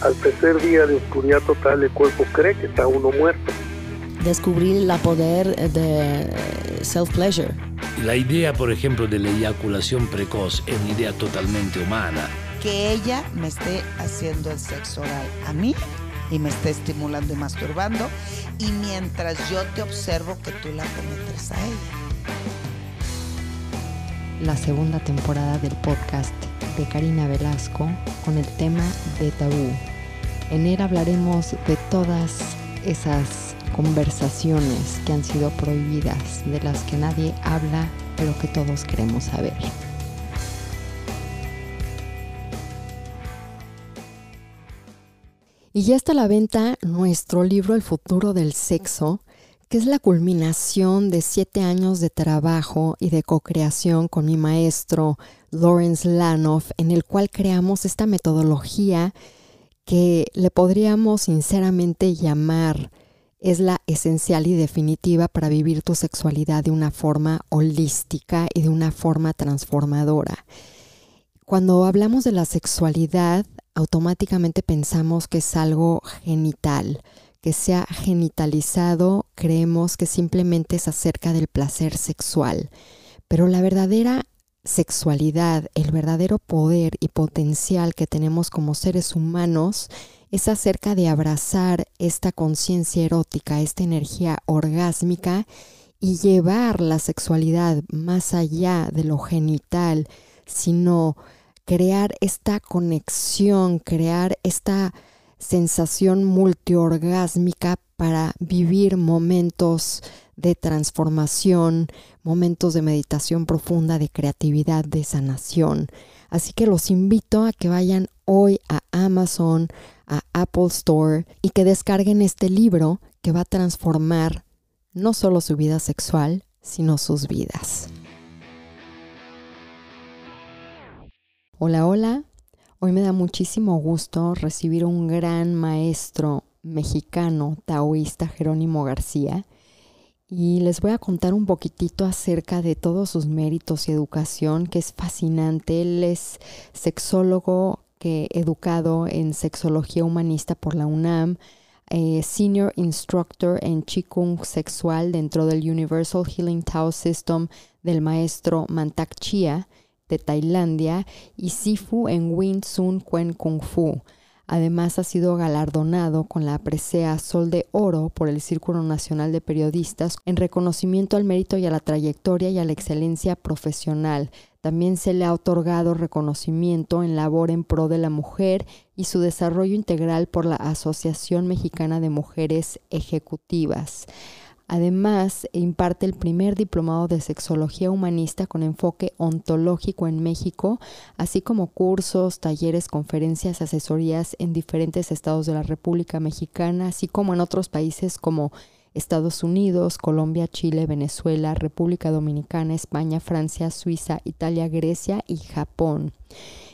al tercer día de oscuridad total el cuerpo cree que está uno muerto. Descubrir el poder de self-pleasure. La idea, por ejemplo, de la eyaculación precoz es una idea totalmente humana. Que ella me esté haciendo el sexo oral a mí y me esté estimulando y masturbando y mientras yo te observo que tú la penetres a ella. La segunda temporada del podcast de Karina Velasco con el tema de tabú. En él hablaremos de todas esas conversaciones que han sido prohibidas, de las que nadie habla, pero que todos queremos saber. Y ya está a la venta nuestro libro El futuro del sexo, que es la culminación de siete años de trabajo y de co-creación con mi maestro Lawrence Lanoff, en el cual creamos esta metodología que le podríamos sinceramente llamar es la esencial y definitiva para vivir tu sexualidad de una forma holística y de una forma transformadora. Cuando hablamos de la sexualidad, automáticamente pensamos que es algo genital, que sea genitalizado, creemos que simplemente es acerca del placer sexual. Pero la verdadera sexualidad, el verdadero poder y potencial que tenemos como seres humanos es acerca de abrazar esta conciencia erótica, esta energía orgásmica y llevar la sexualidad más allá de lo genital, sino crear esta conexión, crear esta sensación multiorgásmica para vivir momentos de transformación, momentos de meditación profunda, de creatividad, de sanación. Así que los invito a que vayan hoy a Amazon, a Apple Store y que descarguen este libro que va a transformar no solo su vida sexual, sino sus vidas. Hola, hola. Hoy me da muchísimo gusto recibir un gran maestro mexicano taoísta Jerónimo García y les voy a contar un poquitito acerca de todos sus méritos y educación que es fascinante. Él es sexólogo que educado en sexología humanista por la UNAM, eh, senior instructor en Qigong sexual dentro del Universal Healing Tao System del maestro Mantak Chia de Tailandia y Sifu en Wing Tsun Kuen Kung Fu. Además ha sido galardonado con la presea Sol de Oro por el Círculo Nacional de Periodistas en reconocimiento al mérito y a la trayectoria y a la excelencia profesional. También se le ha otorgado reconocimiento en labor en pro de la mujer y su desarrollo integral por la Asociación Mexicana de Mujeres Ejecutivas. Además, imparte el primer diplomado de sexología humanista con enfoque ontológico en México, así como cursos, talleres, conferencias, asesorías en diferentes estados de la República Mexicana, así como en otros países como Estados Unidos, Colombia, Chile, Venezuela, República Dominicana, España, Francia, Suiza, Italia, Grecia y Japón.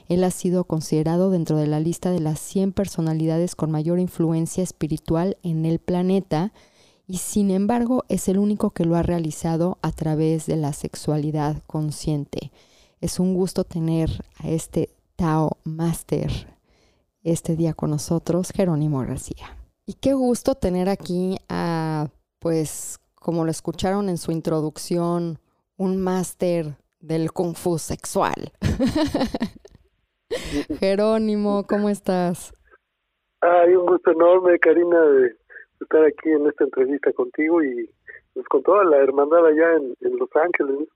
Él ha sido considerado dentro de la lista de las 100 personalidades con mayor influencia espiritual en el planeta, y sin embargo es el único que lo ha realizado a través de la sexualidad consciente. Es un gusto tener a este Tao Master este día con nosotros, Jerónimo García. Y qué gusto tener aquí a, pues, como lo escucharon en su introducción, un máster del Kung Fu sexual. Jerónimo, ¿cómo estás? Ay, un gusto enorme, Karina, de estar aquí en esta entrevista contigo y pues, con toda la hermandad allá en, Los Ángeles.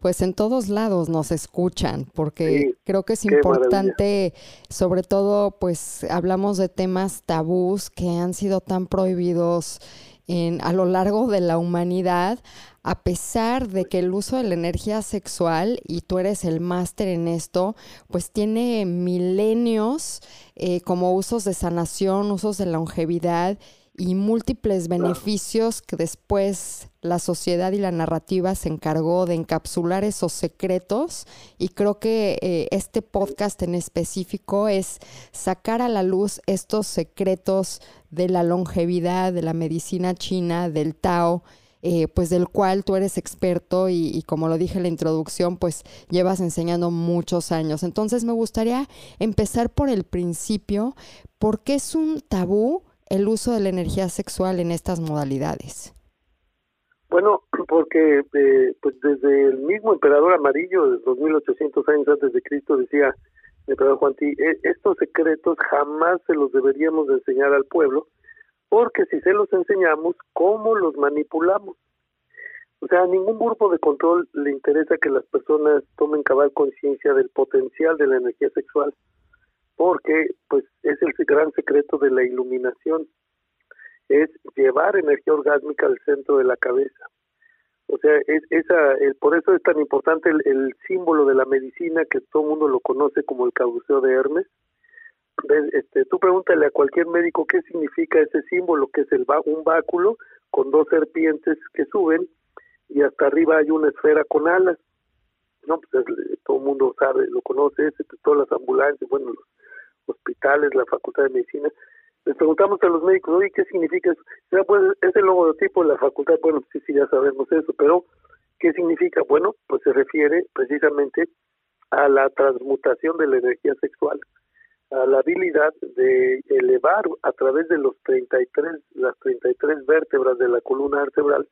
Pues en todos lados nos escuchan, porque creo que es importante, sobre todo, pues hablamos de temas tabús que han sido tan prohibidos en, a lo largo de la humanidad, a pesar de que el uso de la energía sexual, y tú eres el máster en esto, pues tiene milenios eh, como usos de sanación, usos de longevidad y múltiples beneficios que después la sociedad y la narrativa se encargó de encapsular esos secretos. Y creo que eh, este podcast en específico es sacar a la luz estos secretos de la longevidad, de la medicina china, del Tao, eh, pues del cual tú eres experto y, y, como lo dije en la introducción, pues llevas enseñando muchos años. Entonces me gustaría empezar por el principio, ¿por qué es un tabú el uso de la energía sexual en estas modalidades? Bueno, porque eh, pues desde el mismo emperador amarillo, de 2800 años antes de Cristo, decía el emperador Juan Tí, e, estos secretos jamás se los deberíamos de enseñar al pueblo, porque si se los enseñamos, ¿cómo los manipulamos? O sea, a ningún grupo de control le interesa que las personas tomen cabal conciencia del potencial de la energía sexual, porque pues es el gran secreto de la iluminación es llevar energía orgásmica al centro de la cabeza. O sea, es, esa, el, por eso es tan importante el, símbolo de la medicina que todo el mundo lo conoce como el caduceo de Hermes. Este, tú pregúntale a cualquier médico qué significa ese símbolo, que es el un báculo con dos serpientes que suben y hasta arriba hay una esfera con alas. No, pues todo el mundo sabe, lo conoce, ese, todas las ambulancias, bueno, los hospitales, la facultad de medicina, les preguntamos a los médicos, oye, ¿qué significa eso? Pues, es el logotipo de la facultad, bueno, sí, sí, ya sabemos eso, pero ¿qué significa? Bueno, pues se refiere precisamente a la transmutación de la energía sexual, a la habilidad de elevar a través de los 33, las 33 vértebras de la columna vertebral,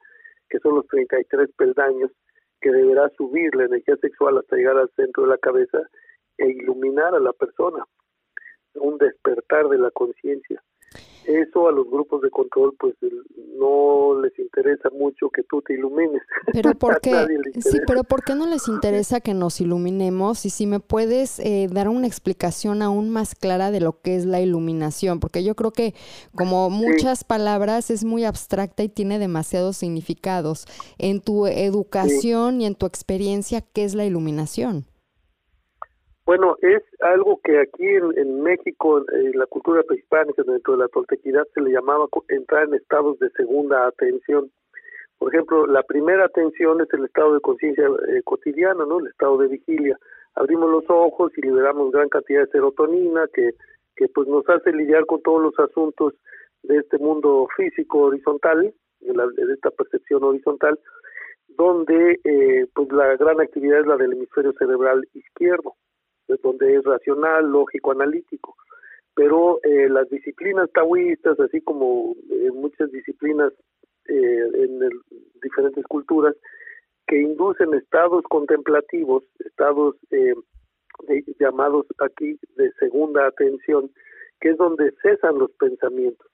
que son los 33 peldaños, que deberá subir la energía sexual hasta llegar al centro de la cabeza e iluminar a la persona un despertar de la conciencia. Eso a los grupos de control pues no les interesa mucho que tú te ilumines. Pero ¿por qué? sí, pero ¿por qué no les interesa que nos iluminemos? Y si me puedes eh, dar una explicación aún más clara de lo que es la iluminación, porque yo creo que como muchas palabras es muy abstracta y tiene demasiados significados. En tu educación y en tu experiencia, ¿qué es la iluminación? Bueno, es algo que aquí en, México, en la cultura prehispánica, dentro de la toltequidad, se le llamaba entrar en estados de segunda atención. Por ejemplo, la primera atención es el estado de conciencia eh, cotidiana, ¿no? El estado de vigilia. Abrimos los ojos y liberamos gran cantidad de serotonina que, que pues nos hace lidiar con todos los asuntos de este mundo físico horizontal, de, la, de esta percepción horizontal, donde eh, pues la gran actividad es la del hemisferio cerebral izquierdo donde es racional, lógico, analítico. Pero eh, las disciplinas taoístas, así como eh, muchas disciplinas eh, en diferentes culturas, que inducen estados contemplativos, estados llamados aquí de segunda atención, que es donde cesan los pensamientos.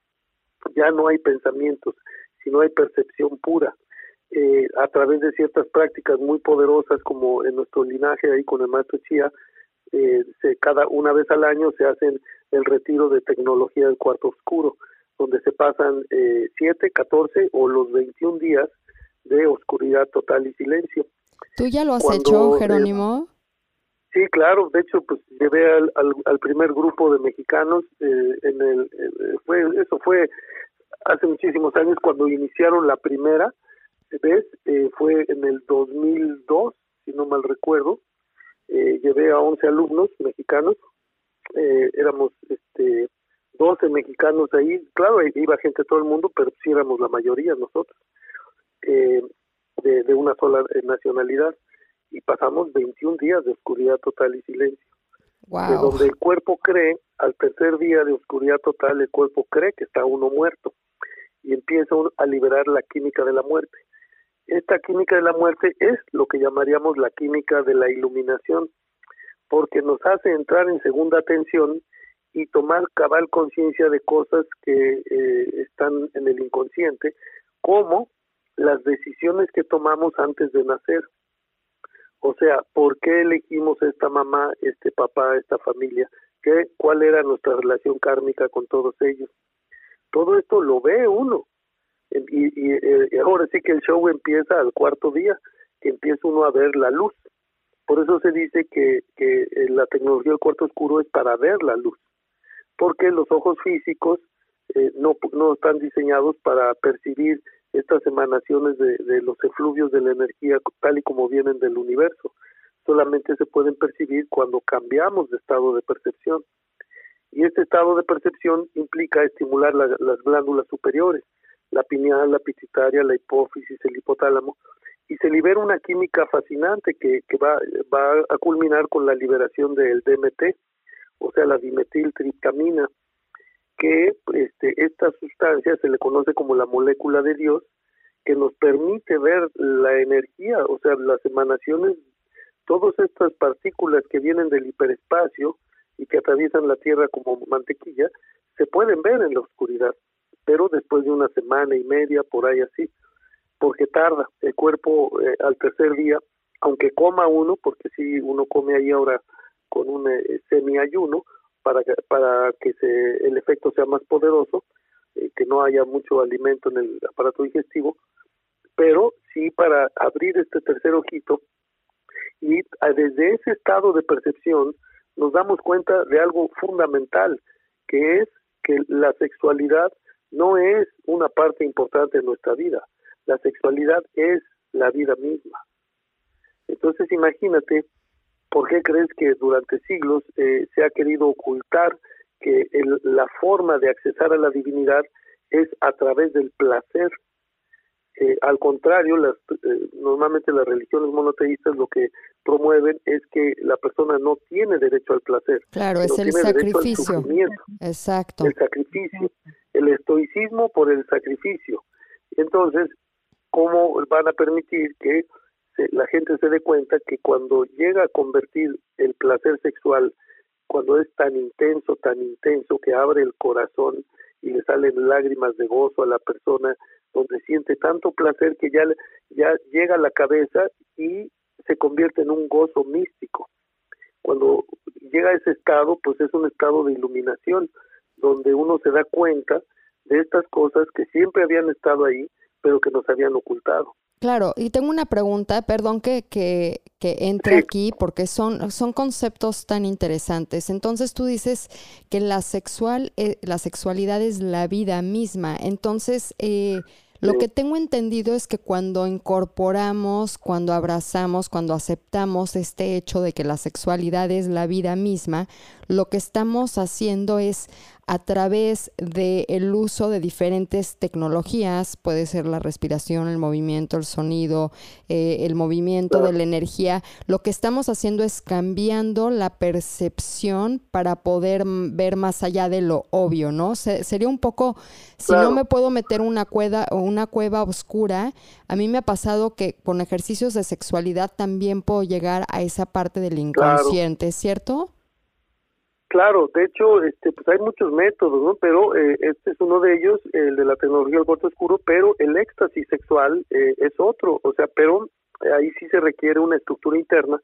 Ya no hay pensamientos, sino hay percepción pura. a través de ciertas prácticas muy poderosas, como en nuestro linaje ahí con el maestro Chía, eh, se, cada una vez al año se hacen el retiro de tecnología del cuarto oscuro, donde se pasan eh, 7, 14 o los 21 días de oscuridad total y silencio. ¿Tú ya lo has hecho, eh, Jerónimo? sí, claro, de hecho, pues llevé al, al, primer grupo de mexicanos, eh, en el, fue, eso fue hace muchísimos años cuando iniciaron la primera vez, fue en el 2002, si no mal recuerdo, eh, llevé a 11 alumnos mexicanos, eh, éramos este 12 mexicanos ahí, claro, iba gente de todo el mundo, pero sí éramos la mayoría nosotros, eh, de, una sola nacionalidad, y pasamos 21 días de oscuridad total y silencio. De donde el cuerpo cree, al tercer día de oscuridad total, el cuerpo cree que está uno muerto. Y empieza a liberar la química de la muerte. Esta química de la muerte es lo que llamaríamos la química de la iluminación, porque nos hace entrar en segunda atención y tomar cabal conciencia de cosas que eh, están en el inconsciente, como las decisiones que tomamos antes de nacer. O sea, ¿por qué elegimos esta mamá, este papá, esta familia? ¿Qué, ¿Cuál era nuestra relación kármica con todos ellos? Todo esto lo ve uno, y, eh, y, ahora sí que el show empieza al cuarto día, que empieza uno a ver la luz. Por eso se dice que, que eh, la tecnología del cuarto oscuro es para ver la luz, porque los ojos físicos eh, no, no están diseñados para percibir estas emanaciones de, de los efluvios de la energía tal y como vienen del universo. Solamente se pueden percibir cuando cambiamos de estado de percepción. Y este estado de percepción implica estimular las glándulas superiores la pineal, la pituitaria, la hipófisis, el hipotálamo, y se libera una química fascinante que, que va, va a culminar con la liberación del DMT, o sea, la dimetiltriptamina, que este, esta sustancia se le conoce como la molécula de Dios, que nos permite ver la energía, o sea, las emanaciones, todas estas partículas que vienen del hiperespacio y que atraviesan la Tierra como mantequilla, se pueden ver en la oscuridad, pero después de una semana y media, por ahí así, porque tarda el cuerpo eh, al tercer día, aunque coma uno, porque si uno come ahí ahora con un eh, semi-ayuno, para que, para que se, el efecto sea más poderoso, eh, que no haya mucho alimento en el aparato digestivo, pero sí para abrir este tercer ojito y desde ese estado de percepción nos damos cuenta de algo fundamental, que es que la sexualidad no es una parte importante de nuestra vida, la sexualidad es la vida misma. Entonces imagínate, ¿por qué crees que durante siglos eh, se ha querido ocultar que la forma de accesar a la divinidad es a través del placer eh, al contrario, las, eh, normalmente las religiones monoteístas lo que promueven es que la persona no tiene derecho al placer. Claro, es el sacrificio. Exacto. El sacrificio, el estoicismo por el sacrificio. Entonces, ¿cómo van a permitir que la gente se dé cuenta que cuando llega a convertir el placer sexual, cuando es tan intenso, tan intenso que abre el corazón y le salen lágrimas de gozo a la persona, donde siente tanto placer que ya, ya llega a la cabeza y se convierte en un gozo místico. Cuando llega a ese estado, pues es un estado de iluminación, donde uno se da cuenta de estas cosas que siempre habían estado ahí, pero que nos habían ocultado. Claro, y tengo una pregunta, perdón que, que, que entre aquí, porque son, son conceptos tan interesantes. Entonces tú dices que la, sexual, eh, la sexualidad es la vida misma. Entonces, eh, lo que tengo entendido es que cuando incorporamos, cuando abrazamos, cuando aceptamos este hecho de que la sexualidad es la vida misma, lo que estamos haciendo es a través del el uso de diferentes tecnologías, puede ser la respiración, el movimiento, el sonido, eh, el movimiento de la energía, lo que estamos haciendo es cambiando la percepción para poder ver más allá de lo obvio, ¿no? sería un poco, si no me puedo meter una cueva o una cueva oscura, a mí me ha pasado que con ejercicios de sexualidad también puedo llegar a esa parte del inconsciente, ¿cierto? Claro, de hecho, este, pues hay muchos métodos, ¿no? Pero eh, este es uno de ellos, el de la tecnología del cuarto oscuro, pero el éxtasis sexual eh, es otro, o sea, pero eh, ahí sí se requiere una estructura interna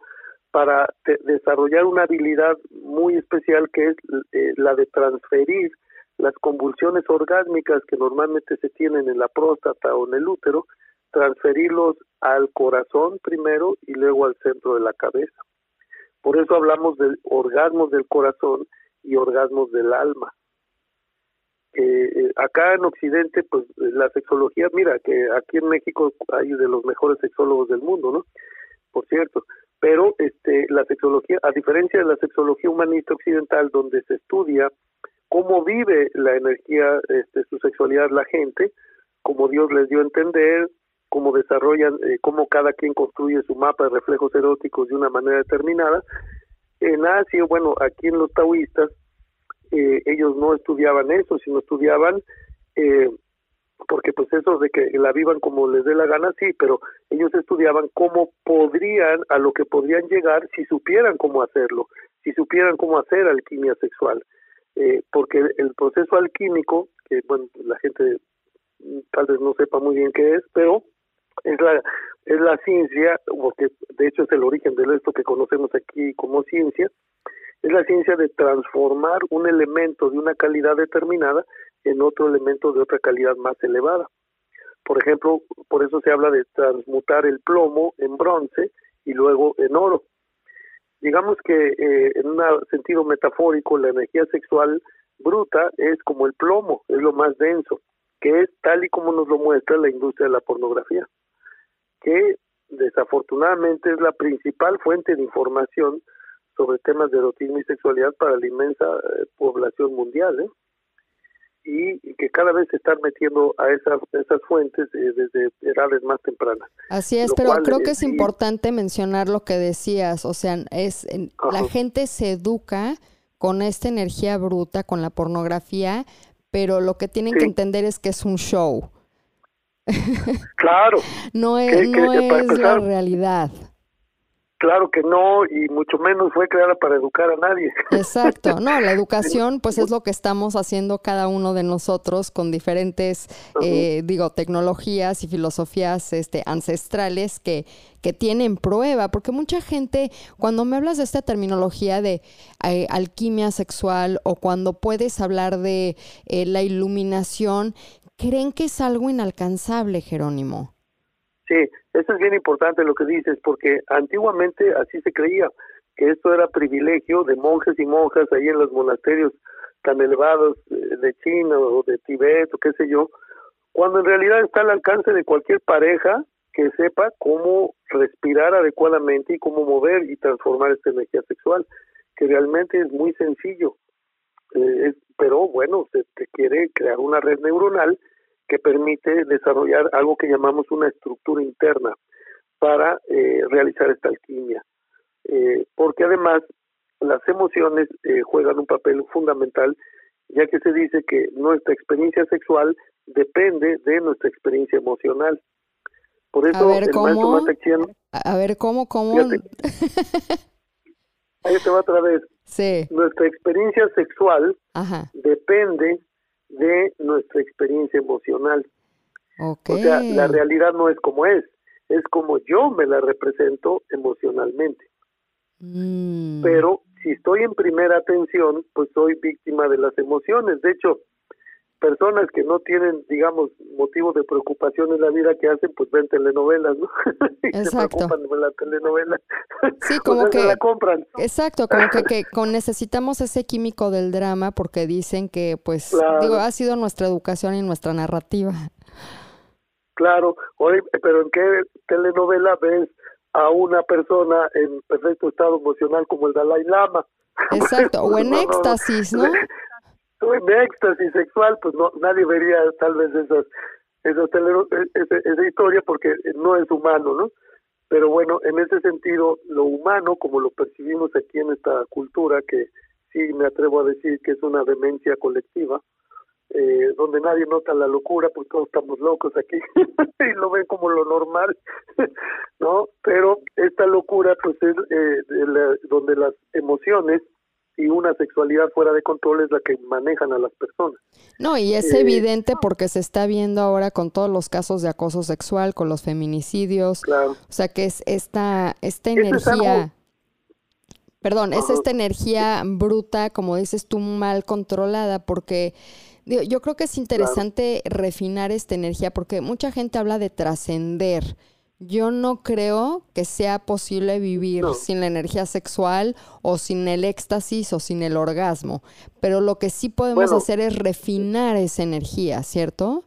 para desarrollar una habilidad muy especial que es la de transferir las convulsiones orgásmicas que normalmente se tienen en la próstata o en el útero, transferirlos al corazón primero y luego al centro de la cabeza. Por eso hablamos de orgasmos del corazón y orgasmos del alma. Eh, acá en Occidente, pues la sexología, mira, que aquí en México hay de los mejores sexólogos del mundo, ¿no? Por cierto, pero este, la sexología, a diferencia de la sexología humanista occidental, donde se estudia cómo vive la energía, este, su sexualidad la gente, como Dios les dio a entender, cómo desarrollan, eh, cómo cada quien construye su mapa de reflejos eróticos de una manera determinada. En Asia, bueno, aquí en los taoístas, eh, ellos no estudiaban eso, sino estudiaban, eh, porque pues eso de que la vivan como les dé la gana, sí, pero ellos estudiaban cómo podrían, a lo que podrían llegar si supieran cómo hacerlo, si supieran cómo hacer alquimia sexual. porque el proceso alquímico, que bueno, la gente tal vez no sepa muy bien qué es, pero es la es la ciencia, porque de hecho es el origen de esto que conocemos aquí como ciencia, es la ciencia de transformar un elemento de una calidad determinada en otro elemento de otra calidad más elevada. Por ejemplo, por eso se habla de transmutar el plomo en bronce y luego en oro. Digamos que eh, en un sentido metafórico, la energía sexual bruta es como el plomo, es lo más denso, que es tal y como nos lo muestra la industria de la pornografía que desafortunadamente es la principal fuente de información sobre temas de erotismo y sexualidad para la inmensa eh, población mundial. ¿eh? y, que cada vez se están metiendo a esas, esas fuentes eh, desde edades más tempranas. Así es, pero creo que es importante mencionar lo que decías, o sea, es la gente se educa con esta energía bruta, con la pornografía, pero lo que tienen que entender es que es un show. Claro. no es, no es la realidad. Claro que no, y mucho menos fue creada para educar a nadie. Exacto, no, la educación pues es lo que estamos haciendo cada uno de nosotros con diferentes, eh, digo, tecnologías y filosofías este, ancestrales que, que tienen prueba, porque mucha gente, cuando me hablas de esta terminología de eh, alquimia sexual o cuando puedes hablar de eh, la iluminación, creen que es algo inalcanzable, Jerónimo. Sí, eso es bien importante lo que dices, porque antiguamente así se creía, que esto era privilegio de monjes y monjas ahí en los monasterios tan elevados de China o de Tibet o qué sé yo, cuando en realidad está al alcance de cualquier pareja que sepa cómo respirar adecuadamente y cómo mover y transformar esta energía sexual, que realmente es muy sencillo. Eh, pero bueno, se, se quiere crear una red neuronal que permite desarrollar algo que llamamos una estructura interna para eh, realizar esta alquimia. Eh, porque además las emociones eh, juegan un papel fundamental, ya que se dice que nuestra experiencia sexual depende de nuestra experiencia emocional. Por eso a ver, ¿cómo? a ver, ¿cómo? ¿Cómo? ahí te va otra vez. Sí. Nuestra experiencia sexual depende de nuestra experiencia emocional. O sea, la realidad no es como es, es como yo me la represento emocionalmente. Mm. Pero si estoy en primera atención, pues soy víctima de las emociones. De hecho, personas que no tienen, digamos, motivo de preocupación en la vida que hacen, pues ven telenovelas, ¿no? y se preocupan de la telenovela. Sí, como que la compran. Exacto, como que, que con necesitamos ese químico del drama porque dicen que, pues, digo, ha sido nuestra educación y nuestra narrativa. Claro, oye, pero ¿en qué telenovela ves a una persona en perfecto estado emocional como el Dalai Lama? Exacto, o en éxtasis, ¿no? En éxtasis sexual, pues no, nadie vería tal vez esas, esas esa, esa historia porque no es humano, ¿no? Pero bueno, en ese sentido, lo humano, como lo percibimos aquí en esta cultura, que sí me atrevo a decir que es una demencia colectiva, eh, donde nadie nota la locura, porque todos estamos locos aquí y lo ven como lo normal, ¿no? Pero esta locura, pues es eh, donde las emociones y una sexualidad fuera de control es la que manejan a las personas. No, y es eh, evidente porque se está viendo ahora con todos los casos de acoso sexual, con los feminicidios. O sea que es esta, esta energía... Perdón, es esta energía bruta, como dices tú, mal controlada, porque yo creo que es interesante refinar esta energía, porque mucha gente habla de trascender, yo no creo que sea posible vivir sin la energía sexual o sin el éxtasis o sin el orgasmo, pero lo que sí podemos hacer es refinar esa energía, ¿cierto?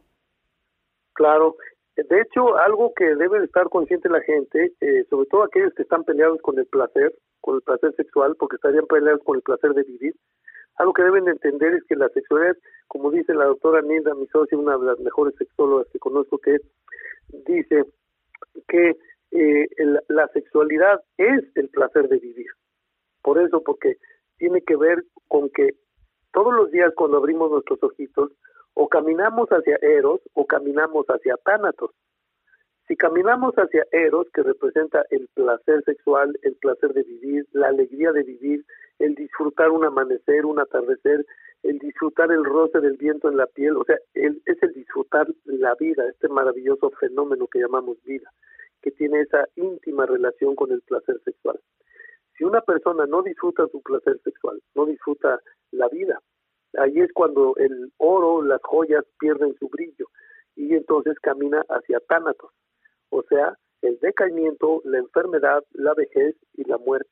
Claro. De hecho, algo que debe estar consciente la gente, eh, sobre todo aquellos que están peleados con el placer, con el placer sexual, porque estarían peleados con el placer de vivir, algo que deben entender es que la sexualidad, como dice la doctora Nilda, mi socia, una de las mejores sexólogas que conozco, que dice, que eh, la sexualidad es el placer de vivir. Por eso, porque tiene que ver con que todos los días cuando abrimos nuestros ojitos, o caminamos hacia Eros o caminamos hacia Tánatos. Si caminamos hacia Eros, que representa el placer sexual, el placer de vivir, la alegría de vivir, el disfrutar un amanecer, un atardecer, el disfrutar el roce del viento en la piel, o sea, el, es el disfrutar la vida, este maravilloso fenómeno que llamamos vida que tiene esa íntima relación con el placer sexual. Si una persona no disfruta su placer sexual, no disfruta la vida, ahí es cuando el oro, las joyas pierden su brillo y entonces camina hacia tánatos, o sea, el decaimiento, la enfermedad, la vejez y la muerte.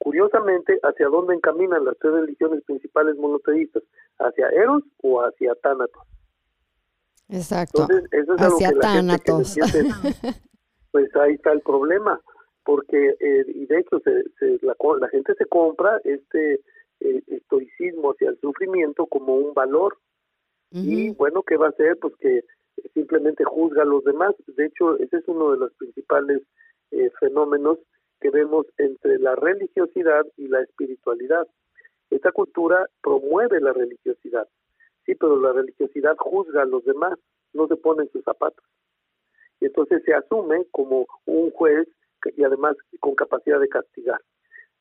Curiosamente, ¿hacia dónde encaminan las tres religiones principales monoteístas? ¿Hacia Eros o hacia Tánatos? Exacto. Entonces, eso es hacia algo que Tánatos. pues ahí está el problema, porque eh, y de hecho se, la, la, gente se compra este eh, estoicismo hacia el sufrimiento como un valor, Y bueno, ¿qué va a hacer? Pues que simplemente juzga a los demás. De hecho, ese es uno de los principales eh, fenómenos que vemos entre la religiosidad y la espiritualidad. Esta cultura promueve la religiosidad, sí, pero la religiosidad juzga a los demás, no se pone en sus zapatos. Y entonces se asume como un juez y además con capacidad de castigar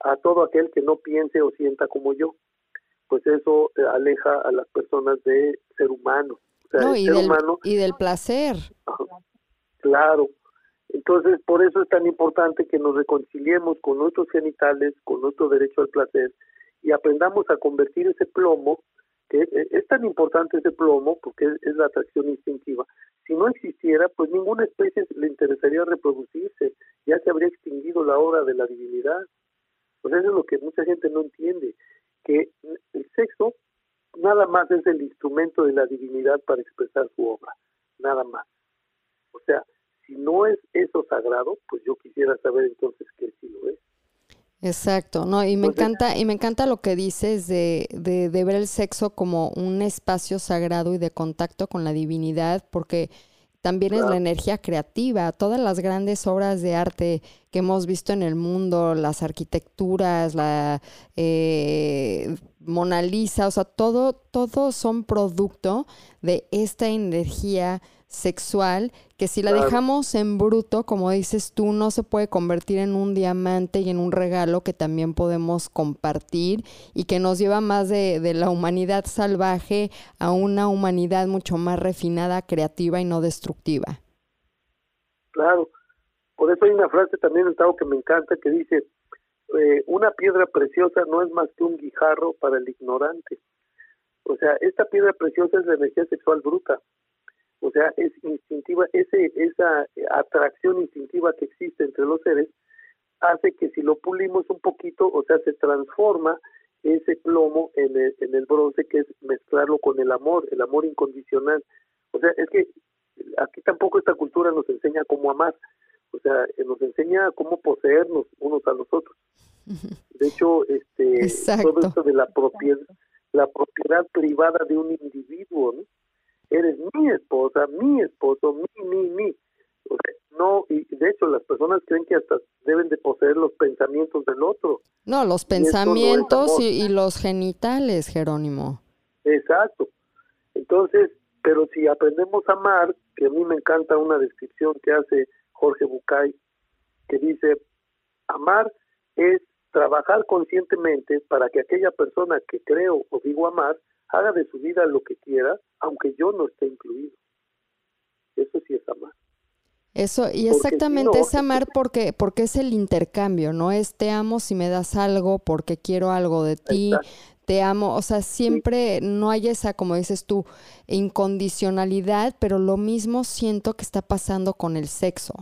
a todo aquel que no piense o sienta como yo. Pues eso eh, aleja a las personas de ser humano. y, del, y del placer. Claro. Entonces, por eso es tan importante que nos reconciliemos con nuestros genitales, con nuestro derecho al placer y aprendamos a convertir ese plomo, que es, tan importante ese plomo porque es, la atracción instintiva. Si no existiera, pues ninguna especie le interesaría reproducirse, ya se habría extinguido la obra de la divinidad. Pues eso es lo que mucha gente no entiende, que el sexo nada más es el instrumento de la divinidad para expresar su obra, nada más. O sea, si no es eso sagrado, pues yo quisiera saber entonces qué sí lo es. Exacto, no, y me encanta, y me encanta lo que dices de, de, de ver el sexo como un espacio sagrado y de contacto con la divinidad, porque también es la energía creativa. Todas las grandes obras de arte que hemos visto en el mundo, las arquitecturas, la eh, Mona Lisa, o sea, todo, todo son producto de esta energía sexual que si la dejamos en bruto, como dices tú, no se puede convertir en un diamante y en un regalo que también podemos compartir y que nos lleva más de, de la humanidad salvaje a una humanidad mucho más refinada, creativa y no destructiva. Claro, por eso hay una frase también en Tao que me encanta que dice, eh, una piedra preciosa no es más que un guijarro para el ignorante. O sea, esta piedra preciosa es la energía sexual bruta o sea, es instintiva, ese, esa atracción instintiva que existe entre los seres hace que si lo pulimos un poquito, o sea, se transforma ese plomo en el, en el bronce, que es mezclarlo con el amor, el amor incondicional. O sea, es que aquí tampoco esta cultura nos enseña cómo amar, o sea, nos enseña cómo poseernos unos a los otros. De hecho, este, todo esto de la propiedad, la propiedad privada de un individuo, ¿no? Eres mi esposa, mi esposo, mi, mi, mi. O sea, no, y de hecho las personas creen que hasta deben de poseer los pensamientos del otro. No, los pensamientos y, los genitales, Jerónimo. Exacto. Entonces, pero si aprendemos a amar, que a mí me encanta una descripción que hace Jorge Bucay, que dice, amar es trabajar conscientemente para que aquella persona que creo o digo amar haga de su vida lo que quiera, aunque yo no esté incluido. Eso sí es amar. Eso, y exactamente es amar porque, porque es el intercambio, no es te amo si me das algo porque quiero algo de ti, te amo, o sea, siempre no hay esa, como dices tú, incondicionalidad, pero lo mismo siento que está pasando con el sexo.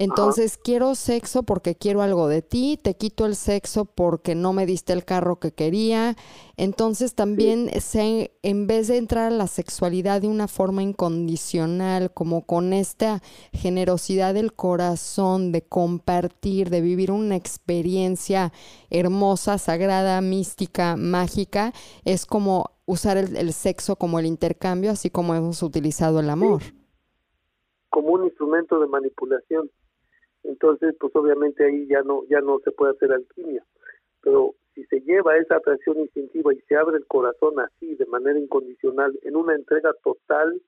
Entonces quiero sexo porque quiero algo de ti, te quito el sexo porque no me diste el carro que quería. Entonces también se, en vez de entrar a la sexualidad de una forma incondicional, como con esta generosidad del corazón, de compartir, de vivir una experiencia hermosa, sagrada, mística, mágica, es como usar el, sexo como el intercambio, así como hemos utilizado el amor. Como un instrumento de manipulación entonces pues obviamente ahí ya no ya no se puede hacer alquimia. Pero si se lleva esa atracción instintiva y se abre el corazón así de manera incondicional en una entrega total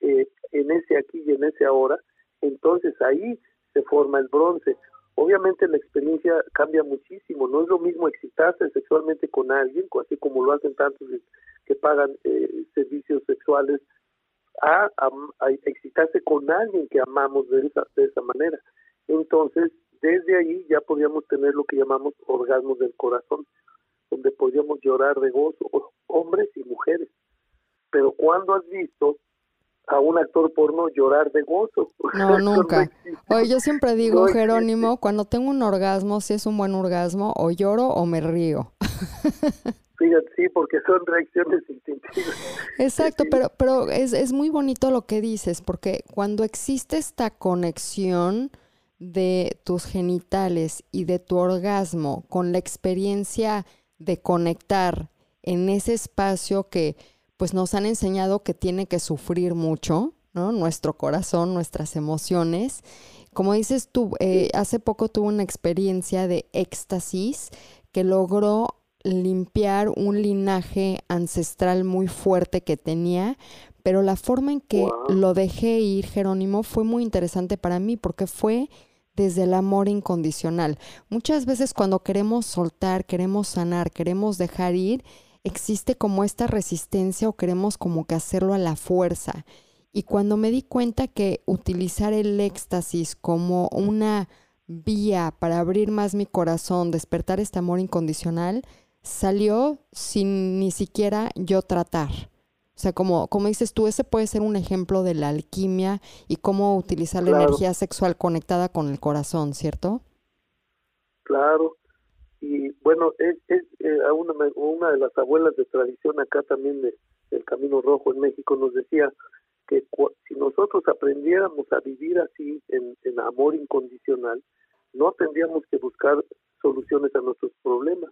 eh, en ese aquí y en ese ahora entonces ahí se forma el bronce. Obviamente la experiencia cambia muchísimo. No es lo mismo excitarse sexualmente con alguien así como lo hacen tantos que pagan eh, servicios sexuales a, a, excitarse con alguien que amamos de esa de esa manera entonces, desde ahí ya podíamos tener lo que llamamos orgasmos del corazón, donde podíamos llorar de gozo, hombres y mujeres. Pero ¿cuándo has visto a un actor porno llorar de gozo? No, nunca. Oye, yo siempre digo, Jerónimo, cuando tengo un orgasmo, si es un buen orgasmo, o lloro o me río. Fíjate, sí, porque son reacciones instintivas. Exacto, pero, pero es, es muy bonito lo que dices, porque cuando existe esta conexión, de tus genitales y de tu orgasmo con la experiencia de conectar en ese espacio que pues nos han enseñado que tiene que sufrir mucho, ¿no? Nuestro corazón, nuestras emociones. Como dices tú, eh, hace poco tuve una experiencia de éxtasis que logró limpiar un linaje ancestral muy fuerte que tenía, pero la forma en que lo dejé ir, Jerónimo, fue muy interesante para mí porque fue desde el amor incondicional. Muchas veces cuando queremos soltar, queremos sanar, queremos dejar ir, existe como esta resistencia o queremos como que hacerlo a la fuerza. Y cuando me di cuenta que utilizar el éxtasis como una vía para abrir más mi corazón, despertar este amor incondicional, salió sin ni siquiera yo tratar. O sea, como, como dices tú, ese puede ser un ejemplo de la alquimia y cómo utilizar la energía sexual conectada con el corazón, ¿cierto? Claro. Y bueno, es, es eh, una, una de las abuelas de tradición acá también de, del Camino Rojo en México nos decía que si nosotros aprendiéramos a vivir así en, en amor incondicional, no tendríamos que buscar soluciones a nuestros problemas,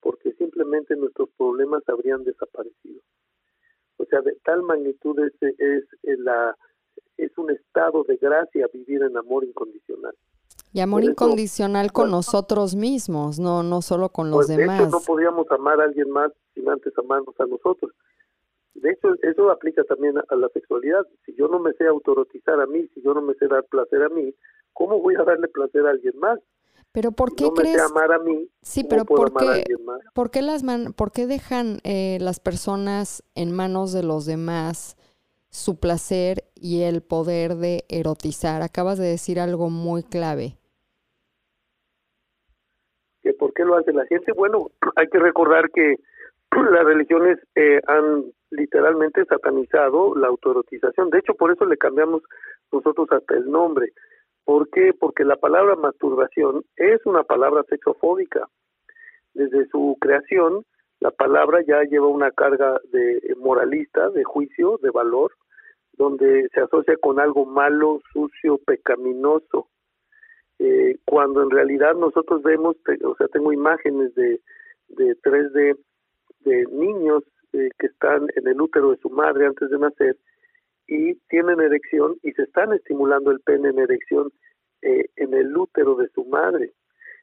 porque simplemente nuestros problemas habrían desaparecido. O sea, de tal magnitud es, es, es la, es un estado de gracia vivir en amor incondicional. Y amor incondicional con nosotros mismos, no no solo con los pues demás. De hecho, no podríamos amar a alguien más sin antes amarnos a nosotros. De hecho, eso aplica también a, la sexualidad. Si yo no me sé autorotizar a mí, si yo no me sé dar placer a mí, ¿cómo voy a darle placer a alguien más? Pero ¿por qué no crees? Me sé amar a mí, sí, pero ¿por qué? ¿por qué las man, por qué dejan eh, las personas en manos de los demás su placer y el poder de erotizar? Acabas de decir algo muy clave que por qué lo hace la gente. Bueno, hay que recordar que las religiones eh, han literalmente satanizado la autoerotización. De hecho, por eso le cambiamos nosotros hasta el nombre. ¿Por qué? Porque la palabra masturbación es una palabra sexofóbica. Desde su creación, la palabra ya lleva una carga de moralista, de juicio, de valor, donde se asocia con algo malo, sucio, pecaminoso. Eh, cuando en realidad nosotros vemos, o sea, tengo imágenes de, de 3D de niños eh, que están en el útero de su madre antes de nacer y tienen erección y se están estimulando el pene en erección eh, en el útero de su madre.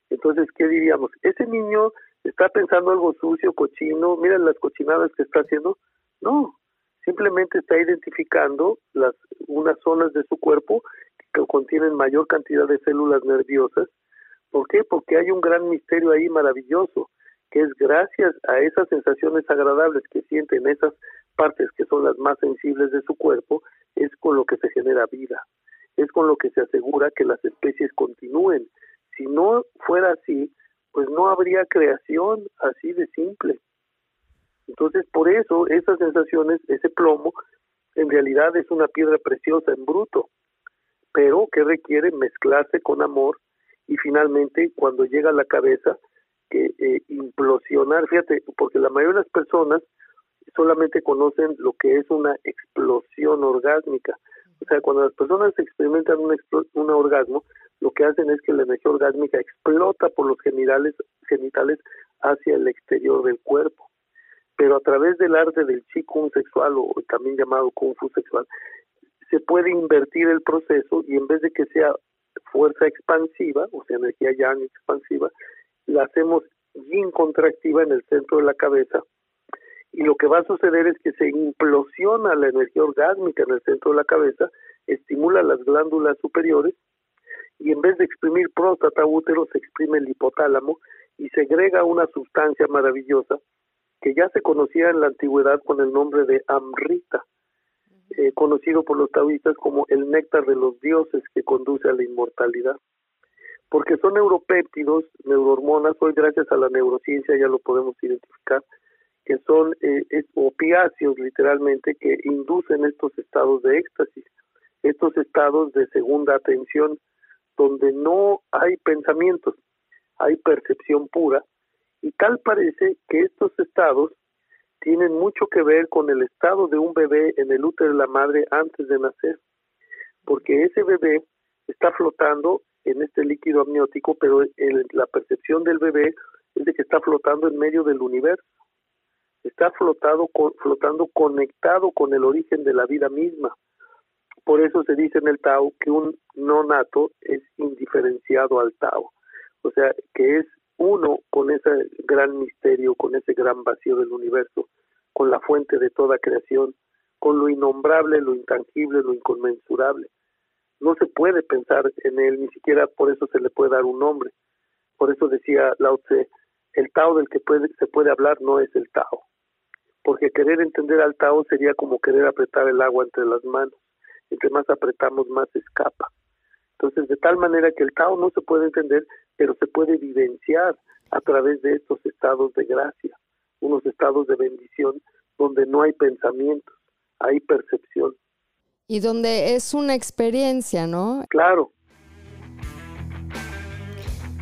Entonces, ¿qué diríamos? Ese niño está pensando algo sucio, cochino, miren las cochinadas que está haciendo. No, simplemente está identificando las unas zonas de su cuerpo que contienen mayor cantidad de células nerviosas. ¿Por qué? Porque hay un gran misterio ahí maravilloso, que es gracias a esas sensaciones agradables que sienten esas partes que son las más sensibles de su cuerpo, es con lo que se genera vida, es con lo que se asegura que las especies continúen. Si no fuera así, pues no habría creación así de simple. Entonces, por eso esas sensaciones, ese plomo, en realidad es una piedra preciosa en bruto pero que requiere mezclarse con amor y finalmente cuando llega a la cabeza que eh, implosionar, fíjate, porque la mayoría de las personas solamente conocen lo que es una explosión orgásmica. O sea, cuando las personas experimentan un, un orgasmo, lo que hacen es que la energía orgásmica explota por los genitales, genitales hacia el exterior del cuerpo. Pero a través del arte del chi kung sexual o también llamado kung fu sexual, se puede invertir el proceso y en vez de que sea fuerza expansiva, o sea, energía yang expansiva, la hacemos yin contractiva en el centro de la cabeza y lo que va a suceder es que se implosiona la energía orgásmica en el centro de la cabeza, estimula las glándulas superiores y en vez de exprimir próstata útero se exprime el hipotálamo y segrega una sustancia maravillosa que ya se conocía en la antigüedad con el nombre de amrita eh, conocido por los taoístas como el néctar de los dioses que conduce a la inmortalidad. Porque son neuropéptidos, neurohormonas, hoy gracias a la neurociencia ya lo podemos identificar, que son eh, opiáceos literalmente que inducen estos estados de éxtasis, estos estados de segunda atención, donde no hay pensamientos, hay percepción pura, y tal parece que estos estados tienen mucho que ver con el estado de un bebé en el útero de la madre antes de nacer, porque ese bebé está flotando en este líquido amniótico, pero la percepción del bebé es de que está flotando en medio del universo. Está flotado, flotando conectado con el origen de la vida misma. Por eso se dice en el Tao que un no nato es indiferenciado al Tao, o sea, que es uno con ese gran misterio, con ese gran vacío del universo, con la fuente de toda creación, con lo innombrable, lo intangible, lo inconmensurable. No se puede pensar en él, ni siquiera por eso se le puede dar un nombre. Por eso decía Lao Tse, el Tao del que puede, se puede hablar no es el Tao. Porque querer entender al Tao sería como querer apretar el agua entre las manos. Entre más apretamos, más escapa. Entonces, de tal manera que el Tao no se puede entender, pero se puede vivenciar a través de estos estados de gracia, unos estados de bendición donde no hay pensamientos, hay percepción. Y donde es una experiencia, ¿no? Claro.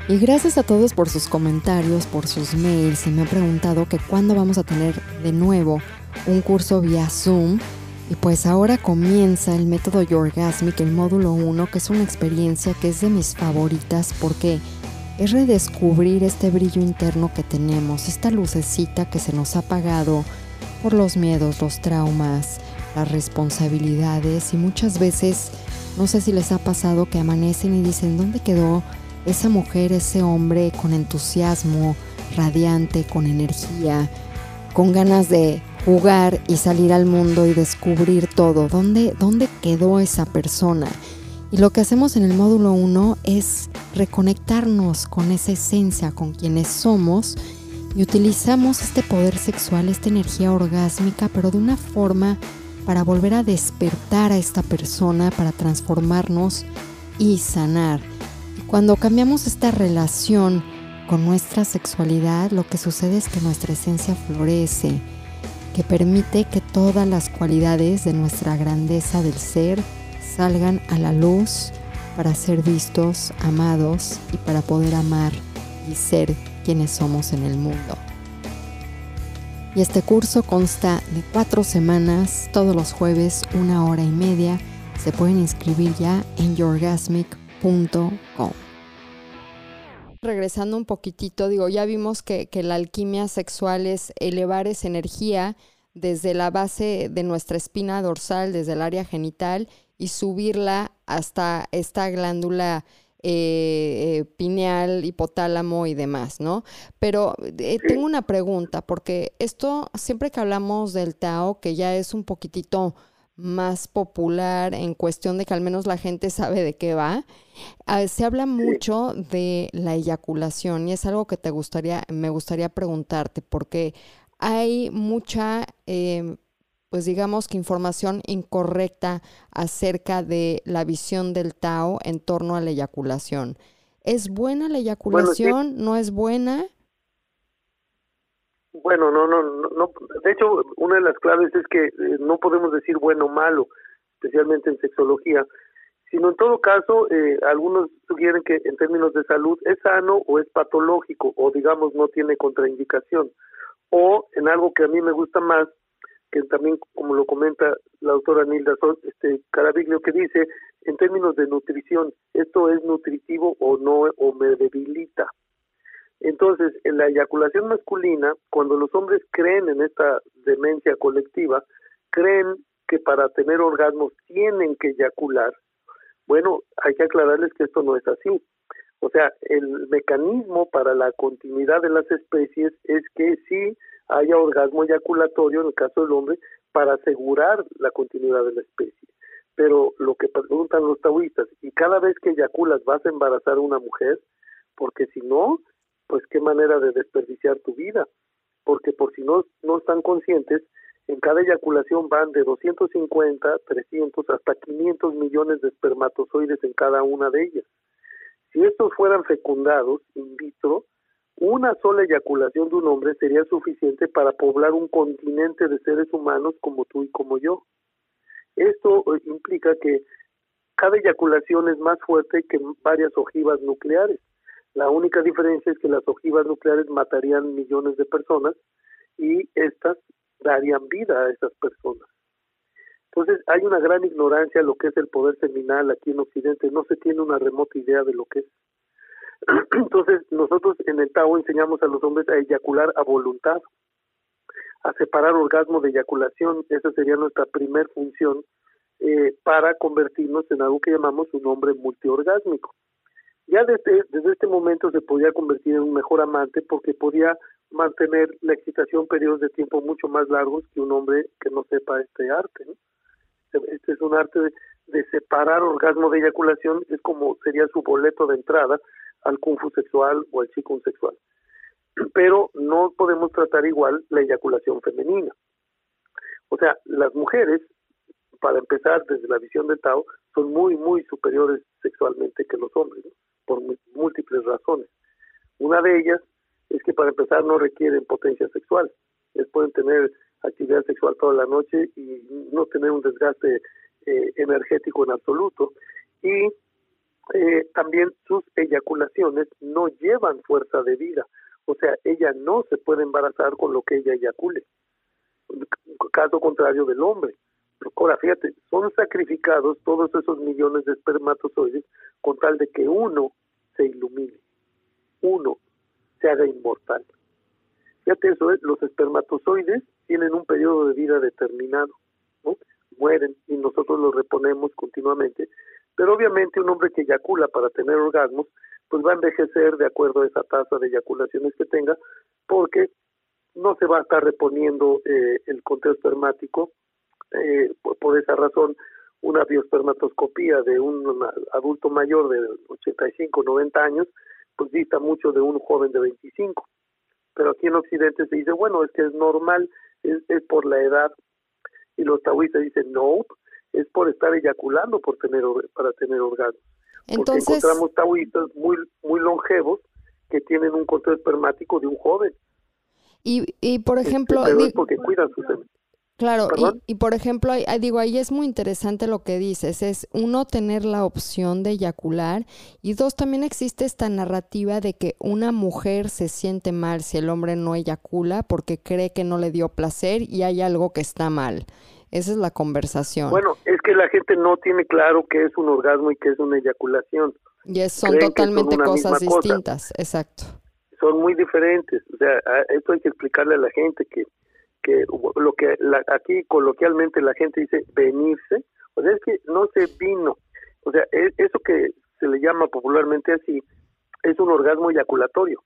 Y gracias a todos por sus comentarios, por sus mails. Y me han preguntado que cuándo vamos a tener de nuevo un curso vía Zoom. Y pues ahora comienza el método Yorgasmic, el módulo 1, que es una experiencia que es de mis favoritas porque es redescubrir este brillo interno que tenemos, esta lucecita que se nos ha apagado por los miedos, los traumas, las responsabilidades y muchas veces, no sé si les ha pasado que amanecen y dicen, ¿dónde quedó esa mujer, ese hombre con entusiasmo, radiante, con energía, con ganas de jugar y salir al mundo y descubrir todo? ¿Dónde, dónde quedó esa persona? Y lo que hacemos en el módulo 1 es reconectarnos con esa esencia, con quienes somos y utilizamos este poder sexual, esta energía orgásmica, pero de una forma para volver a despertar a esta persona, para transformarnos y sanar. Cuando cambiamos esta relación con nuestra sexualidad, lo que sucede es que nuestra esencia florece, que permite que todas las cualidades de nuestra grandeza del ser salgan a la luz para ser vistos, amados y para poder amar y ser quienes somos en el mundo. Y este curso consta de cuatro semanas, todos los jueves, una hora y media. Se pueden inscribir ya en yourgasmic.com. Regresando un poquitito, digo, ya vimos que, la alquimia sexual es elevar esa energía desde la base de nuestra espina dorsal, desde el área genital, y subirla hasta esta glándula eh, eh, pineal, hipotálamo y demás, ¿no? Pero eh, tengo una pregunta, porque esto, siempre que hablamos del Tao, que ya es un poquitito más popular en cuestión de que al menos la gente sabe de qué va, ah, se habla mucho de la eyaculación y es algo que te gustaría, me gustaría preguntarte, porque hay mucha em, pues digamos que información incorrecta acerca de la visión del Tao en torno a la eyaculación. ¿Es buena la eyaculación? ¿No es buena? Bueno, no, no, no, de hecho, una de las claves es que eh, no podemos decir bueno o malo, especialmente en sexología, sino en todo caso, eh, algunos sugieren que en términos de salud es sano o es patológico, o digamos no tiene contraindicación, o en algo que a mí me gusta más, que también, como lo comenta la doctora Nilda este, Caraviglio, que dice, en términos de nutrición, ¿esto es nutritivo o no, o me debilita? Entonces, en la eyaculación masculina, cuando los hombres creen en esta demencia colectiva, creen que para tener orgasmos tienen que eyacular, bueno, hay que aclararles que esto no es así. O sea, el mecanismo para la continuidad de las especies es que sí haya orgasmo eyaculatorio en el caso del hombre para asegurar la continuidad de la especie. Pero lo que preguntan los taoístas, y cada vez que eyaculas vas a embarazar a una mujer, porque si no, pues qué manera de desperdiciar tu vida, porque por si no, no están conscientes, en cada eyaculación van de 250, 300 hasta 500 millones de espermatozoides en cada una de ellas. Si estos fueran fecundados in vitro, una sola eyaculación de un hombre sería suficiente para poblar un continente de seres humanos como tú y como yo. Esto eh, implica que cada eyaculación es más fuerte que varias ojivas nucleares. La única diferencia es que las ojivas nucleares matarían millones de personas y estas darían vida a esas personas. Entonces hay una gran ignorancia de lo que es el poder seminal aquí en Occidente, no se tiene una remota idea de lo que es. Entonces, nosotros en el Tao enseñamos a los hombres a eyacular a voluntad. a separar orgasmo de eyaculación. Esa sería nuestra primer función eh, para convertirnos en algo que llamamos un hombre multiorgásmico. Ya desde, desde este momento se podía convertir en un mejor amante porque podía mantener la excitación periodos de tiempo mucho más largos que un hombre que no sepa este arte. Este es un arte de, separar orgasmo de eyaculación, es como sería su boleto de entrada al kung fu sexual o al chico sexual. Pero no podemos tratar igual la eyaculación femenina. O sea, las mujeres, para empezar desde la visión de Tao, son muy, muy superiores sexualmente que los hombres, por múltiples razones. Una de ellas es que para empezar no requieren potencia sexual. Ellos pueden tener actividad sexual toda la noche y no tener un desgaste eh, energético en absoluto. Y eh, también sus eyaculaciones no llevan fuerza de vida, o sea, ella no se puede embarazar con lo que ella eyacule, caso contrario del hombre. Ahora, fíjate, son sacrificados todos esos millones de espermatozoides con tal de que uno se ilumine, uno se haga inmortal. Fíjate eso, ¿eh? los espermatozoides tienen un periodo de vida determinado, ¿no? mueren y nosotros los reponemos continuamente, pero obviamente un hombre que eyacula para tener orgasmos, pues va a envejecer de acuerdo a esa tasa de eyaculaciones que tenga, porque no se va a estar reponiendo eh, el conteo espermático. Eh, por, esa razón, una biospermatoscopía de un adulto mayor de 85, 90 años, pues dista mucho de un joven de 25. Pero aquí en Occidente se dice, bueno, es que es normal, es, es por la edad. Y los taoístas dicen, no, es por estar eyaculando por tener para tener orgasmo. Entonces, Porque encontramos taoístas muy muy longevos que tienen un control espermático de un joven. Y, y por este, ejemplo, porque cuidan sus Claro, y, y, por ejemplo, digo, ahí es muy interesante lo que dices, es uno tener la opción de eyacular y dos, también existe esta narrativa de que una mujer se siente mal si el hombre no eyacula porque cree que no le dio placer y hay algo que está mal. Esa es la conversación. Bueno, es que la gente no tiene claro qué es un orgasmo y qué es una eyaculación. Y son totalmente cosas distintas, exacto. Son muy diferentes. O sea, esto hay que explicarle a la gente que, que lo que aquí coloquialmente la gente dice venirse, o sea, es que no se vino. O sea, e, eso que se le llama popularmente así es un orgasmo eyaculatorio.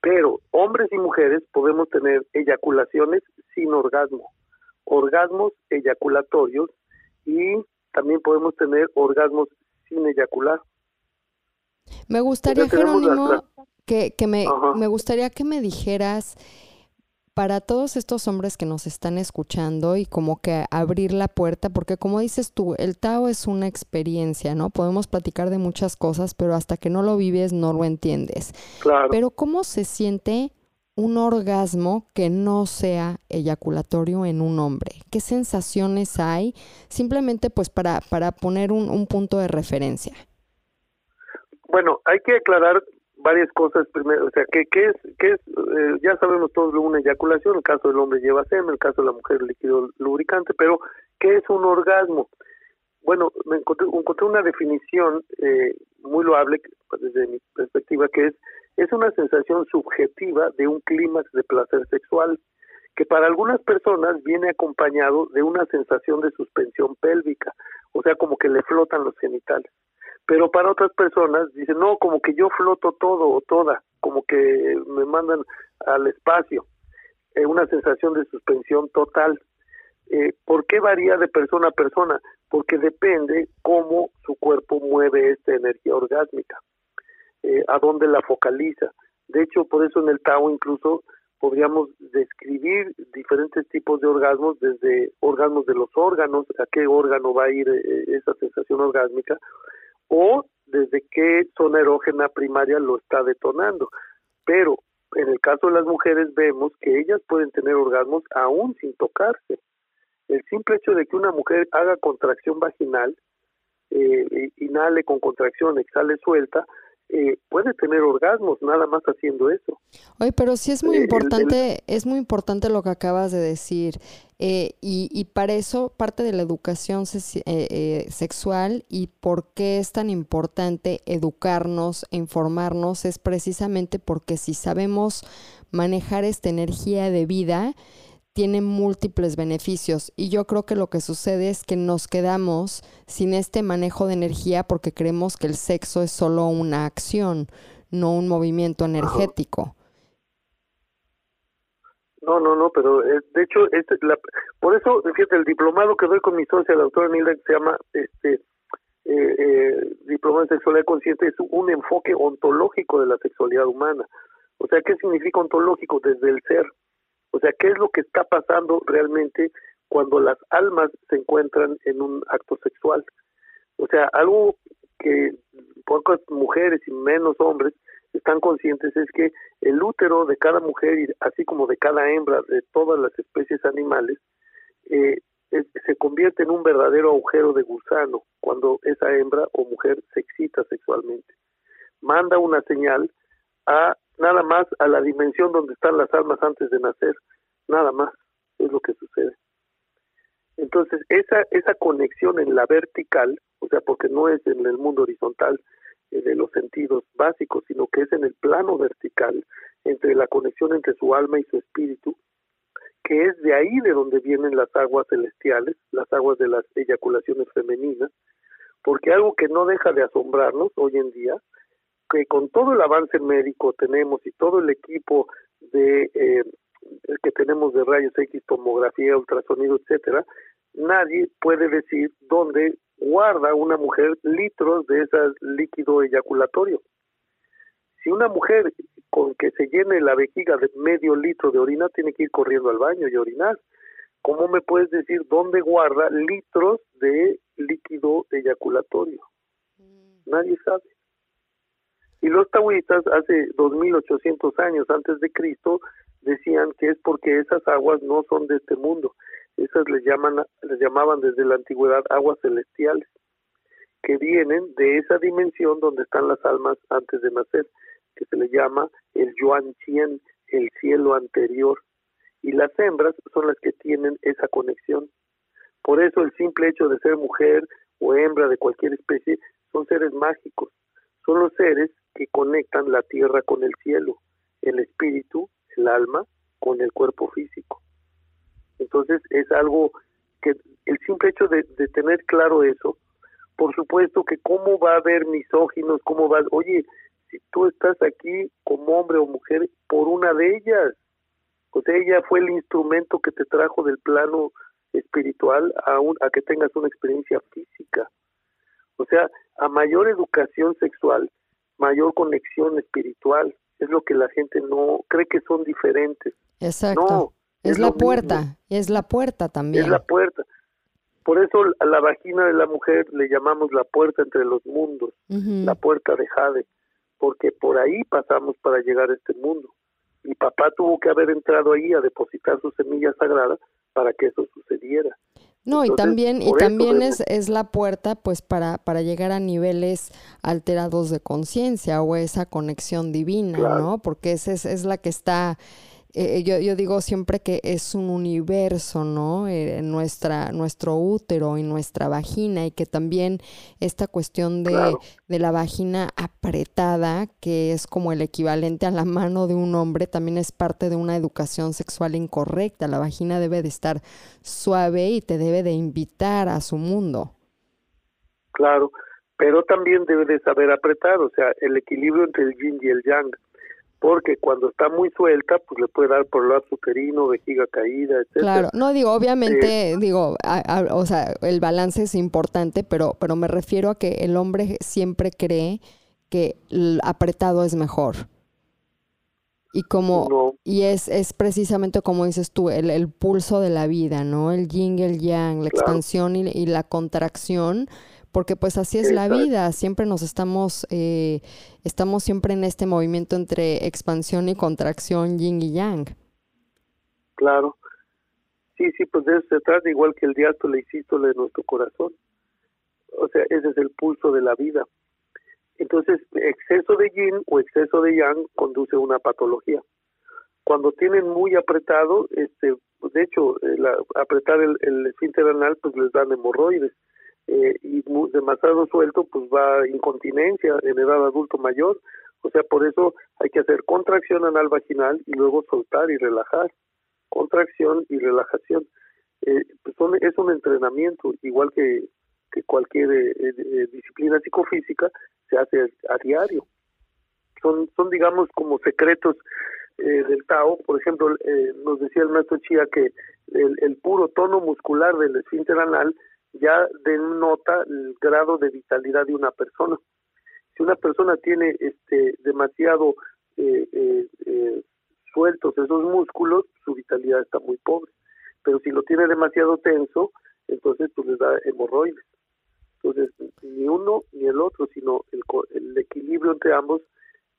Pero hombres y mujeres podemos tener eyaculaciones sin orgasmo orgasmos eyaculatorios y también podemos tener orgasmos sin eyacular. Me gustaría, Jerónimo, que, que me, me gustaría que me dijeras para todos estos hombres que nos están escuchando y como que abrir la puerta, porque como dices tú, el Tao es una experiencia, ¿no? Podemos platicar de muchas cosas, pero hasta que no lo vives no lo entiendes. Claro. Pero ¿cómo se siente un orgasmo que no sea eyaculatorio en un hombre? ¿Qué sensaciones hay? Simplemente pues para, para poner un, un punto de referencia. Bueno, hay que aclarar varias cosas primero, o sea, ¿qué, qué es, qué es eh, ya sabemos todos de una eyaculación, el caso del hombre lleva semen, el caso de la mujer líquido lubricante, pero ¿qué es un orgasmo? Bueno, me encontré, encontré una definición eh, muy loable desde mi perspectiva, que es es una sensación subjetiva de un clímax de placer sexual que para algunas personas viene acompañado de una sensación de suspensión pélvica, o sea, como que le flotan los genitales. Pero para otras personas dicen, no, como que yo floto todo o toda, como que me mandan al espacio, eh, una sensación de suspensión total. Eh, ¿Por qué varía de persona a persona? Porque depende cómo su cuerpo mueve esta energía orgásmica. Eh, a dónde la focaliza. De hecho, por eso en el Tao incluso podríamos describir diferentes tipos de orgasmos, desde orgasmos de los órganos, a qué órgano va a ir eh, esa sensación orgásmica, o desde qué zona erógena primaria lo está detonando. Pero en el caso de las mujeres vemos que ellas pueden tener orgasmos aún sin tocarse. El simple hecho de que una mujer haga contracción vaginal, eh, inhale con contracción, exhale suelta, eh, puede tener orgasmos nada más haciendo eso. Oye, pero sí es muy eh, importante, es muy importante lo que acabas de decir. Eh, y, y, para eso parte de la educación sexual y por qué es tan importante educarnos e informarnos es precisamente porque si sabemos manejar esta energía de vida, tiene múltiples beneficios y yo creo que lo que sucede es que nos quedamos sin este manejo de energía porque creemos que el sexo es solo una acción, no un movimiento energético. No, no, no, pero eh, de hecho, este, la, por eso, fíjate, el diplomado que doy con mi socia, la doctora Nilda, que se llama este, eh, eh, Diplomado de Sexualidad Consciente, es un enfoque ontológico de la sexualidad humana. O sea, ¿qué significa ontológico? Desde el ser. O sea, ¿qué es lo que está pasando realmente cuando las almas se encuentran en un acto sexual? O sea, algo que pocas mujeres y menos hombres están conscientes es que el útero de cada mujer, así como de cada hembra de todas las especies animales, eh, se convierte en un verdadero agujero de gusano cuando esa hembra o mujer se excita sexualmente. Manda una señal a nada más a la dimensión donde están las almas antes de nacer, nada más es lo que sucede. Entonces, esa, esa conexión en la vertical, o sea, porque no es en el mundo horizontal, eh, de los sentidos básicos, sino que es en el plano vertical, entre la conexión entre su alma y su espíritu, que es de ahí de donde vienen las aguas celestiales, las aguas de las eyaculaciones femeninas, porque algo que no deja de asombrarnos hoy en día, que con todo el avance médico tenemos y todo el equipo de eh, que tenemos de rayos X, tomografía, ultrasonido, etcétera, nadie puede decir dónde guarda una mujer litros de ese líquido eyaculatorio. Si una mujer con que se llene la vejiga de medio litro de orina tiene que ir corriendo al baño y orinar, ¿cómo me puedes decir dónde guarda litros de líquido eyaculatorio? Mm. Nadie sabe. Y los taoístas hace 2800 años antes de Cristo decían que es porque esas aguas no son de este mundo, esas les llaman les llamaban desde la antigüedad aguas celestiales que vienen de esa dimensión donde están las almas antes de nacer que se le llama el yuan chien el cielo anterior. Y las hembras son las que tienen esa conexión. Por eso el simple hecho de ser mujer o hembra de cualquier especie son seres mágicos. Son los seres que conectan la tierra con el cielo el espíritu el alma con el cuerpo físico entonces es algo que el simple hecho de, tener claro eso, por supuesto que cómo va a haber misóginos, cómo va, oye, si tú estás aquí como hombre o mujer por una de ellas, o sea, ella fue el instrumento que te trajo del plano espiritual a, a que tengas una experiencia física. O sea, a mayor educación sexual, mayor conexión espiritual. Es lo que la gente no cree que son diferentes. Exacto. No, es, la puerta, es la puerta también. Es la puerta. Por eso a la vagina de la mujer le llamamos la puerta entre los mundos, la puerta de Jade, porque por ahí pasamos para llegar a este mundo. Y papá tuvo que haber entrado ahí a depositar su semilla sagrada para que eso sucediera. No, y también, y también es, es la puerta pues para, para llegar a niveles alterados de conciencia o esa conexión divina, ¿no? Porque esa es, es la que está eh, yo, yo, digo siempre que es un universo, ¿no? Eh, nuestra, nuestro útero y nuestra vagina y que también esta cuestión de, de, la vagina apretada, que es como el equivalente a la mano de un hombre, también es parte de una educación sexual incorrecta. La vagina debe de estar suave y te debe de invitar a su mundo. Claro, pero también debe de saber apretar, o sea, el equilibrio entre el yin y el yang porque cuando está muy suelta, pues le puede dar por lado uterino, vejiga caída, etc. Claro, no digo, obviamente, eh, digo, o sea, el balance es importante, pero, pero me refiero a que el hombre siempre cree que el apretado es mejor. Y como, y es, es precisamente como dices tú, el, el, pulso de la vida, ¿no? El yin y el yang, la expansión y, y la contracción porque pues así es la vida, siempre nos estamos, eh, estamos siempre en este movimiento entre expansión y contracción, yin y yang. Claro, sí, sí, pues de eso se trata, igual que el diástole y sístole de nuestro corazón. O sea, ese es el pulso de la vida. Entonces, exceso de yin o exceso de yang conduce a una patología. Cuando tienen muy apretado, este, de hecho, apretar el, el esfínter anal, pues les dan hemorroides eh, y demasiado suelto, pues va incontinencia en edad adulto mayor. O sea, por eso hay que hacer contracción anal vaginal y luego soltar y relajar. contracción y relajación. Eh, pues son, es un entrenamiento, igual que, que cualquier eh, disciplina psicofísica, se hace a diario. Son, son digamos, como secretos del Tao. Por ejemplo, nos decía el maestro Chía que el, el puro tono muscular del esfínter anal ya denota el grado de vitalidad de una persona. Si una persona tiene este demasiado eh, eh, eh, sueltos esos músculos, su vitalidad está muy pobre. Pero si lo tiene demasiado tenso, entonces pues les da hemorroides. Entonces, ni uno ni el otro, sino el, el equilibrio entre ambos.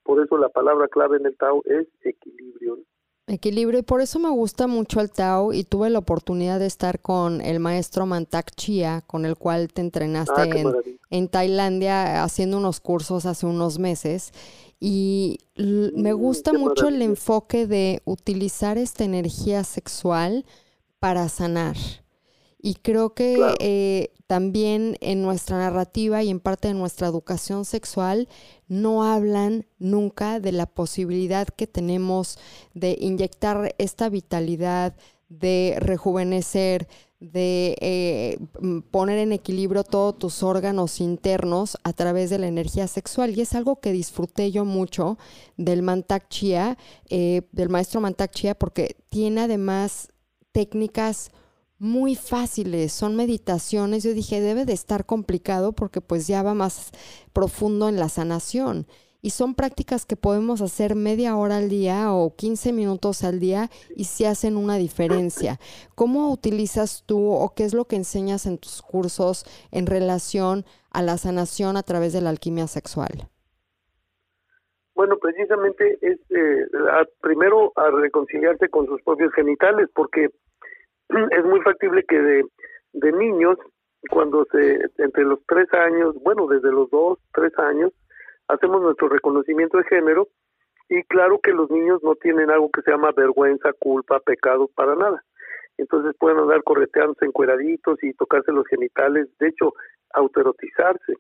Por eso la palabra clave en el Tao es equilibrio. Equilibrio, y por eso me gusta mucho el Tao y tuve la oportunidad de estar con el maestro Mantak Chia, con el cual te entrenaste Ah, en, Tailandia haciendo unos cursos hace unos meses. Y me Mm, gusta qué mucho el enfoque de utilizar esta energía sexual para sanar. Y creo que Claro. eh, también en nuestra narrativa y en parte de nuestra educación sexual no hablan nunca de la posibilidad que tenemos de inyectar esta vitalidad, de rejuvenecer, de eh, poner en equilibrio todos tus órganos internos a través de la energía sexual. Y es algo que disfruté yo mucho del Mantak Chia, eh, del maestro Mantak Chia, porque tiene además técnicas muy fáciles, son meditaciones. Yo dije, debe de estar complicado porque pues ya va más profundo en la sanación. Y son prácticas que podemos hacer media hora al día o 15 minutos al día y se hacen una diferencia. ¿Cómo utilizas tú o qué es lo que enseñas en tus cursos en relación a la sanación a través de la alquimia sexual? Bueno, precisamente es eh, primero a reconciliarse con sus propios genitales, porque es muy factible que de, niños, cuando se, entre los tres años, bueno, desde los dos, tres años, hacemos nuestro reconocimiento de género y claro que los niños no tienen algo que se llama vergüenza, culpa, pecado, para nada. Entonces pueden andar correteándose encueraditos y tocarse los genitales, de hecho, autoerotizarse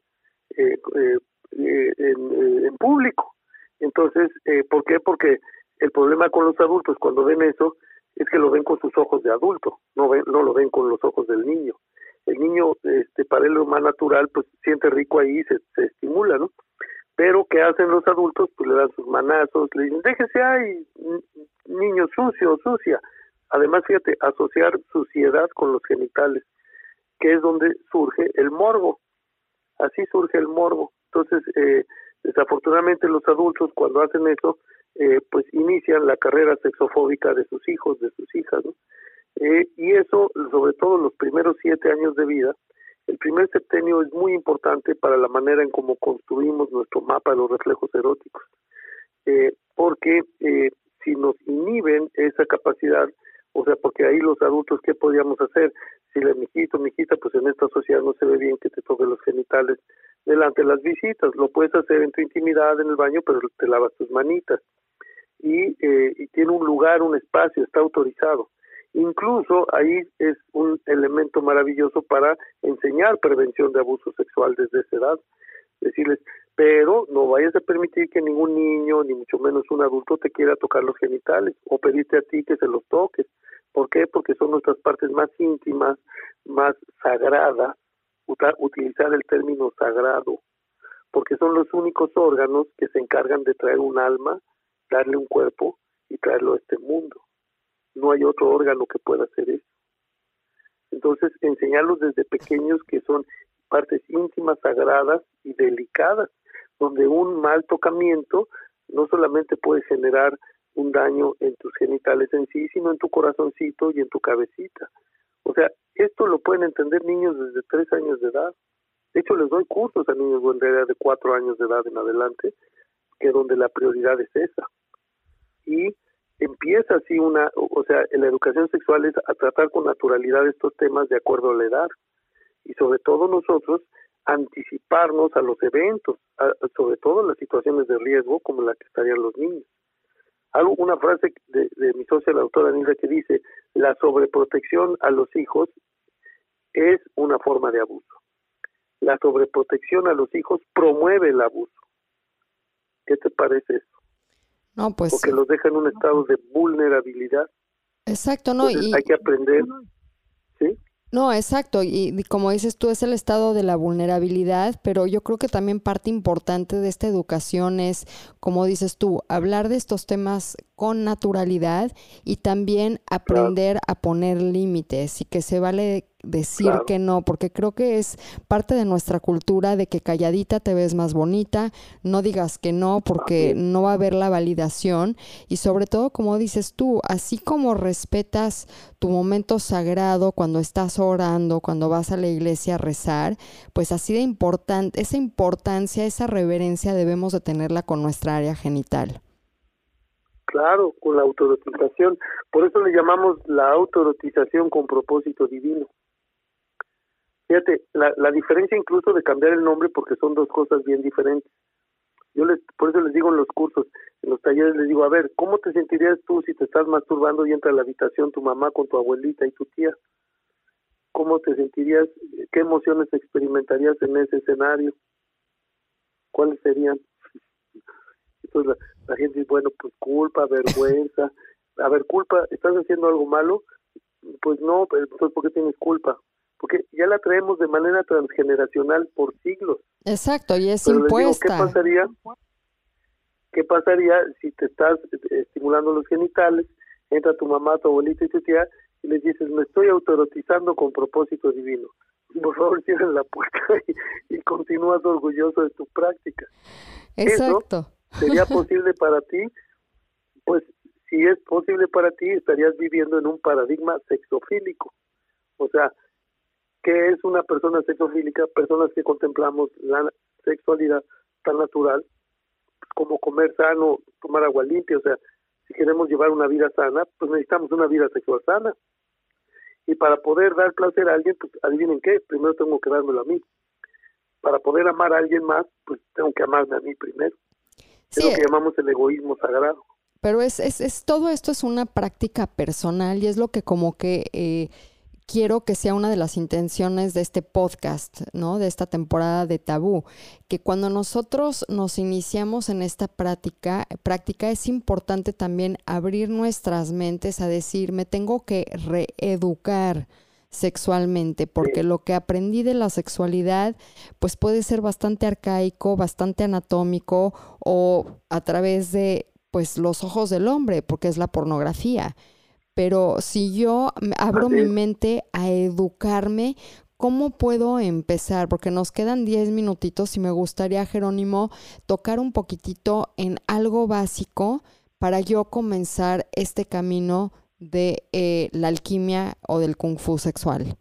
eh, eh, eh, en, eh, en público. Entonces, ¿por qué? Porque el problema con los adultos cuando ven eso es que lo ven con sus ojos de adulto, no ven, no lo ven con los ojos del niño. El niño, este, para él lo más natural, pues siente rico ahí, se, se estimula, ¿no? Pero ¿qué hacen los adultos? Pues le dan sus manazos, le dicen, déjese ahí, niño sucio, sucia. Además, fíjate, asociar suciedad con los genitales, que es donde surge el morbo. Así surge el morbo. Entonces, eh, desafortunadamente los adultos cuando hacen eso, eh, pues inician la carrera sexofóbica de sus hijos, de sus hijas, ¿no? Eh, y eso, sobre todo los primeros siete años de vida, el primer septenio es muy importante para la manera en cómo construimos nuestro mapa de los reflejos eróticos, eh, porque eh, si nos inhiben esa capacidad, o sea, porque ahí los adultos, ¿qué podríamos hacer? Si le mijito, mijita, pues en esta sociedad no se ve bien que te toque los genitales delante de las visitas, lo puedes hacer en tu intimidad, en el baño, pero te lavas tus manitas. Y, eh, y tiene un lugar, un espacio, está autorizado. Incluso ahí es un elemento maravilloso para enseñar prevención de abuso sexual desde esa edad. Decirles, pero no vayas a permitir que ningún niño, ni mucho menos un adulto, te quiera tocar los genitales o pedirte a ti que se los toques. ¿Por qué? Porque son nuestras partes más íntimas, más sagradas, utilizar el término sagrado, porque son los únicos órganos que se encargan de traer un alma, darle un cuerpo y traerlo a este mundo no hay otro órgano que pueda hacer eso. Entonces, enseñarlos desde pequeños que son partes íntimas, sagradas y delicadas, donde un mal tocamiento no solamente puede generar un daño en tus genitales en sí, sino en tu corazoncito y en tu cabecita. O sea, esto lo pueden entender niños desde tres años de edad. De hecho, les doy cursos a niños de cuatro años de edad en adelante, que donde la prioridad es esa. Y empieza así una, o sea, la educación sexual es a tratar con naturalidad estos temas de acuerdo a la edad y sobre todo nosotros anticiparnos a los eventos, sobre todo en las situaciones de riesgo como la que estarían los niños. Algo, una frase de, de mi socia, la doctora Nilda, que dice, la sobreprotección a los hijos es una forma de abuso. La sobreprotección a los hijos promueve el abuso. ¿Qué te parece eso? No, pues porque los deja en un estado de vulnerabilidad. Exacto, ¿no? Entonces, y, hay que aprender, ¿sí? No, exacto. Y, y como dices tú, es el estado de la vulnerabilidad, pero yo creo que también parte importante de esta educación es, como dices tú, hablar de estos temas con naturalidad y también aprender a poner límites y que se vale decir Claro. que no, porque creo que es parte de nuestra cultura de que calladita te ves más bonita, no digas que no porque no va a haber la validación y sobre todo como dices tú, así como respetas tu momento sagrado cuando estás orando, cuando vas a la iglesia a rezar, pues así de importante, esa importancia, esa reverencia debemos de tenerla con nuestra área genital. Claro, con la autoerotización. Por eso le llamamos la autoerotización con propósito divino. Fíjate, la, la diferencia incluso de cambiar el nombre porque son dos cosas bien diferentes. Yo les, por eso les digo en los cursos, en los talleres les digo, a ver, ¿cómo te sentirías tú si te estás masturbando y entra a la habitación tu mamá con tu abuelita y tu tía? ¿Cómo te sentirías? ¿Qué emociones experimentarías en ese escenario? ¿Cuáles serían? La, la gente dice, bueno, pues culpa, vergüenza. A ver, culpa, ¿estás haciendo algo malo? Pues no, pero entonces ¿por qué tienes culpa? Porque ya la traemos de manera transgeneracional por siglos. Exacto, y es Pero digo, ¿qué impuesta. pasaría? ¿Qué pasaría si te estás estimulando los genitales, entra tu mamá, tu abuelita y tu tía y les dices, me estoy autoerotizando con propósito divino? Por favor, cierren la puerta y, y continúas orgulloso de tu práctica. Exacto. ¿Sería posible para ti? Pues si es posible para ti, estarías viviendo en un paradigma sexofílico. O sea, ¿qué es una persona sexofílica? Personas que contemplamos la sexualidad tan natural como comer sano, tomar agua limpia. O sea, si queremos llevar una vida sana, pues necesitamos una vida sexual sana. Y para poder dar placer a alguien, pues adivinen qué, primero tengo que dármelo a mí. Para poder amar a alguien más, pues tengo que amarme a mí primero. Sí, es lo que llamamos el egoísmo sagrado. Pero es, es, es todo esto es una práctica personal y es lo que como que eh, quiero que sea una de las intenciones de este podcast, ¿no? De esta temporada de tabú, que cuando nosotros nos iniciamos en esta práctica, práctica es importante también abrir nuestras mentes a decir, me tengo que reeducar sexualmente, porque lo que aprendí de la sexualidad, pues puede ser bastante arcaico, bastante anatómico o a través de pues los ojos del hombre, porque es la pornografía. Pero si yo abro mi mente a educarme, ¿cómo puedo empezar? Porque nos quedan 10 minutitos y me gustaría, Jerónimo, tocar un poquitito en algo básico para yo comenzar este camino de eh, la alquimia o del kung fu sexual.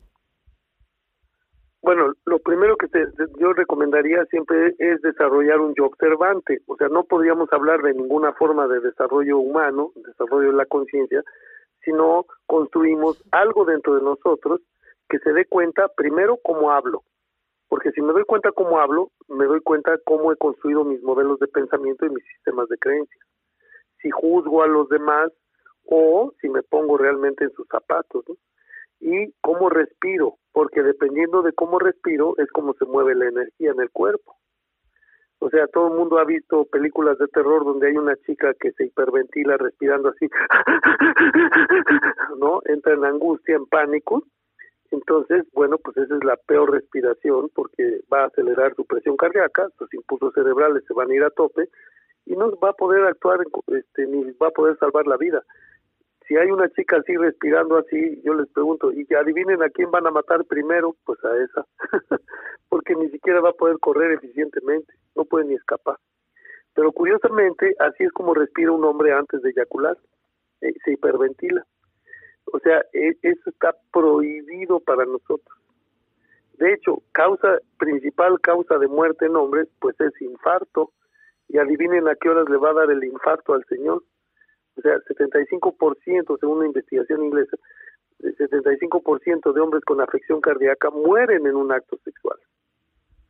Bueno, lo primero que te- yo recomendaría siempre es desarrollar un yo observante. O sea, no podríamos hablar de ninguna forma de desarrollo humano, desarrollo de la conciencia, si no construimos algo dentro de nosotros que se dé cuenta primero cómo hablo. Porque si me doy cuenta cómo hablo, me doy cuenta cómo he construido mis modelos de pensamiento y mis sistemas de creencias. Si juzgo a los demás o si me pongo realmente en sus zapatos. ¿no? y cómo respiro, porque dependiendo de cómo respiro es como se mueve la energía en el cuerpo. O sea, todo el mundo ha visto películas de terror donde hay una chica que se hiperventila respirando así, ¿no? Entra en angustia, en pánico. Entonces, bueno, pues esa es la peor respiración porque va a acelerar su presión cardíaca, sus impulsos cerebrales se van a ir a tope y no va a poder actuar, este, ni va a poder salvar la vida si hay una chica así respirando así, yo les pregunto, y adivinen a quién van a matar primero, pues a esa, porque ni siquiera va a poder correr eficientemente, no puede ni escapar. Pero curiosamente, así es como respira un hombre antes de eyacular, eh, se hiperventila. O sea, eh, eso está prohibido para nosotros. De hecho, causa principal causa de muerte en hombres, pues es infarto. Y adivinen a qué horas le va a dar el infarto al señor o sea, 75% según una investigación inglesa, el 75% de hombres con afección cardíaca mueren en un acto sexual.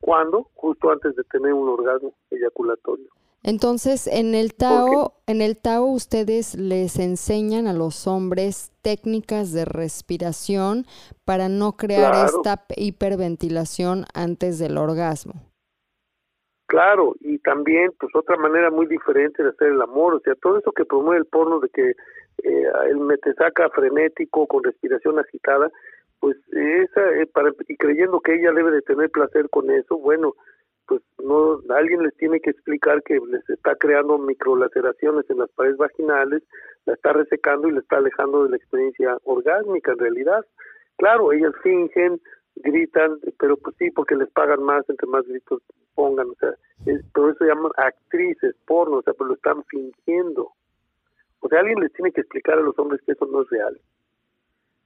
¿Cuándo? Justo antes de tener un orgasmo eyaculatorio. Entonces, en el Tao, en el Tao ustedes les enseñan a los hombres técnicas de respiración para no crear Claro. esta hiperventilación antes del orgasmo. Claro, y también, pues otra manera muy diferente de hacer el amor, o sea, todo eso que promueve el porno de que eh, el metesaca frenético con respiración agitada, pues esa, eh, para, y creyendo que ella debe de tener placer con eso, bueno, pues no alguien les tiene que explicar que les está creando microlaceraciones en las paredes vaginales, la está resecando y le está alejando de la experiencia orgásmica en realidad. Claro, ellas fingen, gritan, pero pues sí, porque les pagan más, entre más gritos pongan, o sea, por eso llaman actrices porno, o sea, pues lo están fingiendo. O sea, alguien les tiene que explicar a los hombres que eso no es real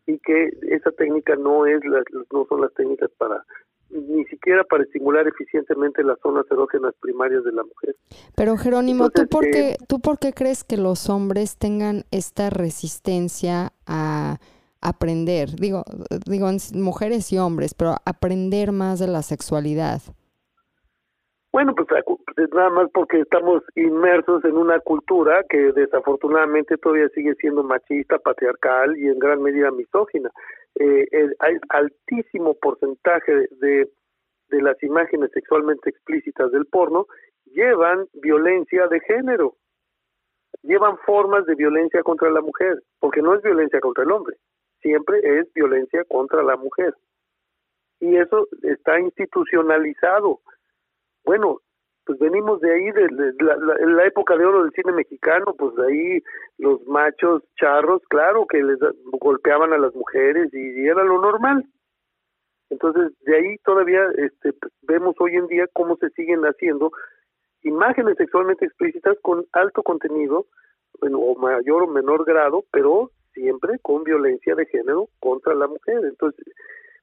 y que esa técnica no es las, no son las técnicas para ni siquiera para estimular eficientemente las zonas erógenas primarias de la mujer. Pero Jerónimo, ¿tú, por qué, eh, ¿tú por qué crees que los hombres tengan esta resistencia a aprender? Digo, digo mujeres y hombres, pero aprender más de la sexualidad. Bueno, pues, nada más porque estamos inmersos en una cultura que desafortunadamente todavía sigue siendo machista, patriarcal y en gran medida misógina. Eh, hay altísimo porcentaje de, de las imágenes sexualmente explícitas del porno llevan violencia de género, llevan formas de violencia contra la mujer, porque no es violencia contra el hombre, siempre es violencia contra la mujer. Y eso está institucionalizado bueno, pues venimos de ahí, de, la, época de oro del cine mexicano, pues de ahí los machos charros, claro, que les golpeaban a las mujeres y, era lo normal. Entonces, de ahí todavía este, vemos hoy en día cómo se siguen haciendo imágenes sexualmente explícitas con alto contenido, bueno, o mayor o menor grado, pero siempre con violencia de género contra la mujer. Entonces,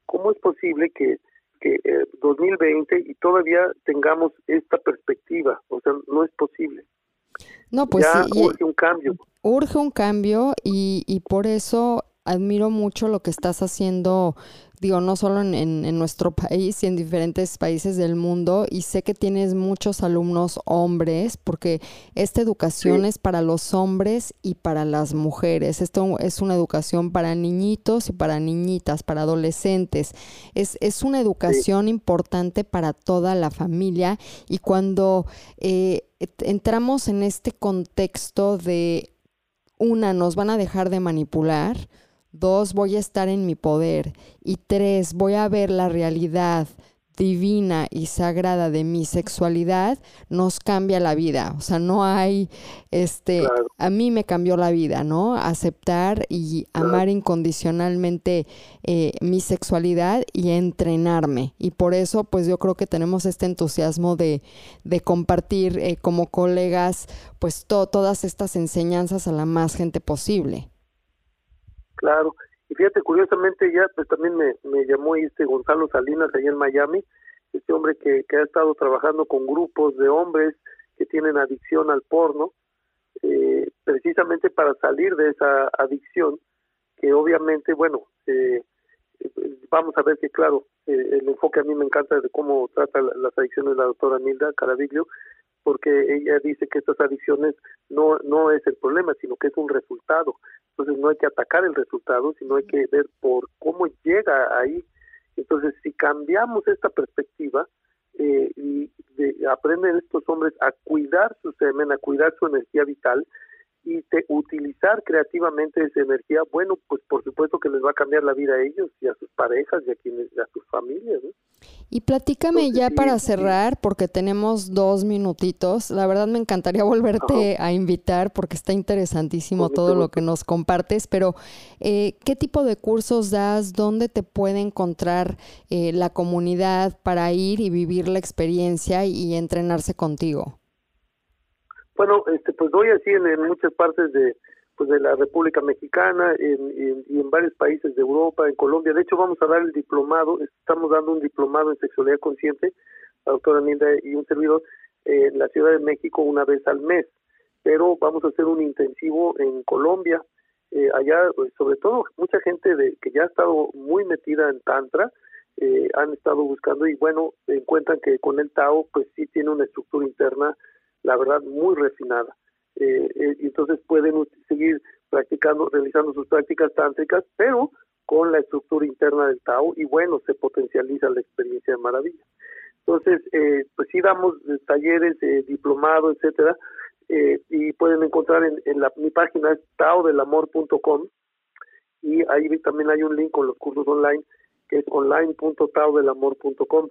¿cómo es posible que que 2020 eh, y todavía tengamos esta perspectiva, o sea, no es posible. No, pues ya urge un cambio. Urge un cambio y, y por eso admiro mucho lo que estás haciendo digo, no solo en, nuestro país y en diferentes países del mundo, y sé que tienes muchos alumnos hombres, porque esta educación es para los hombres y para las mujeres. Esto es una educación para niñitos y para niñitas, para adolescentes. Es, es una educación importante para toda la familia y cuando eh, entramos en este contexto de una, nos van a dejar de manipular, Dos, voy a estar en mi poder. Y tres, voy a ver la realidad divina y sagrada de mi sexualidad nos cambia la vida. O sea, no hay, este, a mí me cambió la vida, ¿no? Aceptar y amar incondicionalmente eh, mi sexualidad y entrenarme. Y por eso, pues yo creo que tenemos este entusiasmo de, de compartir eh, como colegas, pues todas estas enseñanzas a la más gente posible. Claro, y fíjate, curiosamente ya pues también me, me llamó este Gonzalo Salinas allá en Miami, este hombre que, que ha estado trabajando con grupos de hombres que tienen adicción al porno, eh, precisamente para salir de esa adicción, que obviamente, bueno, eh, vamos a ver que claro, eh, el enfoque a mí me encanta de cómo trata las adicciones la doctora Nilda Caraviglio, porque ella dice que estas adicciones no, no es el problema, sino que es un resultado. Entonces no hay que atacar el resultado, sino hay que ver por cómo llega ahí. Entonces, si cambiamos esta perspectiva eh, y aprenden estos hombres a cuidar su semen, a cuidar su energía vital, y utilizar creativamente esa energía, bueno, pues por supuesto que les va a cambiar la vida a ellos y a sus parejas y a, quienes, a sus familias. Y platícame ya para cerrar, porque tenemos dos minutitos. La verdad me encantaría volverte a invitar porque está interesantísimo todo lo que nos compartes, pero eh, ¿qué tipo de cursos das? ¿Dónde te puede encontrar eh, la comunidad para ir y vivir la experiencia y entrenarse contigo? Bueno, este, pues doy así en, muchas partes de pues de la República Mexicana en, y en varios países de Europa, en Colombia. De hecho, vamos a dar el diplomado, estamos dando un diplomado en sexualidad consciente, la doctora Ninda y un servidor, en la Ciudad de México una vez al mes. Pero vamos a hacer un intensivo en Colombia. Eh, allá, pues, sobre todo, mucha gente de, que ya ha estado muy metida en Tantra, eh, han estado buscando y bueno, encuentran que con el Tao, pues sí tiene una estructura interna la verdad, muy refinada. Eh, eh, entonces pueden seguir practicando, realizando sus prácticas tántricas, pero con la estructura interna del Tao y bueno, se potencializa la experiencia de maravilla. Entonces, eh, pues sí damos talleres, diplomado, etcétera, eh, y pueden encontrar en, la, mi página es taodelamor.com y ahí también hay un link con los cursos online que es online.taodelamor.com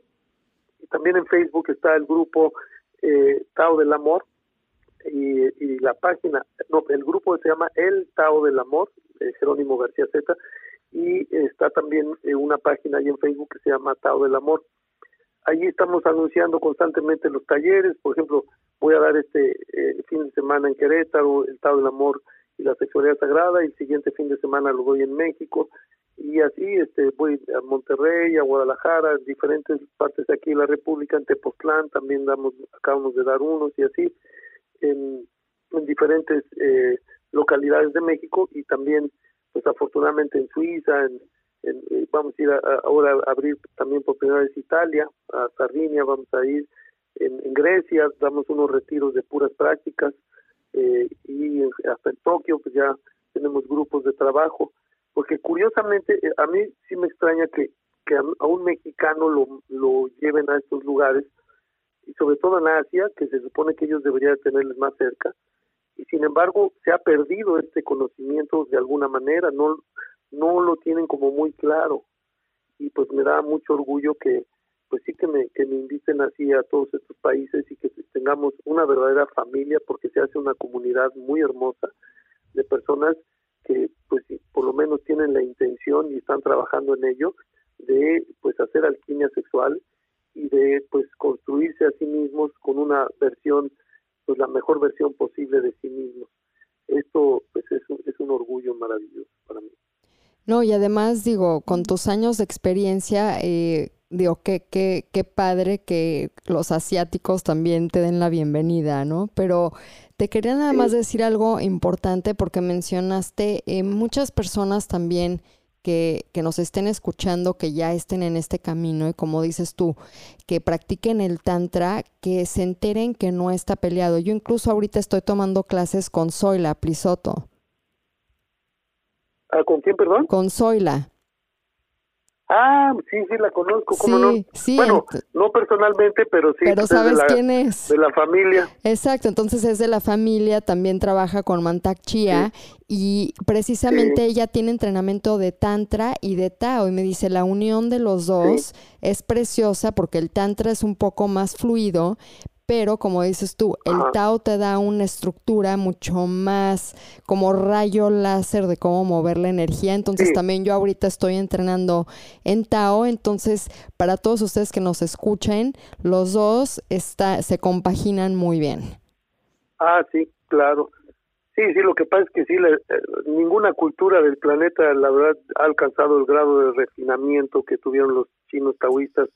y también en Facebook está el grupo eh, Tao del Amor y, y, la página, no, el grupo se llama El Tao del Amor, Jerónimo García Z, y está también eh, una página ahí en Facebook que se llama Tao del Amor. Allí estamos anunciando constantemente los talleres, por ejemplo, voy a dar este eh, fin de semana en Querétaro, el Tao del Amor y la sexualidad sagrada, y el siguiente fin de semana lo doy en México, y así este voy a Monterrey, a Guadalajara, diferentes partes de aquí de la República, en Tepoztlán también damos, acabamos de dar unos, y así en, en diferentes eh, localidades de México, y también pues afortunadamente en Suiza, en, eh, vamos a ir ahora a abrir también por primera vez Italia, a Sardinia, vamos a ir en, Grecia, damos unos retiros de puras prácticas eh, y hasta en Tokio pues ya tenemos grupos de trabajo, porque curiosamente eh, a mí sí me extraña que, que a, un mexicano lo, lo lleven a estos lugares y sobre todo en Asia, que se supone que ellos deberían tenerles más cerca, y sin embargo se ha perdido este conocimiento de alguna manera, no, no lo tienen como muy claro. Y pues me da mucho orgullo que pues sí que me, que me inviten así a todos estos países y que tengamos una verdadera familia porque se hace una comunidad muy hermosa de personas que pues por lo menos tienen la intención y están trabajando en ello de pues hacer alquimia sexual y de pues construirse a sí mismos con una versión pues la mejor versión posible de sí mismos. Esto pues es un, es un orgullo maravilloso para mí. No, y además digo, con tus años de experiencia, eh, digo, qué, qué, qué padre que los asiáticos también te den la bienvenida, ¿no? Pero te quería nada más decir algo importante porque mencionaste eh, muchas personas también que, nos estén escuchando, que ya estén en este camino y como dices tú, que practiquen el tantra, que se enteren que no está peleado. Yo incluso ahorita estoy tomando clases con Zoila Plisoto. Ah, ¿Con quién, perdón? Con Zoila. Ah, sí, sí, la conozco, ¿cómo no? Sí, bueno, no personalmente, pero sí. Pero sabes quién es. De la familia. Exacto, entonces es de la familia, también trabaja con Mantak Chia y precisamente ella tiene entrenamiento de Tantra y de Tao y me dice, la unión de los dos es preciosa porque el Tantra es un poco más fluido, pero como dices tú, el Tao te da una estructura mucho más como rayo láser de cómo mover la energía. Entonces también yo ahorita estoy entrenando en Tao, entonces para todos ustedes que nos escuchen, los dos está, se compaginan muy bien. Ah, sí, claro. Sí, sí, lo que pasa es que sí, eh, ninguna cultura del planeta, la verdad, ha alcanzado el grado de refinamiento que tuvieron los chinos taoístas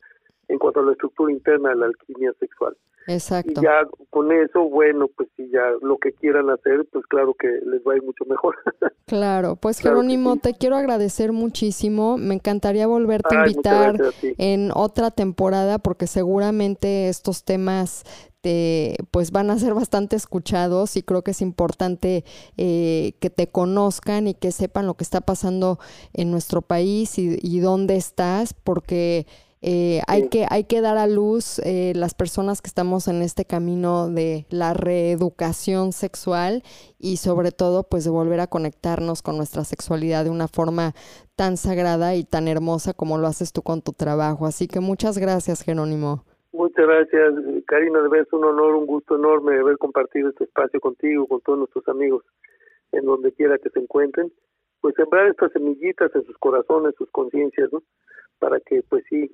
en cuanto a la estructura interna de la alquimia sexual. Exacto. Y ya con eso, bueno, pues si ya lo que quieran hacer, pues claro que les va a ir mucho mejor. claro, pues Jerónimo, te quiero agradecer muchísimo. Me encantaría volverte a invitar en otra temporada porque seguramente estos temas te, pues van a ser bastante escuchados y creo que es importante eh, que te conozcan y que sepan lo que está pasando en nuestro país y, y dónde estás porque eh, hay, que, hay que dar a luz eh, las personas que estamos en este camino de la reeducación sexual y sobre todo pues de volver a conectarnos con nuestra sexualidad de una forma tan sagrada y tan hermosa como lo haces tú con tu trabajo. Así que muchas gracias Jerónimo. Muchas gracias Karina, de es un honor, un gusto enorme haber compartido este espacio contigo, con todos nuestros amigos en donde quiera que se encuentren, pues sembrar estas semillitas en sus corazones, sus conciencias, ¿no? Para que pues sí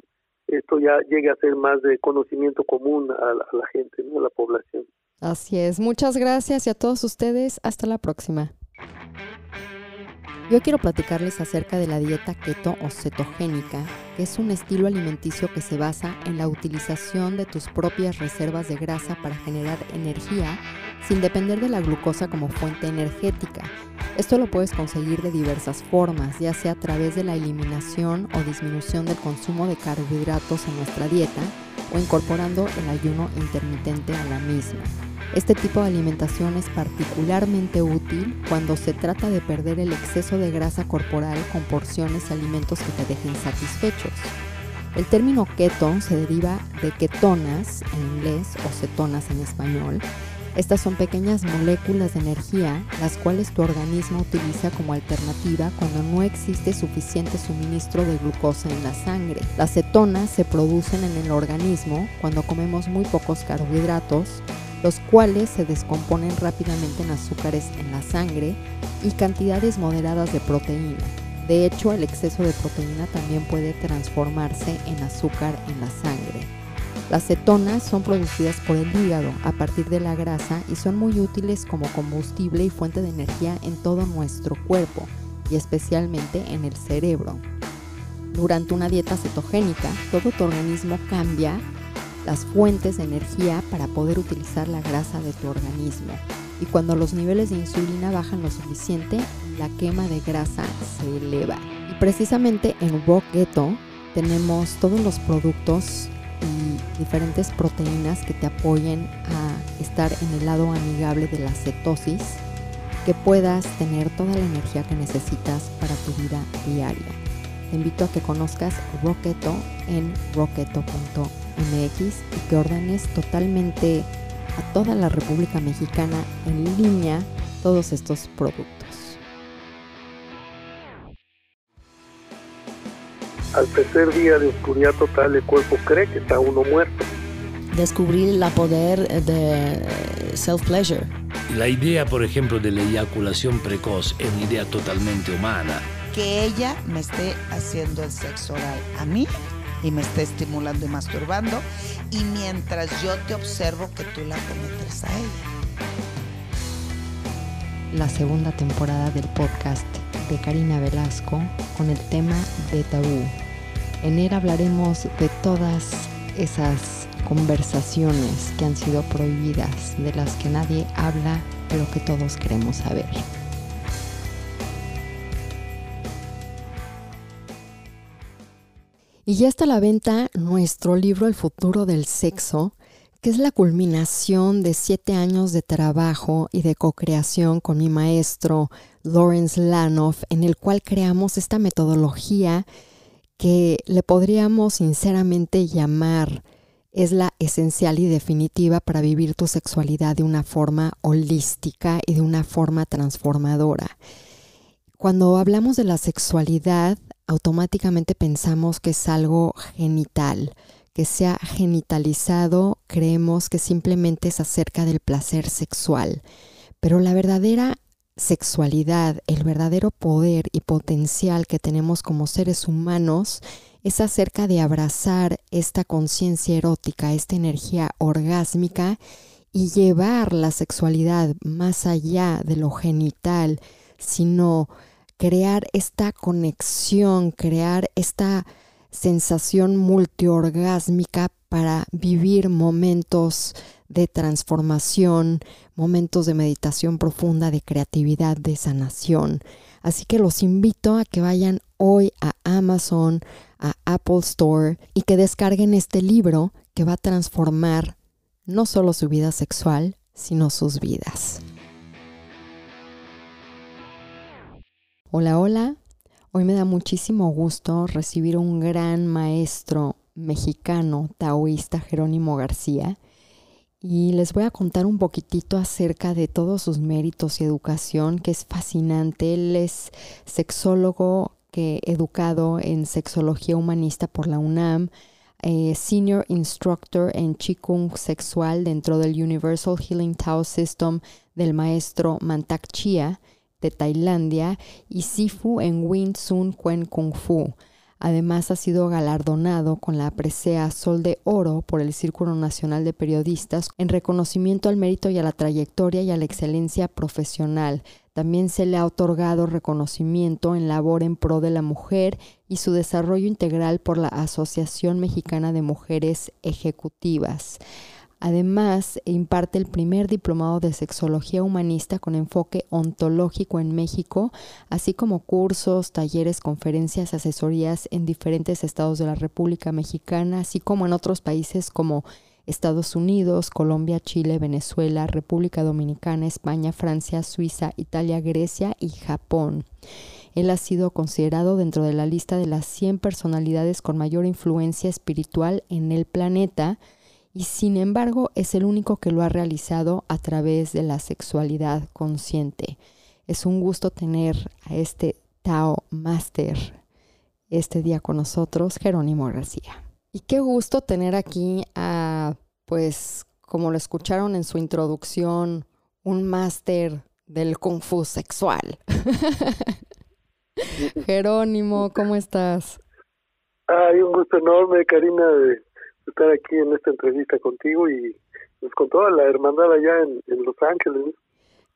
esto ya llegue a ser más de conocimiento común a la, gente, a la población. Así es. Muchas gracias y a todos ustedes. Hasta la próxima. Yo quiero platicarles acerca de la dieta keto o cetogénica, que es un estilo alimenticio que se basa en la utilización de tus propias reservas de grasa para generar energía sin depender de la glucosa como fuente energética. Esto lo puedes conseguir de diversas formas, ya sea a través de la eliminación o disminución del consumo de carbohidratos en nuestra dieta incorporando el ayuno intermitente a la misma. Este tipo de alimentación es particularmente útil cuando se trata de perder el exceso de grasa corporal con porciones y alimentos que te dejen satisfechos. El término keto se deriva de ketonas en inglés o cetonas en español Estas son pequeñas moléculas de energía, las cuales tu organismo utiliza como alternativa cuando no existe suficiente suministro de glucosa en la sangre. Las cetonas se producen en el organismo cuando comemos muy pocos carbohidratos, los cuales se descomponen rápidamente en azúcares en la sangre y cantidades moderadas de proteína. De hecho, el exceso de proteína también puede transformarse en azúcar en la sangre. Las cetonas son producidas por el hígado a partir de la grasa y son muy útiles como combustible y fuente de energía en todo nuestro cuerpo y especialmente en el cerebro. Durante una dieta cetogénica, todo tu organismo cambia las fuentes de energía para poder utilizar la grasa de tu organismo. Y cuando los niveles de insulina bajan lo suficiente, la quema de grasa se eleva. Y precisamente en Raw Keto tenemos todos los productos y diferentes proteínas que te apoyen a estar en el lado amigable de la cetosis, que puedas tener toda la energía que necesitas para tu vida diaria. Te invito a que conozcas Roqueto en roqueto.mx y que ordenes totalmente a toda la República Mexicana en línea todos estos productos. Al tercer día de oscuridad total el cuerpo cree que está uno muerto. Descubrir el poder de self-pleasure. La idea, por ejemplo, de la eyaculación precoz es una idea totalmente humana. Que ella me esté haciendo el sexo oral a mí y me esté estimulando y masturbando y mientras yo te observo que tú la cometes a ella. La segunda temporada del podcast de Karina Velasco con el tema de tabú en él hablaremos de todas esas conversaciones que han sido prohibidas, de las que nadie habla, pero que todos queremos saber. Y ya está a la venta nuestro libro El futuro del sexo, que es la culminación de siete años de trabajo y de co-creación con mi maestro Lawrence Lanoff, en el cual creamos esta metodología que le podríamos sinceramente llamar es la esencial y definitiva para vivir tu sexualidad de una forma holística y de una forma transformadora. Cuando hablamos de la sexualidad, automáticamente pensamos que es algo genital, que sea genitalizado, creemos que simplemente es acerca del placer sexual. Pero la verdadera sexualidad, el verdadero poder y potencial que tenemos como seres humanos es acerca de abrazar esta conciencia erótica, esta energía orgásmica y llevar la sexualidad más allá de lo genital, sino crear esta conexión, crear esta sensación multiorgásmica para vivir momentos de transformación, momentos de meditación profunda, de creatividad, de sanación. Así que los invito a que vayan hoy a Amazon, a Apple Store y que descarguen este libro que va a transformar no solo su vida sexual, sino sus vidas. Hola, hola. Hoy me da muchísimo gusto recibir un gran maestro mexicano taoísta, Jerónimo García, y les voy a contar un poquitito acerca de todos sus méritos y educación, que es fascinante. Él es sexólogo que educado en sexología humanista por la UNAM, eh, senior instructor en Qigong sexual dentro del Universal Healing Tao System del maestro Mantak Chia de Tailandia y Sifu en Wing Tsun Kuen Kung Fu. Además ha sido galardonado con la presea Sol de Oro por el Círculo Nacional de Periodistas en reconocimiento al mérito y a la trayectoria y a la excelencia profesional. También se le ha otorgado reconocimiento en labor en pro de la mujer y su desarrollo integral por la Asociación Mexicana de Mujeres Ejecutivas. Además, imparte el primer diplomado de sexología humanista con enfoque ontológico en México, así como cursos, talleres, conferencias, asesorías en diferentes estados de la República Mexicana, así como en otros países como Estados Unidos, Colombia, Chile, Venezuela, República Dominicana, España, Francia, Suiza, Italia, Grecia y Japón. Él ha sido considerado dentro de la lista de las 100 personalidades con mayor influencia espiritual en el planeta, y sin embargo es el único que lo ha realizado a través de la sexualidad consciente. Es un gusto tener a este Tao Master este día con nosotros, Jerónimo García. Y qué gusto tener aquí a, pues, como lo escucharon en su introducción, un máster del Kung Fu sexual. Jerónimo, ¿cómo estás? Ay, un gusto enorme, Karina, de estar aquí en esta entrevista contigo y pues, con toda la hermandad allá en, Los Ángeles.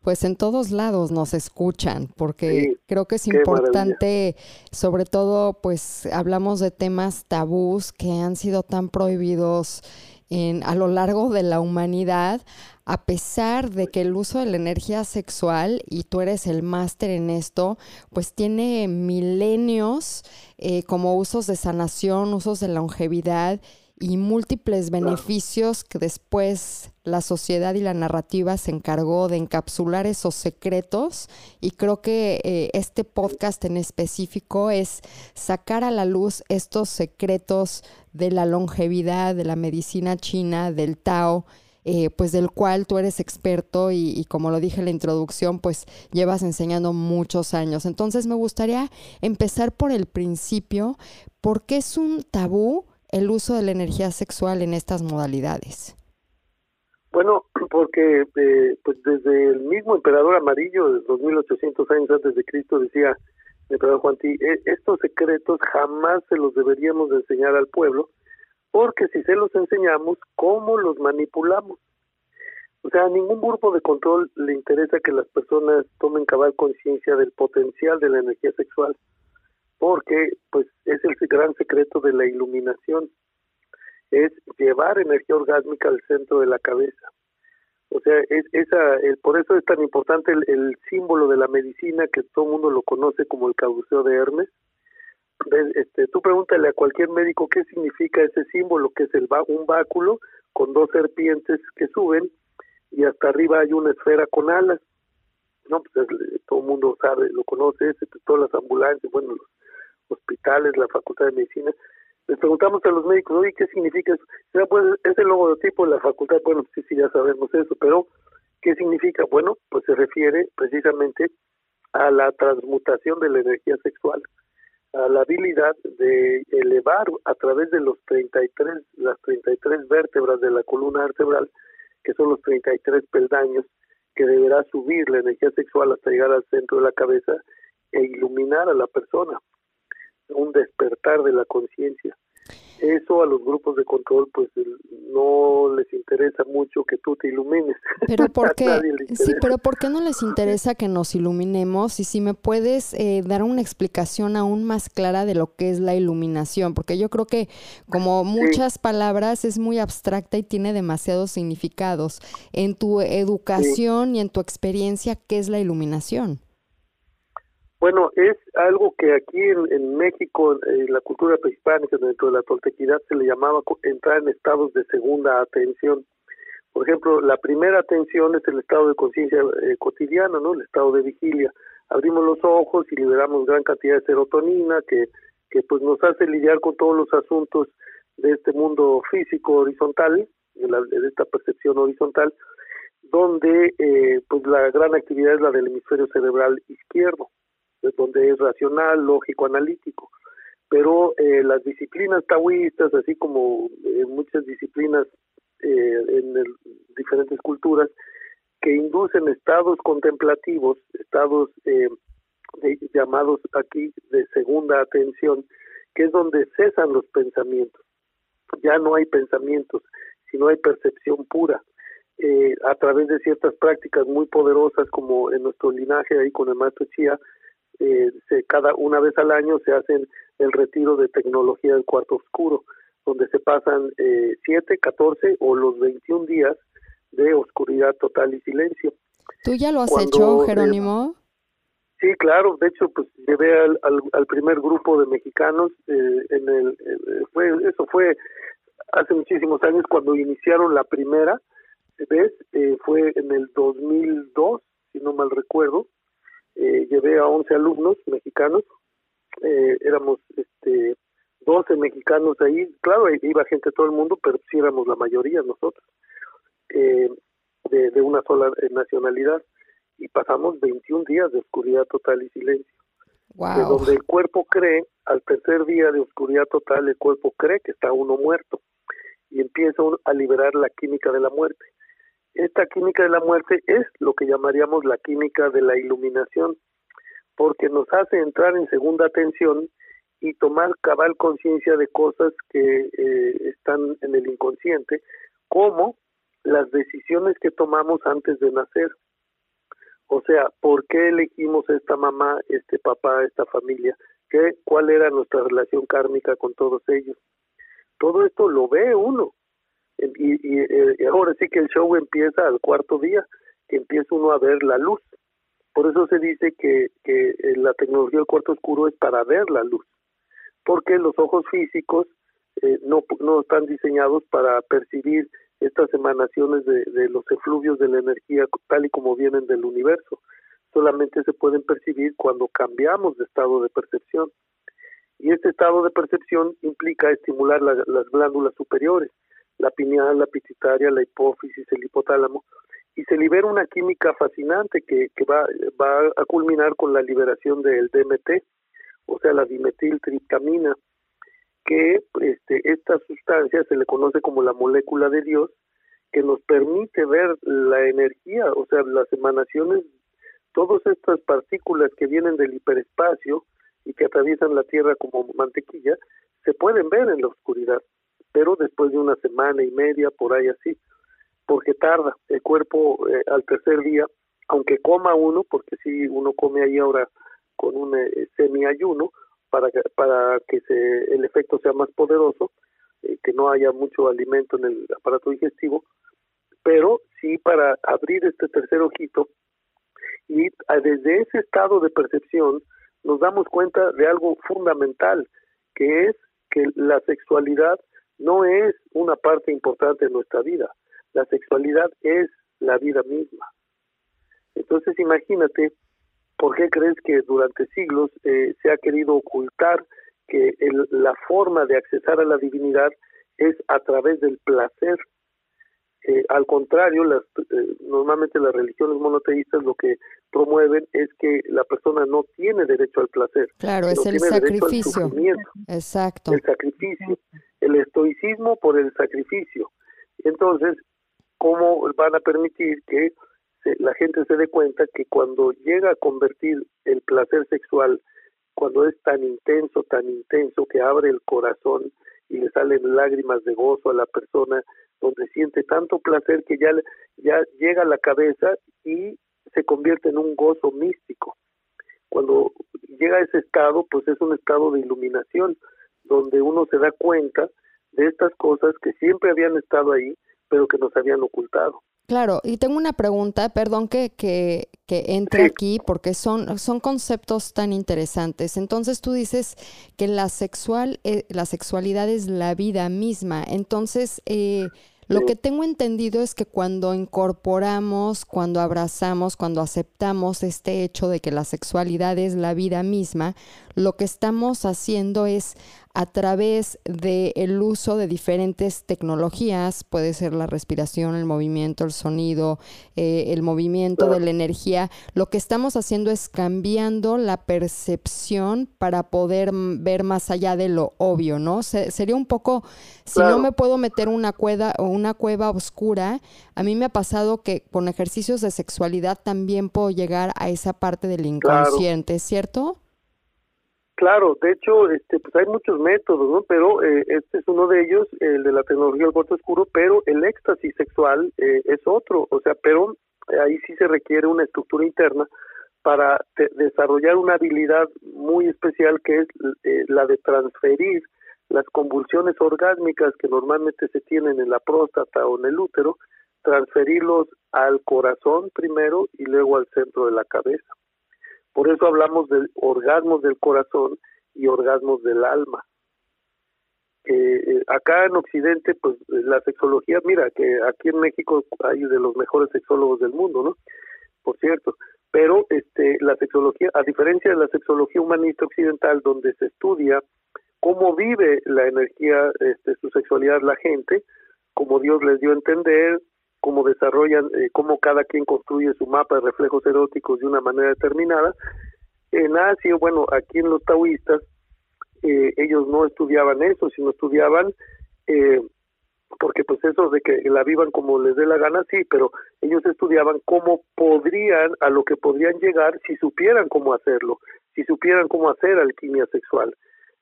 Pues en todos lados nos escuchan, porque creo que es importante, sobre todo, pues hablamos de temas tabús que han sido tan prohibidos en, a lo largo de la humanidad, a pesar de que el uso de la energía sexual, y tú eres el máster en esto, pues tiene milenios eh, como usos de sanación, usos de longevidad y múltiples beneficios que después la sociedad y la narrativa se encargó de encapsular esos secretos. Y creo que eh, este podcast en específico es sacar a la luz estos secretos de la longevidad, de la medicina china, del Tao, eh, pues del cual tú eres experto y, y, como lo dije en la introducción, pues llevas enseñando muchos años. Entonces me gustaría empezar por el principio, porque es un tabú el uso de la energía sexual en estas modalidades? Bueno, porque eh, pues desde el mismo emperador amarillo, de 2800 años antes de Cristo, decía el emperador Juan e, estos secretos jamás se los deberíamos enseñar al pueblo, porque si se los enseñamos, ¿cómo los manipulamos? O sea, a ningún grupo de control le interesa que las personas tomen cabal conciencia del potencial de la energía sexual porque pues es el gran secreto de la iluminación, es llevar energía orgásmica al centro de la cabeza. O sea, es esa, el, por eso es tan importante el, símbolo de la medicina que todo el mundo lo conoce como el caduceo de Hermes. Este, tú pregúntale a cualquier médico qué significa ese símbolo, que es el un báculo con dos serpientes que suben y hasta arriba hay una esfera con alas. No, pues todo el mundo sabe, lo conoce, todas las ambulancias, bueno, los hospitales, la Facultad de Medicina. Les preguntamos a los médicos, oye, ¿qué significa eso? Pues, es el logotipo de la facultad, bueno, sí, sí, ya sabemos eso, pero ¿qué significa? Bueno, pues se refiere precisamente a la transmutación de la energía sexual, a la habilidad de elevar a través de los 33, las 33 vértebras de la columna vertebral, que son los 33 peldaños, que deberá subir la energía sexual hasta llegar al centro de la cabeza e iluminar a la persona un despertar de la conciencia. Eso a los grupos de control pues no les interesa mucho que tú te ilumines. Pero ¿por qué? sí, pero ¿por qué no les interesa que nos iluminemos? Y si me puedes eh, dar una explicación aún más clara de lo que es la iluminación, porque yo creo que como muchas palabras es muy abstracta y tiene demasiados significados. En tu educación y en tu experiencia, ¿qué es la iluminación? Bueno, es algo que aquí en, México, en la cultura prehispánica, dentro de la toltequidad, se le llamaba entrar en estados de segunda atención. Por ejemplo, la primera atención es el estado de conciencia eh, cotidiano, ¿no? El estado de vigilia. Abrimos los ojos y liberamos gran cantidad de serotonina que, que pues nos hace lidiar con todos los asuntos de este mundo físico horizontal, de, esta percepción horizontal, donde eh, pues la gran actividad es la del hemisferio cerebral izquierdo donde es racional, lógico, analítico. Pero eh, las disciplinas taoístas, así como eh, muchas disciplinas eh, en diferentes culturas, que inducen estados contemplativos, estados llamados aquí de segunda atención, que es donde cesan los pensamientos. Ya no hay pensamientos, sino hay percepción pura. a través de ciertas prácticas muy poderosas, como en nuestro linaje ahí con el maestro Chia, eh, se, cada una vez al año se hacen el retiro de tecnología del cuarto oscuro, donde se pasan eh, 7, 14 o los 21 días de oscuridad total y silencio. ¿Tú ya lo has hecho, Jerónimo? sí, claro. De hecho, pues llevé al, al, primer grupo de mexicanos eh, en el eh, fue eso fue hace muchísimos años cuando iniciaron la primera vez eh, fue en el 2002, si no mal recuerdo eh, llevé a 11 alumnos mexicanos, eh, éramos este 12 mexicanos ahí, claro, iba gente de todo el mundo, pero sí éramos la mayoría nosotros, eh, de, de, una sola eh, nacionalidad, y pasamos 21 días de oscuridad total y silencio. De donde el cuerpo cree, al tercer día de oscuridad total, el cuerpo cree que está uno muerto. Y empieza a liberar la química de la muerte. Esta química de la muerte es lo que llamaríamos la química de la iluminación, porque nos hace entrar en segunda atención y tomar cabal conciencia de cosas que eh, están en el inconsciente, como las decisiones que tomamos antes de nacer. O sea, ¿por qué elegimos esta mamá, este papá, esta familia? ¿Qué, ¿Cuál era nuestra relación kármica con todos ellos? Todo esto lo ve uno. Y, y, ahora sí que el show empieza al cuarto día, que empieza uno a ver la luz. Por eso se dice que, que la tecnología del cuarto oscuro es para ver la luz porque los ojos físicos eh, no, no están diseñados para percibir estas emanaciones de, de los efluvios de la energía tal y como vienen del universo. Solamente se pueden percibir cuando cambiamos de estado de percepción. Y este estado de percepción implica estimular las glándulas superiores, la pineal, la pituitaria, la hipófisis, el hipotálamo, y se libera una química fascinante que, que va, va a culminar con la liberación del DMT, o sea, la dimetiltriptamina, que este, esta sustancia se le conoce como la molécula de Dios, que nos permite ver la energía, o sea, las emanaciones, todas estas partículas que vienen del hiperespacio y que atraviesan la Tierra como mantequilla, se pueden ver en la oscuridad, pero después de una semana y media, por ahí así, porque tarda el cuerpo eh, al tercer día, aunque coma uno, porque si uno come ahí ahora con un eh, semi-ayuno para que, para que se, el efecto sea más poderoso, eh, que no haya mucho alimento en el aparato digestivo, pero sí para abrir este tercer ojito y desde ese estado de percepción nos damos cuenta de algo fundamental, que es que la sexualidad no es una parte importante de nuestra vida, la sexualidad es la vida misma. Entonces imagínate ¿Por qué crees que durante siglos eh, se ha querido ocultar que la forma de accesar a la divinidad es a través del placer? Eh, al contrario, las, eh, normalmente las religiones monoteístas lo que promueven es que la persona no tiene derecho al placer. Claro, es el sacrificio. Exacto. El sacrificio, el estoicismo por el sacrificio. Entonces, ¿cómo van a permitir que la gente se dé cuenta que cuando llega a convertir el placer sexual, cuando es tan intenso, tan intenso que abre el corazón y le salen lágrimas de gozo a la persona, donde siente tanto placer que ya, ya llega a la cabeza y se convierte en un gozo místico. Cuando llega a ese estado, pues es un estado de iluminación, donde uno se da cuenta de estas cosas que siempre habían estado ahí, pero que nos habían ocultado. Claro, y tengo una pregunta, perdón que, que, que entre aquí, porque son, son conceptos tan interesantes. Entonces tú dices que la, sexual, eh, la sexualidad es la vida misma. Entonces, eh, lo que tengo entendido es que cuando incorporamos, cuando abrazamos, cuando aceptamos este hecho de que la sexualidad es la vida misma, lo que estamos haciendo es a través del el uso de diferentes tecnologías, puede ser la respiración, el movimiento, el sonido, eh, el movimiento de la energía, lo que estamos haciendo es cambiando la percepción para poder ver más allá de lo obvio, ¿no? sería un poco, si no me puedo meter una cueva, una cueva oscura, a mí me ha pasado que con ejercicios de sexualidad también puedo llegar a esa parte del inconsciente, ¿cierto? Claro, de hecho, este, pues hay muchos métodos, ¿no? Pero eh, este es uno de ellos, el de la tecnología del cuarto oscuro, pero el éxtasis sexual eh, es otro, o sea, pero ahí sí se requiere una estructura interna para desarrollar una habilidad muy especial que es eh, la de transferir las convulsiones orgásmicas que normalmente se tienen en la próstata o en el útero, transferirlos al corazón primero y luego al centro de la cabeza. Por eso hablamos de orgasmos del corazón y orgasmos del alma. Eh, acá en Occidente, pues la sexología, mira, que aquí en México hay de los mejores sexólogos del mundo, ¿no? Por cierto, pero este la sexología, a diferencia de la sexología humanista occidental, donde se estudia cómo vive la energía, este, su sexualidad la gente, cómo Dios les dio a entender, cómo desarrollan, eh, cómo cada quien construye su mapa de reflejos eróticos de una manera determinada. En Asia, bueno, aquí en los taoístas, eh, ellos no estudiaban eso, sino estudiaban, eh, porque pues eso de que la vivan como les dé la gana, sí, pero ellos estudiaban cómo podrían, a lo que podrían llegar si supieran cómo hacerlo, si supieran cómo hacer alquimia sexual.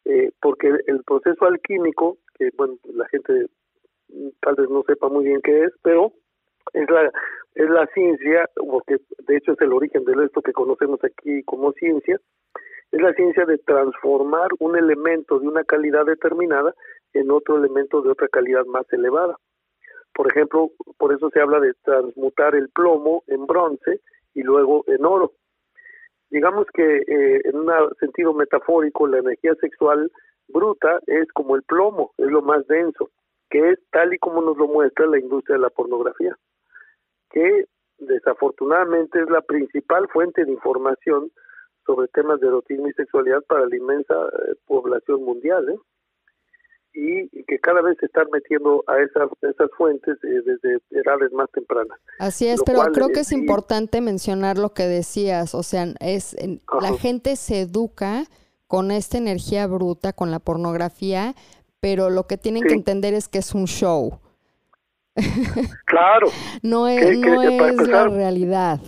Eh, porque el proceso alquímico, que bueno, la gente tal vez no sepa muy bien qué es, pero es la es la ciencia, porque de hecho es el origen de esto que conocemos aquí como ciencia, es la ciencia de transformar un elemento de una calidad determinada en otro elemento de otra calidad más elevada. Por ejemplo, por eso se habla de transmutar el plomo en bronce y luego en oro. Digamos que eh, en un sentido metafórico, la energía sexual bruta es como el plomo, es lo más denso, que es tal y como nos lo muestra la industria de la pornografía, que desafortunadamente es la principal fuente de información sobre temas de erotismo y sexualidad para la inmensa eh, población mundial, ¿eh? y, que cada vez se están metiendo a esas, esas fuentes eh, desde edades más tempranas. Así es, pero creo que es importante mencionar lo que decías, o sea, es la gente se educa con esta energía bruta, con la pornografía, pero lo que tienen que entender es que es un show. Claro. no es, no es la realidad.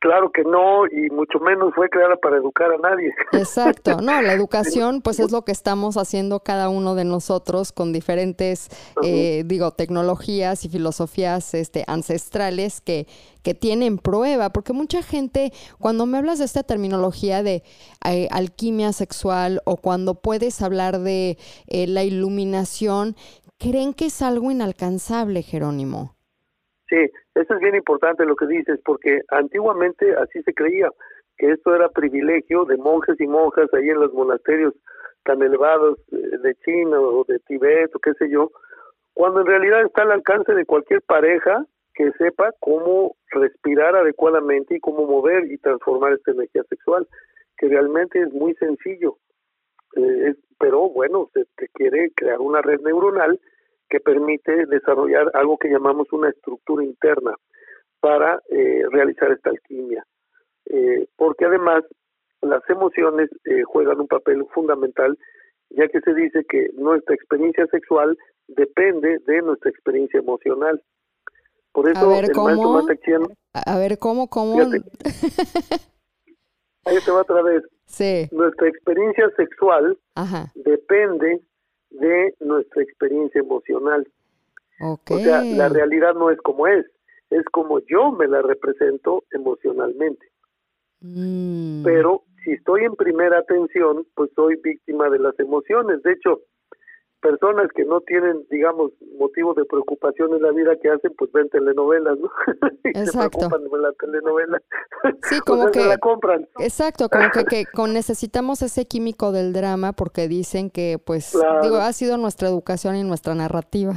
Claro que no, y mucho menos fue creada para educar a nadie. Exacto, no, la educación pues es lo que estamos haciendo cada uno de nosotros con diferentes, eh, digo, tecnologías y filosofías este, ancestrales que, que tienen prueba, porque mucha gente, cuando me hablas de esta terminología de eh, alquimia sexual o cuando puedes hablar de eh, la iluminación, creen que es algo inalcanzable, Jerónimo. Sí, eso es bien importante lo que dices, porque antiguamente así se creía, que esto era privilegio de monjes y monjas ahí en los monasterios tan elevados eh, de China o de Tibet o qué sé yo, cuando en realidad está al alcance de cualquier pareja que sepa cómo respirar adecuadamente y cómo mover y transformar esta energía sexual, que realmente es muy sencillo. Eh, pero bueno, se, se quiere crear una red neuronal que permite desarrollar algo que llamamos una estructura interna para eh, realizar esta alquimia. Eh, porque además las emociones eh, juegan un papel fundamental, ya que se dice que nuestra experiencia sexual depende de nuestra experiencia emocional. Por eso a ver, ¿cómo? A ver, ¿cómo? ¿Cómo? ahí te va otra vez. Sí. Nuestra experiencia sexual depende de nuestra experiencia emocional. O sea, la realidad no es como es, es como yo me la represento emocionalmente. Mm. Pero si estoy en primera atención, pues soy víctima de las emociones. De hecho, personas que no tienen, digamos, motivos de preocupación en la vida que hacen, pues ven telenovelas, ¿no? y se preocupan de la telenovela. Sí, como que la compran. Exacto, como que, que con necesitamos ese químico del drama porque dicen que, pues, digo, ha sido nuestra educación y nuestra narrativa.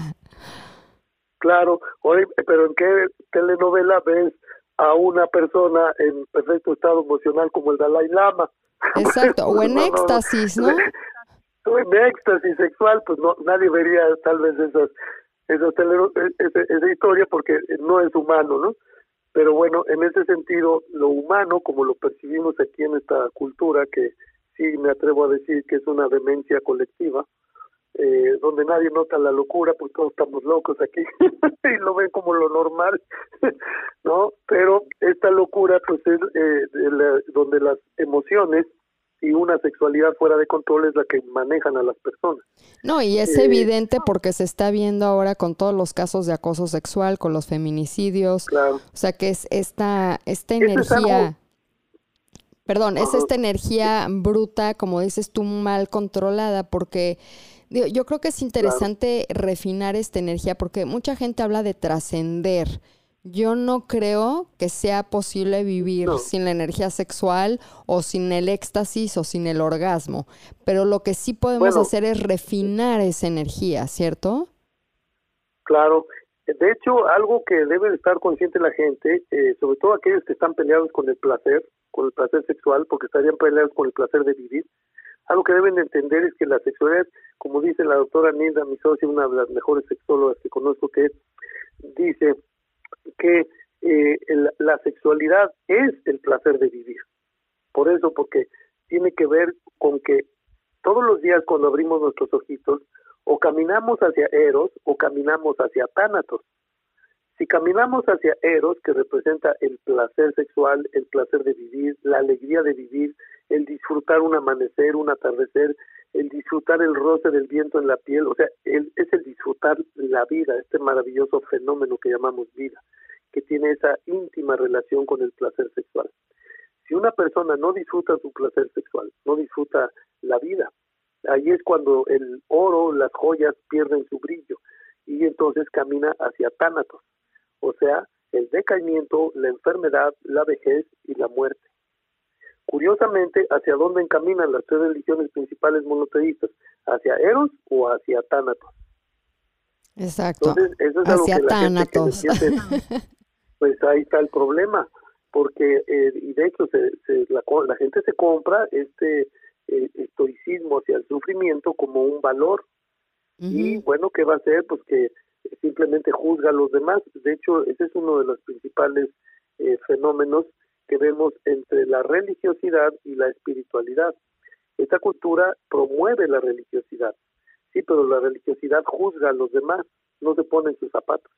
Claro, oye, pero ¿en qué telenovela ves a una persona en perfecto estado emocional como el Dalai Lama? Exacto, o en éxtasis, ¿no? En éxtasis sexual, pues no nadie vería tal vez esas esas esa, esa historia porque no es humano, ¿no? Pero bueno, en ese sentido, lo humano, como lo percibimos aquí en esta cultura, que sí me atrevo a decir que es una demencia colectiva, eh, donde nadie nota la locura, porque todos estamos locos aquí y lo ven como lo normal, ¿no? Pero esta locura, pues es eh, donde las emociones y una sexualidad fuera de control es la que manejan a las personas. No, y es eh, evidente porque se está viendo ahora con todos los casos de acoso sexual, con los feminicidios, o sea que es esta, esta energía, perdón, es esta energía bruta, como dices tú, mal controlada, porque yo creo que es interesante refinar esta energía, porque mucha gente habla de trascender, yo no creo que sea posible vivir sin la energía sexual o sin el éxtasis o sin el orgasmo, pero lo que sí podemos hacer es refinar esa energía, ¿cierto? Claro. De hecho, algo que debe estar consciente la gente, eh, sobre todo aquellos que están peleados con el placer, con el placer sexual, porque estarían peleados con el placer de vivir, Algo que deben entender es que la sexualidad, como dice la doctora Nilda, mi socia, una de las mejores sexólogas que conozco, que dice que eh, la sexualidad es el placer de vivir. Por eso, porque tiene que ver con que todos los días cuando abrimos nuestros ojitos, o caminamos hacia Eros o caminamos hacia Tánatos. Si caminamos hacia Eros, que representa el placer sexual, el placer de vivir, la alegría de vivir, el disfrutar un amanecer, un atardecer, el disfrutar el roce del viento en la piel, o sea, es el disfrutar la vida, este maravilloso fenómeno que llamamos vida, que tiene esa íntima relación con el placer sexual. Si una persona no disfruta su placer sexual, no disfruta la vida, ahí es cuando el oro, las joyas pierden su brillo y entonces camina hacia tánatos, o sea, el decaimiento, la enfermedad, la vejez y la muerte. Curiosamente, ¿hacia dónde encaminan las tres religiones principales monoteístas? ¿Hacia Eros o hacia Tánatos? Exacto. Entonces, eso es hacia algo que Tánatos. pues ahí está el problema, porque, eh, y de hecho, se, la, gente se compra este eh, estoicismo hacia el sufrimiento como un valor. Y bueno, ¿qué va a hacer? Pues que simplemente juzga a los demás. De hecho, ese es uno de los principales eh, fenómenos que vemos entre la religiosidad y la espiritualidad. Esta cultura promueve la religiosidad, sí, pero la religiosidad juzga a los demás, no se pone en sus zapatos.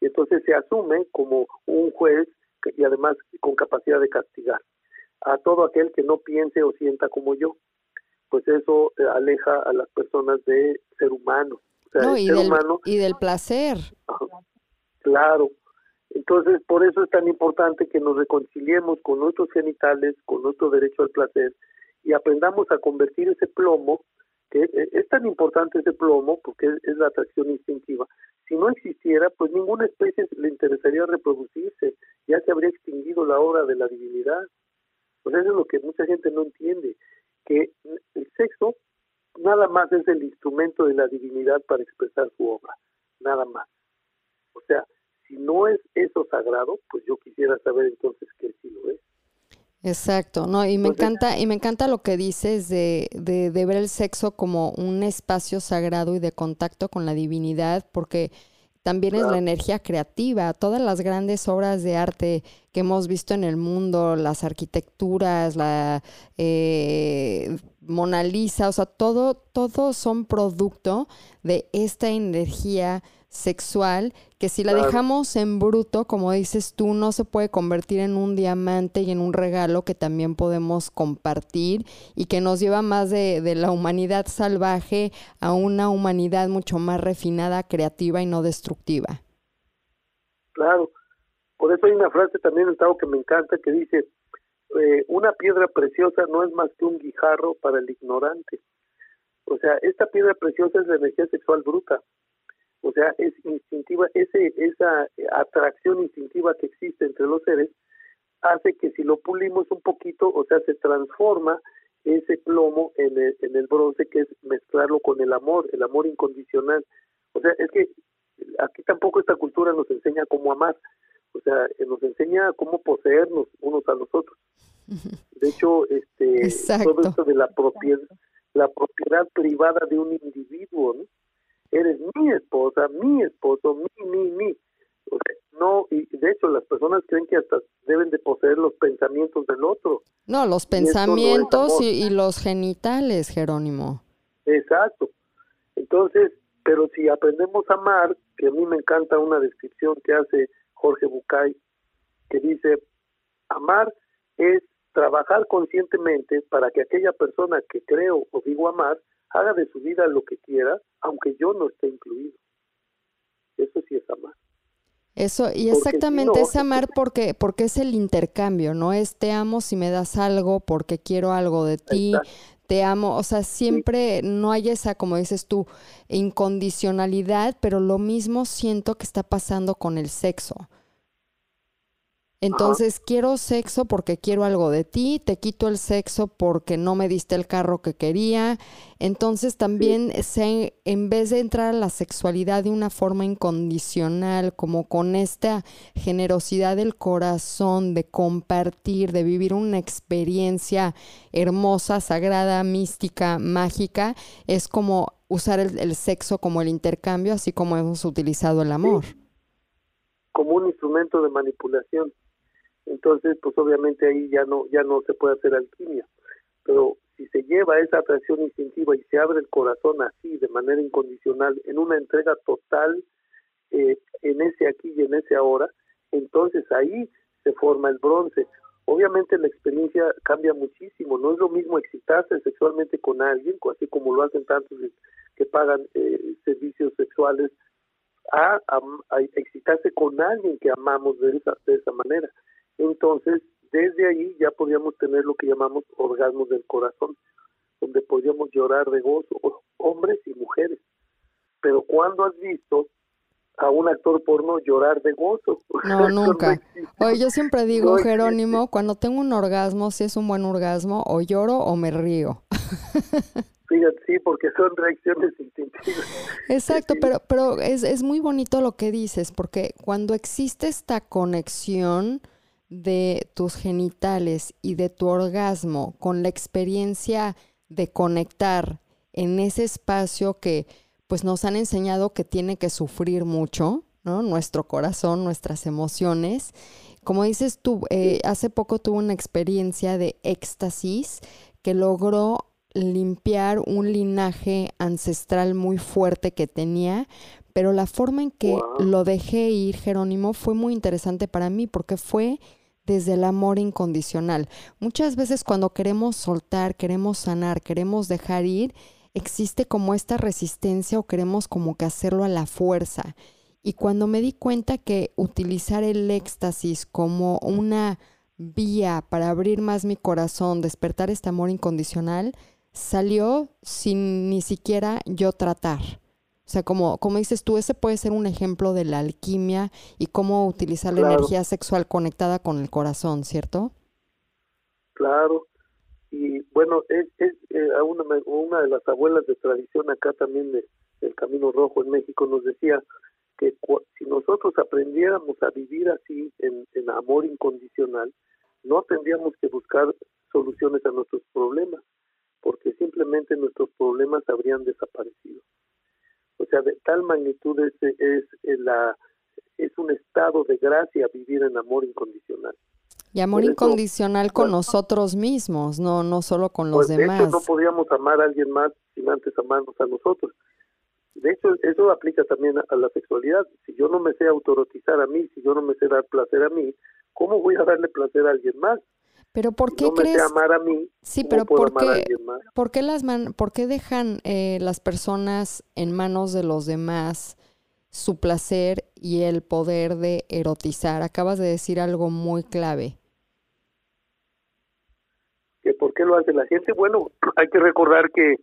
Y entonces se asume como un juez y además con capacidad de castigar a todo aquel que no piense o sienta como yo. Pues eso eh, aleja a las personas de ser humanos. y, del, y del placer. Claro, entonces, por eso es tan importante que nos reconciliemos con nuestros genitales, con nuestro derecho al placer y aprendamos a convertir ese plomo, que es tan importante ese plomo porque es, la atracción instintiva. Si no existiera, pues ninguna especie le interesaría reproducirse, ya se habría extinguido la obra de la divinidad. Pues eso es lo que mucha gente no entiende, que el sexo nada más es el instrumento de la divinidad para expresar su obra, nada más. O sea, si no es eso sagrado, pues yo quisiera saber entonces qué sí lo es. Exacto, no, y me encanta, y me encanta lo que dices de, de, de, ver el sexo como un espacio sagrado y de contacto con la divinidad, porque también es la energía creativa. Todas las grandes obras de arte que hemos visto en el mundo, las arquitecturas, la eh, Mona Lisa, o sea, todo, todo son producto de esta energía sexual que si la dejamos en bruto, como dices tú, no se puede convertir en un diamante y en un regalo que también podemos compartir y que nos lleva más de, de la humanidad salvaje a una humanidad mucho más refinada, creativa y no destructiva. Claro, por eso hay una frase también en Tao que me encanta que dice, eh, una piedra preciosa no es más que un guijarro para el ignorante. O sea, esta piedra preciosa es la energía sexual bruta o sea, es instintiva, ese, esa atracción instintiva que existe entre los seres hace que si lo pulimos un poquito, o sea, se transforma ese plomo en el, en el bronce, que es mezclarlo con el amor, el amor incondicional. O sea, es que aquí tampoco esta cultura nos enseña cómo amar, o sea, nos enseña cómo poseernos unos a los otros. De hecho, este, todo esto de la propiedad, la propiedad privada de un individuo, ¿no? Eres mi esposa, mi esposo, mi, mi, mi. no, y de hecho las personas creen que hasta deben de poseer los pensamientos del otro. No, los pensamientos y, los genitales, Jerónimo. Exacto. Entonces, pero si aprendemos a amar, que a mí me encanta una descripción que hace Jorge Bucay, que dice, amar es trabajar conscientemente para que aquella persona que creo o digo amar haga de su vida lo que quiera, aunque yo no esté incluido. Eso sí es amar. Eso, y exactamente es amar porque, porque es el intercambio, no es te amo si me das algo, porque quiero algo de ti, te amo, o sea, siempre no hay esa, como dices tú, incondicionalidad, pero lo mismo siento que está pasando con el sexo. Entonces, quiero sexo porque quiero algo de ti, te quito el sexo porque no me diste el carro que quería. Entonces, también se, en vez de entrar a la sexualidad de una forma incondicional, como con esta generosidad del corazón, de compartir, de vivir una experiencia hermosa, sagrada, mística, mágica, es como usar el, sexo como el intercambio, así como hemos utilizado el amor. Como un instrumento de manipulación entonces pues obviamente ahí ya no ya no se puede hacer alquimia. Pero si se lleva esa atracción instintiva y se abre el corazón así de manera incondicional en una entrega total eh, en ese aquí y en ese ahora entonces ahí se forma el bronce. Obviamente la experiencia cambia muchísimo. No es lo mismo excitarse sexualmente con alguien así como lo hacen tantos que pagan eh, servicios sexuales a, a, excitarse con alguien que amamos de esa de esa manera entonces, desde ahí ya podíamos tener lo que llamamos orgasmos del corazón, donde podíamos llorar de gozo, hombres y mujeres. Pero cuando has visto a un actor porno llorar de gozo? No, nunca. Oye, yo siempre digo, Jerónimo, cuando tengo un orgasmo, si es un buen orgasmo, o lloro o me río. Fíjate, sí, porque son reacciones instintivas. Exacto, pero, pero es, es muy bonito lo que dices, porque cuando existe esta conexión, de tus genitales y de tu orgasmo con la experiencia de conectar en ese espacio que pues nos han enseñado que tiene que sufrir mucho, ¿no? Nuestro corazón, nuestras emociones. Como dices tú, eh, hace poco tuve una experiencia de éxtasis que logró limpiar un linaje ancestral muy fuerte que tenía, pero la forma en que lo dejé ir, Jerónimo, fue muy interesante para mí porque fue desde el amor incondicional. Muchas veces cuando queremos soltar, queremos sanar, queremos dejar ir, existe como esta resistencia o queremos como que hacerlo a la fuerza. Y cuando me di cuenta que utilizar el éxtasis como una vía para abrir más mi corazón, despertar este amor incondicional, salió sin ni siquiera yo tratar. O sea, como, como dices tú, ese puede ser un ejemplo de la alquimia y cómo utilizar la energía sexual conectada con el corazón, ¿cierto? Claro. Y bueno, es, es eh, una, una de las abuelas de tradición acá también de, del Camino Rojo en México nos decía que si nosotros aprendiéramos a vivir así en, en amor incondicional, no tendríamos que buscar soluciones a nuestros problemas, porque simplemente nuestros problemas habrían desaparecido. O sea, de tal magnitud es, es, eh, la, es un estado de gracia vivir en amor incondicional. Y amor incondicional con nosotros mismos, no no solo con los pues, demás. De hecho, no podríamos amar a alguien más sin antes amarnos a nosotros. De hecho, eso aplica también a la sexualidad. Si yo no me sé autorotizar a mí, si yo no me sé dar placer a mí, ¿cómo voy a darle placer a alguien más? Pero ¿por qué crees? sí, pero ¿por qué, las man... ¿por qué dejan eh, las personas en manos de los demás su placer y el poder de erotizar? Acabas de decir algo muy clave. ¿Que ¿Por qué lo hace la gente? Bueno, hay que recordar que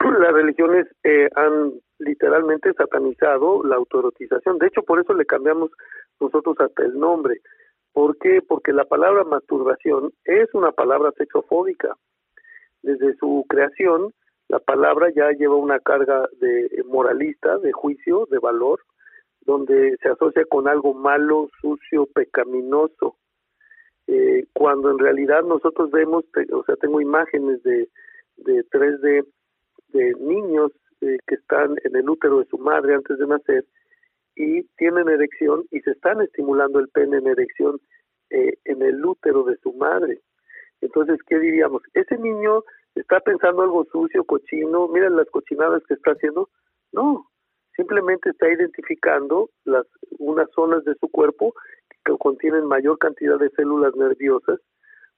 las religiones eh, han literalmente satanizado la autoerotización. De hecho, por eso le cambiamos nosotros hasta el nombre. ¿Por qué? Porque la palabra masturbación es una palabra sexofóbica. Desde su creación, la palabra ya lleva una carga de moralista, de juicio, de valor, donde se asocia con algo malo, sucio, pecaminoso. Eh, cuando en realidad nosotros vemos, o sea, tengo imágenes de, de 3D de niños eh, que están en el útero de su madre antes de nacer y tienen erección y se están estimulando el pene en erección eh, en el útero de su madre. Entonces, ¿qué diríamos? Ese niño está pensando algo sucio, cochino, mira las cochinadas que está haciendo. No, simplemente está identificando las unas zonas de su cuerpo que contienen mayor cantidad de células nerviosas.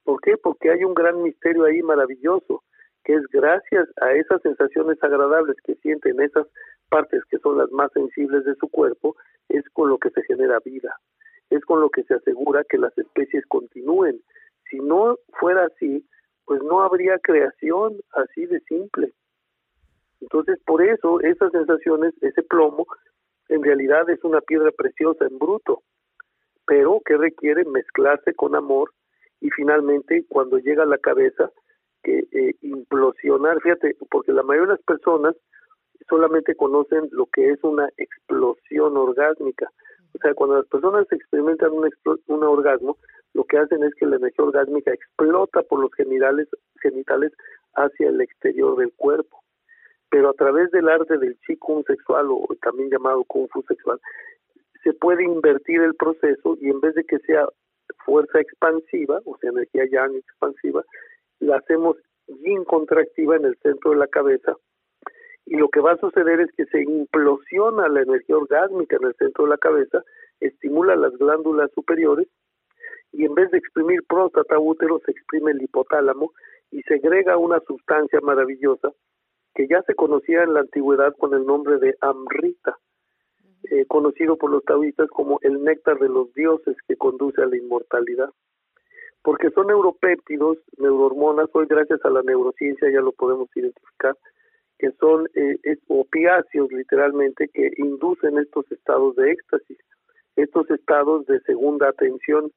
¿Por qué? Porque hay un gran misterio ahí maravilloso, que es gracias a esas sensaciones agradables que sienten esas partes que son las más sensibles de su cuerpo, es con lo que se genera vida, es con lo que se asegura que las especies continúen. Si no fuera así, pues no habría creación así de simple. Entonces, por eso, esas sensaciones, ese plomo, en realidad es una piedra preciosa en bruto. pero que requiere mezclarse con amor y finalmente cuando llega a la cabeza que eh, implosionar, fíjate, porque la mayoría de las personas solamente conocen lo que es una explosión orgásmica. O sea, cuando las personas experimentan un, un orgasmo, lo que hacen es que la energía orgásmica explota por los genitales, genitales hacia el exterior del cuerpo. Pero a través del arte del chi kung sexual o también llamado kung fu sexual, se puede invertir el proceso y en vez de que sea fuerza expansiva, o sea, energía yang expansiva, la hacemos yin contractiva en el centro de la cabeza y lo que va a suceder es que se implosiona la energía orgásmica en el centro de la cabeza, estimula las glándulas superiores y en vez de exprimir próstata útero se exprime el hipotálamo y segrega una sustancia maravillosa que ya se conocía en la antigüedad con el nombre de amrita, eh, conocido por los taoístas como el néctar de los dioses que conduce a la inmortalidad. Porque son neuropéptidos, neurohormonas, hoy gracias a la neurociencia ya lo podemos identificar, que son eh, opiáceos literalmente que inducen estos estados de éxtasis, estos estados de segunda atención,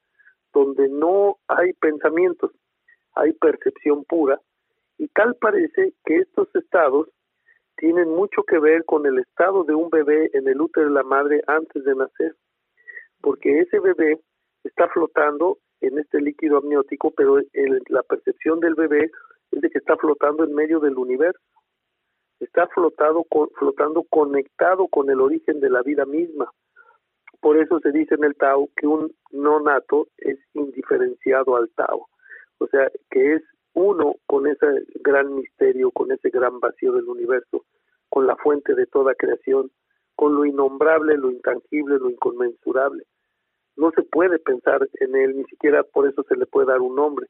donde no hay pensamientos, hay percepción pura, y tal parece que estos estados tienen mucho que ver con el estado de un bebé en el útero de la madre antes de nacer, porque ese bebé está flotando en este líquido amniótico, pero la percepción del bebé es de que está flotando en medio del universo, está flotado, flotando conectado con el origen de la vida misma. Por eso se dice en el Tao que un no nato es indiferenciado al Tao, o sea, que es uno con ese gran misterio, con ese gran vacío del universo, con la fuente de toda creación, con lo innombrable, lo intangible, lo inconmensurable. No se puede pensar en él, ni siquiera por eso se le puede dar un nombre.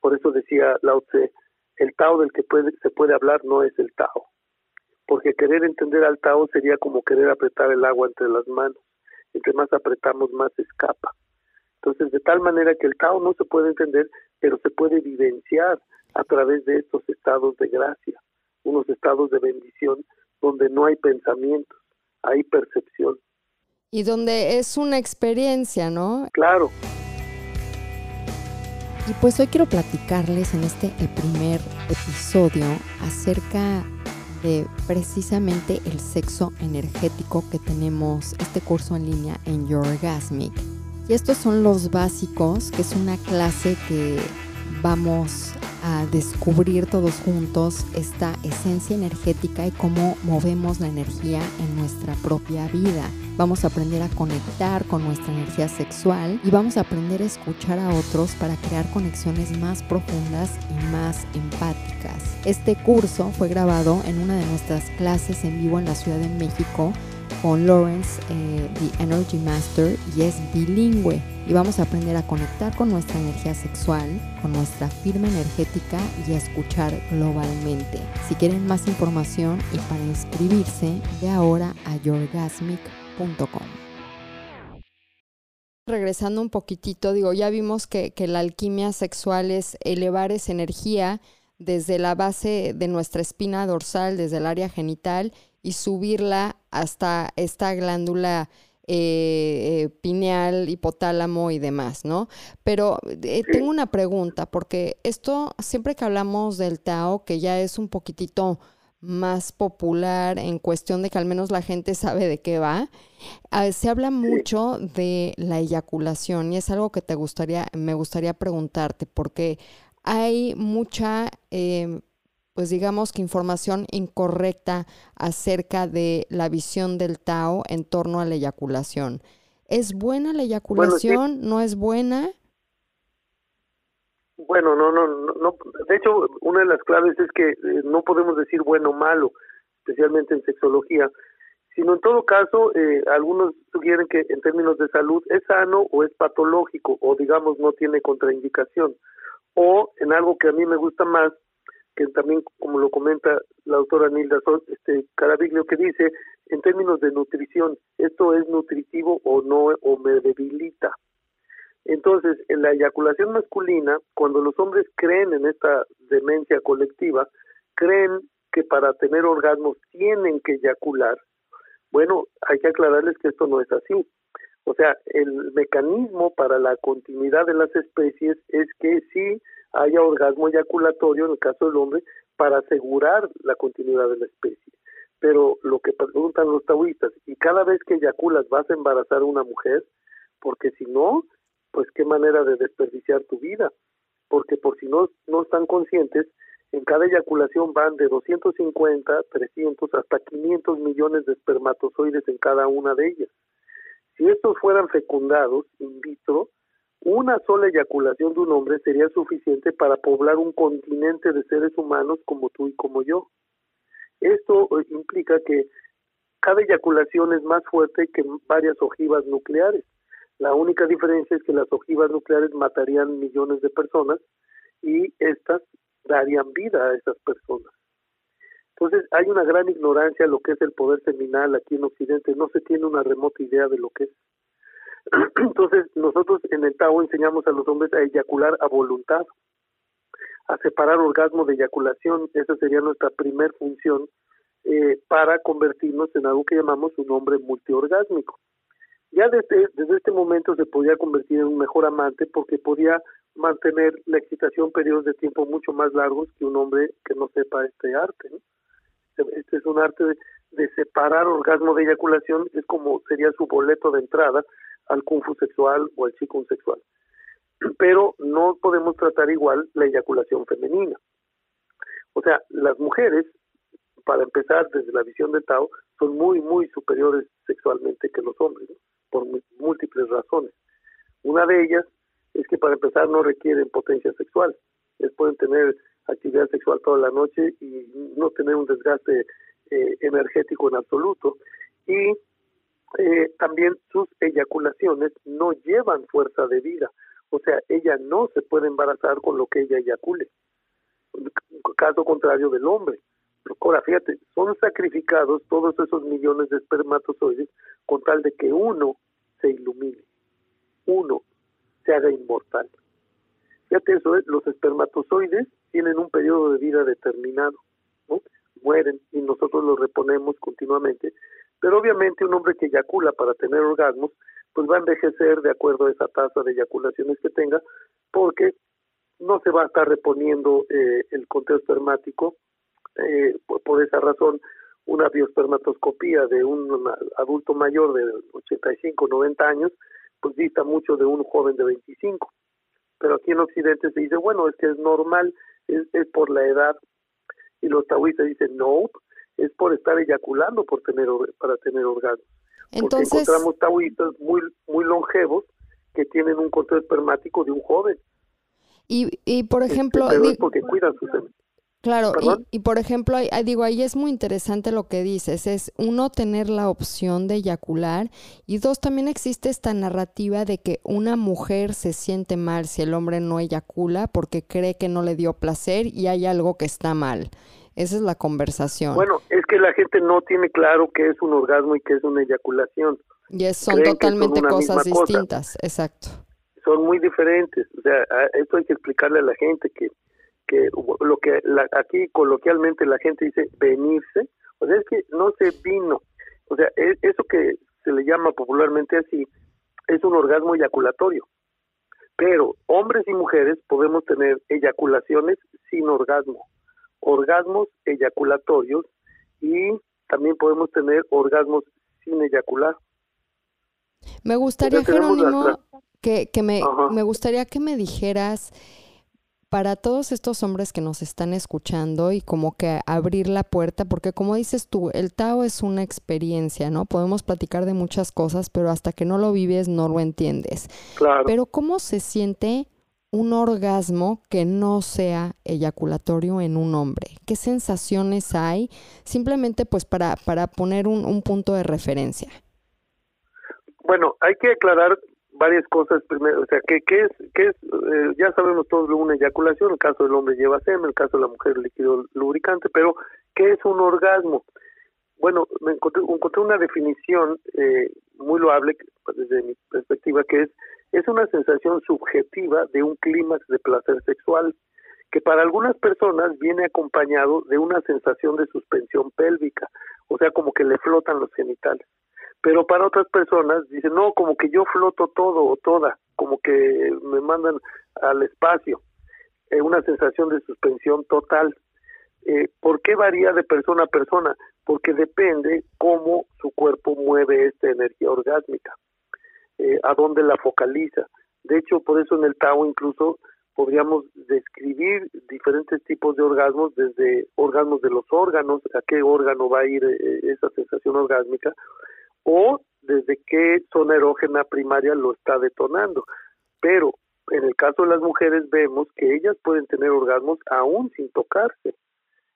Por eso decía Lao Tse, el Tao del que puede, se puede hablar no es el Tao. Porque querer entender al Tao sería como querer apretar el agua entre las manos. Entre más apretamos, más escapa. Entonces, de tal manera que el Tao no se puede entender, pero se puede vivenciar a través de estos estados de gracia, unos estados de bendición donde no hay pensamientos, hay percepción. Y donde es una experiencia, ¿no? Claro. Y pues hoy quiero platicarles en este primer episodio acerca de precisamente el sexo energético que tenemos este curso en línea en Your Orgasmic. Y estos son los básicos, que es una clase que vamos a descubrir todos juntos esta esencia energética y cómo movemos la energía en nuestra propia vida. Vamos a aprender a conectar con nuestra energía sexual y vamos a aprender a escuchar a otros para crear conexiones más profundas y más empáticas. Este curso fue grabado en una de nuestras clases en vivo en la Ciudad de México con Lawrence, eh, The Energy Master, y es bilingüe. Y vamos a aprender a conectar con nuestra energía sexual, con nuestra firma energética y a escuchar globalmente. Si quieren más información y para inscribirse, de ahora a yourgasmic.com. Regresando un poquitito, digo, ya vimos que, que la alquimia sexual es elevar esa energía desde la base de nuestra espina dorsal, desde el área genital, y subirla hasta esta glándula eh, eh, pineal, hipotálamo y demás, ¿no? Pero eh, tengo una pregunta, porque esto, siempre que hablamos del Tao, que ya es un poquitito más popular en cuestión de que al menos la gente sabe de qué va, ah, se habla mucho de la eyaculación y es algo que te gustaría, me gustaría preguntarte, porque hay mucha em, pues digamos que información incorrecta acerca de la visión del Tao en torno a la eyaculación. ¿Es buena la eyaculación? ¿No es buena? Bueno, no, no, no, de hecho, una de las claves es que eh, no podemos decir bueno o malo, especialmente en sexología, sino en todo caso, eh, algunos sugieren que en términos de salud es sano o es patológico, o digamos no tiene contraindicación, o en algo que a mí me gusta más, que también, como lo comenta la autora Nilda este, Caraviglio, que dice, en términos de nutrición, ¿esto es nutritivo o no, o me debilita? Entonces, en la eyaculación masculina, cuando los hombres creen en esta demencia colectiva, creen que para tener orgasmos tienen que eyacular. Bueno, hay que aclararles que esto no es así. O sea, el mecanismo para la continuidad de las especies es que sí haya orgasmo eyaculatorio en el caso del hombre para asegurar la continuidad de la especie. Pero lo que preguntan los taoístas, y cada vez que eyaculas vas a embarazar a una mujer, porque si no, pues qué manera de desperdiciar tu vida, porque por si no, no están conscientes, en cada eyaculación van de 250, 300 hasta 500 millones de espermatozoides en cada una de ellas. Si estos fueran fecundados in vitro, una sola eyaculación de un hombre sería suficiente para poblar un continente de seres humanos como tú y como yo. Esto eh, implica que cada eyaculación es más fuerte que varias ojivas nucleares. La única diferencia es que las ojivas nucleares matarían millones de personas y estas darían vida a esas personas. Entonces hay una gran ignorancia de lo que es el poder seminal aquí en Occidente, no se tiene una remota idea de lo que es. Entonces nosotros en el Tao enseñamos a los hombres a eyacular a voluntad, a separar orgasmo de eyaculación, esa sería nuestra primer función eh, para convertirnos en algo que llamamos un hombre multiorgásmico. Ya desde, desde este momento se podía convertir en un mejor amante porque podía mantener la excitación periodos de tiempo mucho más largos que un hombre que no sepa este arte. Este es un arte de separar orgasmo de eyaculación, es como sería su boleto de entrada al kung fu sexual o al chi sexual. Pero no podemos tratar igual la eyaculación femenina. O sea, las mujeres, para empezar desde la visión de Tao, son muy, muy superiores sexualmente que los hombres. por múltiples razones. Una de ellas es que para empezar no requieren potencia sexual. Ellos pueden tener actividad sexual toda la noche y no tener un desgaste eh, energético en absoluto. Y eh, también sus eyaculaciones no llevan fuerza de vida. O sea, ella no se puede embarazar con lo que ella eyacule. Caso contrario del hombre. Ahora, fíjate, son sacrificados todos esos millones de espermatozoides con tal de que uno se ilumine, uno se haga inmortal. Fíjate eso, ¿eh? los espermatozoides tienen un periodo de vida determinado, mueren y nosotros los reponemos continuamente, pero obviamente un hombre que eyacula para tener orgasmos, pues va a envejecer de acuerdo a esa tasa de eyaculaciones que tenga, porque no se va a estar reponiendo eh, el conteo espermático eh, por, esa razón, una biospermatoscopía de un adulto mayor de 85, 90 años, pues dista mucho de un joven de 25. Pero aquí en Occidente se dice, bueno, es que es normal, es, es por la edad. Y los taoístas dicen, no, es por estar eyaculando por tener para tener orgasmo. Entonces, Porque encontramos taoístas muy, muy longevos que tienen un control espermático de un joven. Y, y por este, ejemplo... Pero es porque cuidan sus Claro, y, por ejemplo, digo, ahí es muy interesante lo que dices, es uno tener la opción de eyacular y dos, también existe esta narrativa de que una mujer se siente mal si el hombre no eyacula porque cree que no le dio placer y hay algo que está mal. Esa es la conversación. Bueno, es que la gente no tiene claro qué es un orgasmo y qué es una eyaculación. Y son totalmente cosas distintas, exacto. Son muy diferentes, o sea, esto hay que explicarle a la gente que que lo que aquí coloquialmente la gente dice venirse, o sea, es que no se vino, o sea, e, eso que se le llama popularmente así, es un orgasmo eyaculatorio. Pero hombres y mujeres podemos tener eyaculaciones sin orgasmo, orgasmos eyaculatorios y también podemos tener orgasmos sin eyacular. Me gustaría, Jerónimo, que, que me, me gustaría que me dijeras para todos estos hombres que nos están escuchando y como que abrir la puerta, porque como dices tú, el Tao es una experiencia, ¿no? Podemos platicar de muchas cosas, pero hasta que no lo vives no lo entiendes. Claro. Pero ¿cómo se siente un orgasmo que no sea eyaculatorio en un hombre? ¿Qué sensaciones hay? Simplemente pues para, para poner un, un punto de referencia. Bueno, hay que aclarar varias cosas primero, o sea, ¿qué, qué es, qué es eh, ya sabemos todos una eyaculación, el caso del hombre lleva semen, el caso de la mujer líquido lubricante, pero ¿qué es un orgasmo? Bueno, me encontré, encontré una definición eh, muy loable desde mi perspectiva, que es, es una sensación subjetiva de un clímax de placer sexual, que para algunas personas viene acompañado de una sensación de suspensión pélvica, o sea, como que le flotan los genitales Pero para otras personas dicen, no, como que yo floto todo o toda, como que me mandan al espacio, eh, una sensación de suspensión total. Eh, ¿Por qué varía de persona a persona? Porque depende cómo su cuerpo mueve esta energía orgásmica, eh, a dónde la focaliza. De hecho, por eso en el Tao incluso podríamos describir diferentes tipos de orgasmos, desde orgasmos de los órganos, a qué órgano va a ir eh, esa sensación orgásmica, o desde qué zona erógena primaria lo está detonando. Pero en el caso de las mujeres vemos que ellas pueden tener orgasmos aún sin tocarse.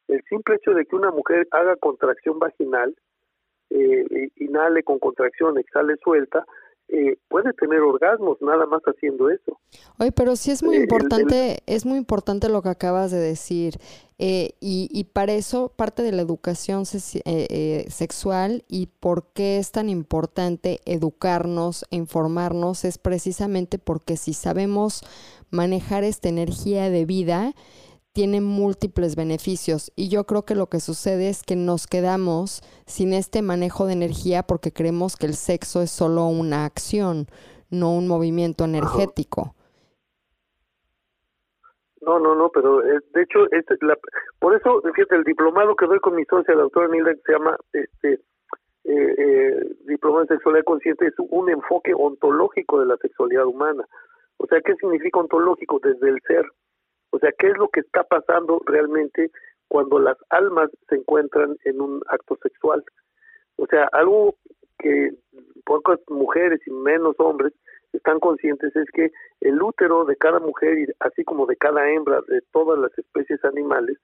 El simple hecho de que una mujer haga contracción vaginal, eh, inhale con contracción, exhale suelta, eh, puede tener orgasmos nada más haciendo eso. Oye, pero sí es muy eh, importante, es muy importante lo que acabas de decir. Eh, y, y, para eso parte de la educación sexual y por qué es tan importante educarnos, informarnos, es precisamente porque si sabemos manejar esta energía de vida, tiene múltiples beneficios y yo creo que lo que sucede es que nos quedamos sin este manejo de energía porque creemos que el sexo es solo una acción, no un movimiento energético. No, no, no, pero eh, de hecho, este, la, por eso, fíjate, el diplomado que doy con mi socia, la doctora Nilda, se llama este, eh, eh, Diplomado de Sexualidad Consciente, es un enfoque ontológico de la sexualidad humana. O sea, ¿qué significa ontológico? Desde el ser. O sea, ¿qué es lo que está pasando realmente cuando las almas se encuentran en un acto sexual? O sea, algo que pocas mujeres y menos hombres están conscientes es que el útero de cada mujer, así como de cada hembra de todas las especies animales,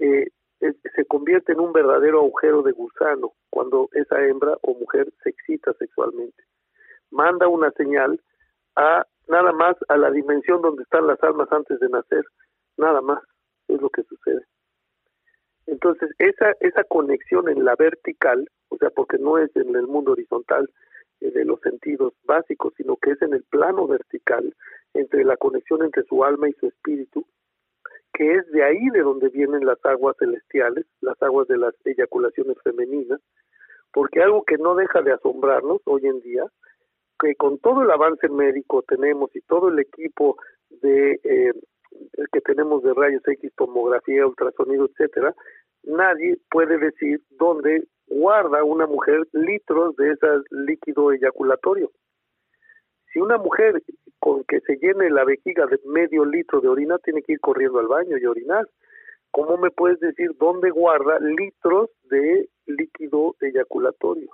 eh, se convierte en un verdadero agujero de gusano cuando esa hembra o mujer se excita sexualmente. Manda una señal a nada más a la dimensión donde están las almas antes de nacer, nada más es lo que sucede. Entonces, esa, esa conexión en la vertical, o sea, porque no es en el mundo horizontal eh, de los sentidos básicos, sino que es en el plano vertical, entre la conexión entre su alma y su espíritu, que es de ahí de donde vienen las aguas celestiales, las aguas de las eyaculaciones femeninas, porque algo que no deja de asombrarnos hoy en día que con todo el avance médico tenemos y todo el equipo de eh, que tenemos de rayos X, tomografía, ultrasonido, etcétera, nadie puede decir dónde guarda una mujer litros de ese líquido eyaculatorio. Si una mujer con que se llene la vejiga de medio litro de orina tiene que ir corriendo al baño y orinar, ¿cómo me puedes decir dónde guarda litros de líquido eyaculatorio?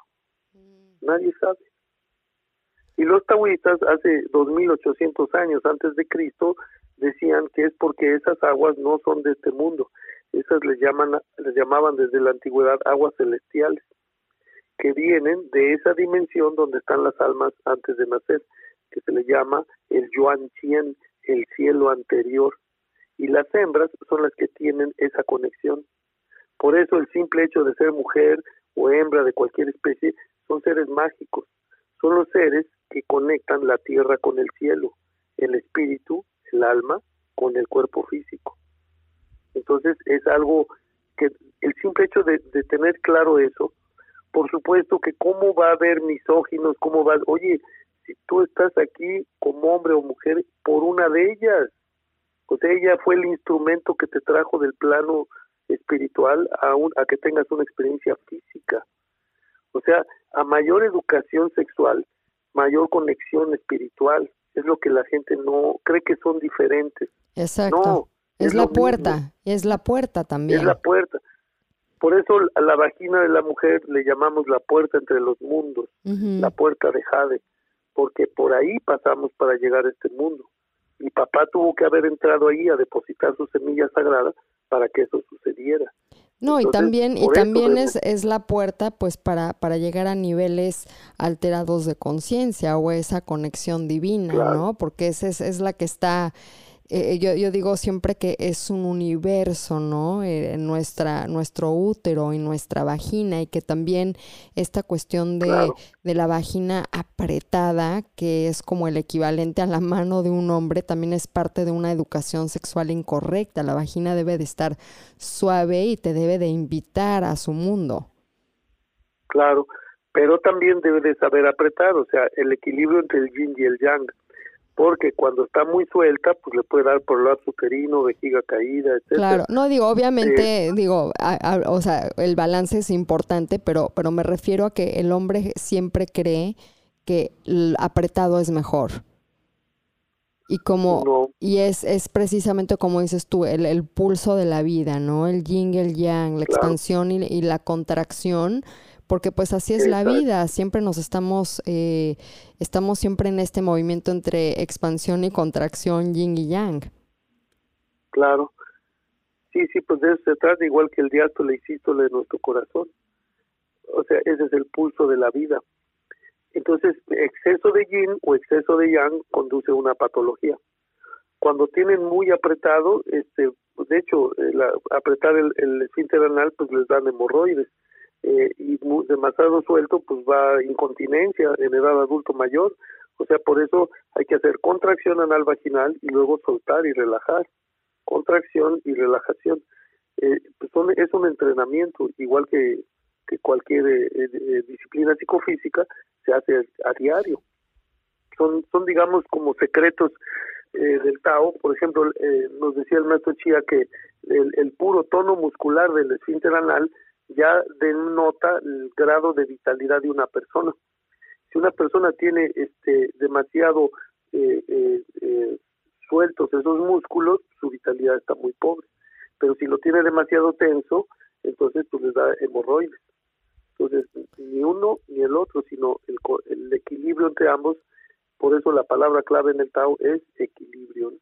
Mm. Nadie sabe. Y los taoístas hace 2800 años antes de Cristo decían que es porque esas aguas no son de este mundo. Esas les llaman les llamaban desde la antigüedad aguas celestiales, que vienen de esa dimensión donde están las almas antes de nacer, que se le llama el Yuan Chien, el cielo anterior. Y las hembras son las que tienen esa conexión. Por eso el simple hecho de ser mujer o hembra de cualquier especie son seres mágicos, son los seres que conectan la tierra con el cielo, el espíritu, el alma, con el cuerpo físico. Entonces es algo que el simple hecho de, tener claro eso, por supuesto que cómo va a haber misóginos, cómo va, oye, si tú estás aquí como hombre o mujer por una de ellas, o sea, ella fue el instrumento que te trajo del plano espiritual a, a que tengas una experiencia física. O sea, a mayor educación sexual, mayor conexión espiritual. Es lo que la gente no cree que son diferentes. Exacto. No, es, la puerta, es la puerta también. Es la puerta. Por eso a la vagina de la mujer le llamamos la puerta entre los mundos, la puerta de Jade, porque por ahí pasamos para llegar a este mundo. Y papá tuvo que haber entrado ahí a depositar su semilla sagrada para que eso sucediera. No, y también, y también es, es la puerta pues para, para llegar a niveles alterados de conciencia o esa conexión divina, ¿no? Porque esa es, es la que está eh, yo, yo, digo siempre que es un universo, ¿no? Eh, nuestra, nuestro útero y nuestra vagina y que también esta cuestión de, de, la vagina apretada, que es como el equivalente a la mano de un hombre, también es parte de una educación sexual incorrecta. La vagina debe de estar suave y te debe de invitar a su mundo. Claro, pero también debe de saber apretar, o sea, el equilibrio entre el yin y el yang, porque cuando está muy suelta, pues le puede dar por lado uterino, vejiga caída, etc. Claro, no digo, obviamente, digo, o sea, el balance es importante, pero, pero me refiero a que el hombre siempre cree que el apretado es mejor. Y como, y es, es precisamente como dices tú, el, el, pulso de la vida, ¿no? El yin y el yang, la expansión y, y, la contracción, porque pues así es la vida, siempre nos estamos, eh, estamos siempre en este movimiento entre expansión y contracción, yin y yang. Claro. Sí, sí, pues de eso se trata, igual que el diástole y sístole de nuestro corazón. O sea, ese es el pulso de la vida. Entonces, exceso de yin o exceso de yang conduce a una patología. Cuando tienen muy apretado, este, de hecho, apretar el, el esfínter anal, pues les dan hemorroides. Eh, y demasiado suelto, pues va incontinencia en edad adulto mayor. O sea, por eso hay que hacer contracción anal vaginal y luego soltar y relajar. Contracción y relajación. Eh, pues es un entrenamiento, igual que que cualquier eh, eh, disciplina psicofísica se hace a diario. Son, son digamos, como secretos eh, del Tao. Por ejemplo, nos decía el maestro Chía que el, el puro tono muscular del esfínter anal ya denota el grado de vitalidad de una persona. Si una persona tiene este demasiado sueltos esos músculos, su vitalidad está muy pobre. Pero si lo tiene demasiado tenso, entonces pues les da hemorroides. Entonces, ni uno ni el otro, sino el, el equilibrio entre ambos. Por eso la palabra clave en el Tao es equilibrio.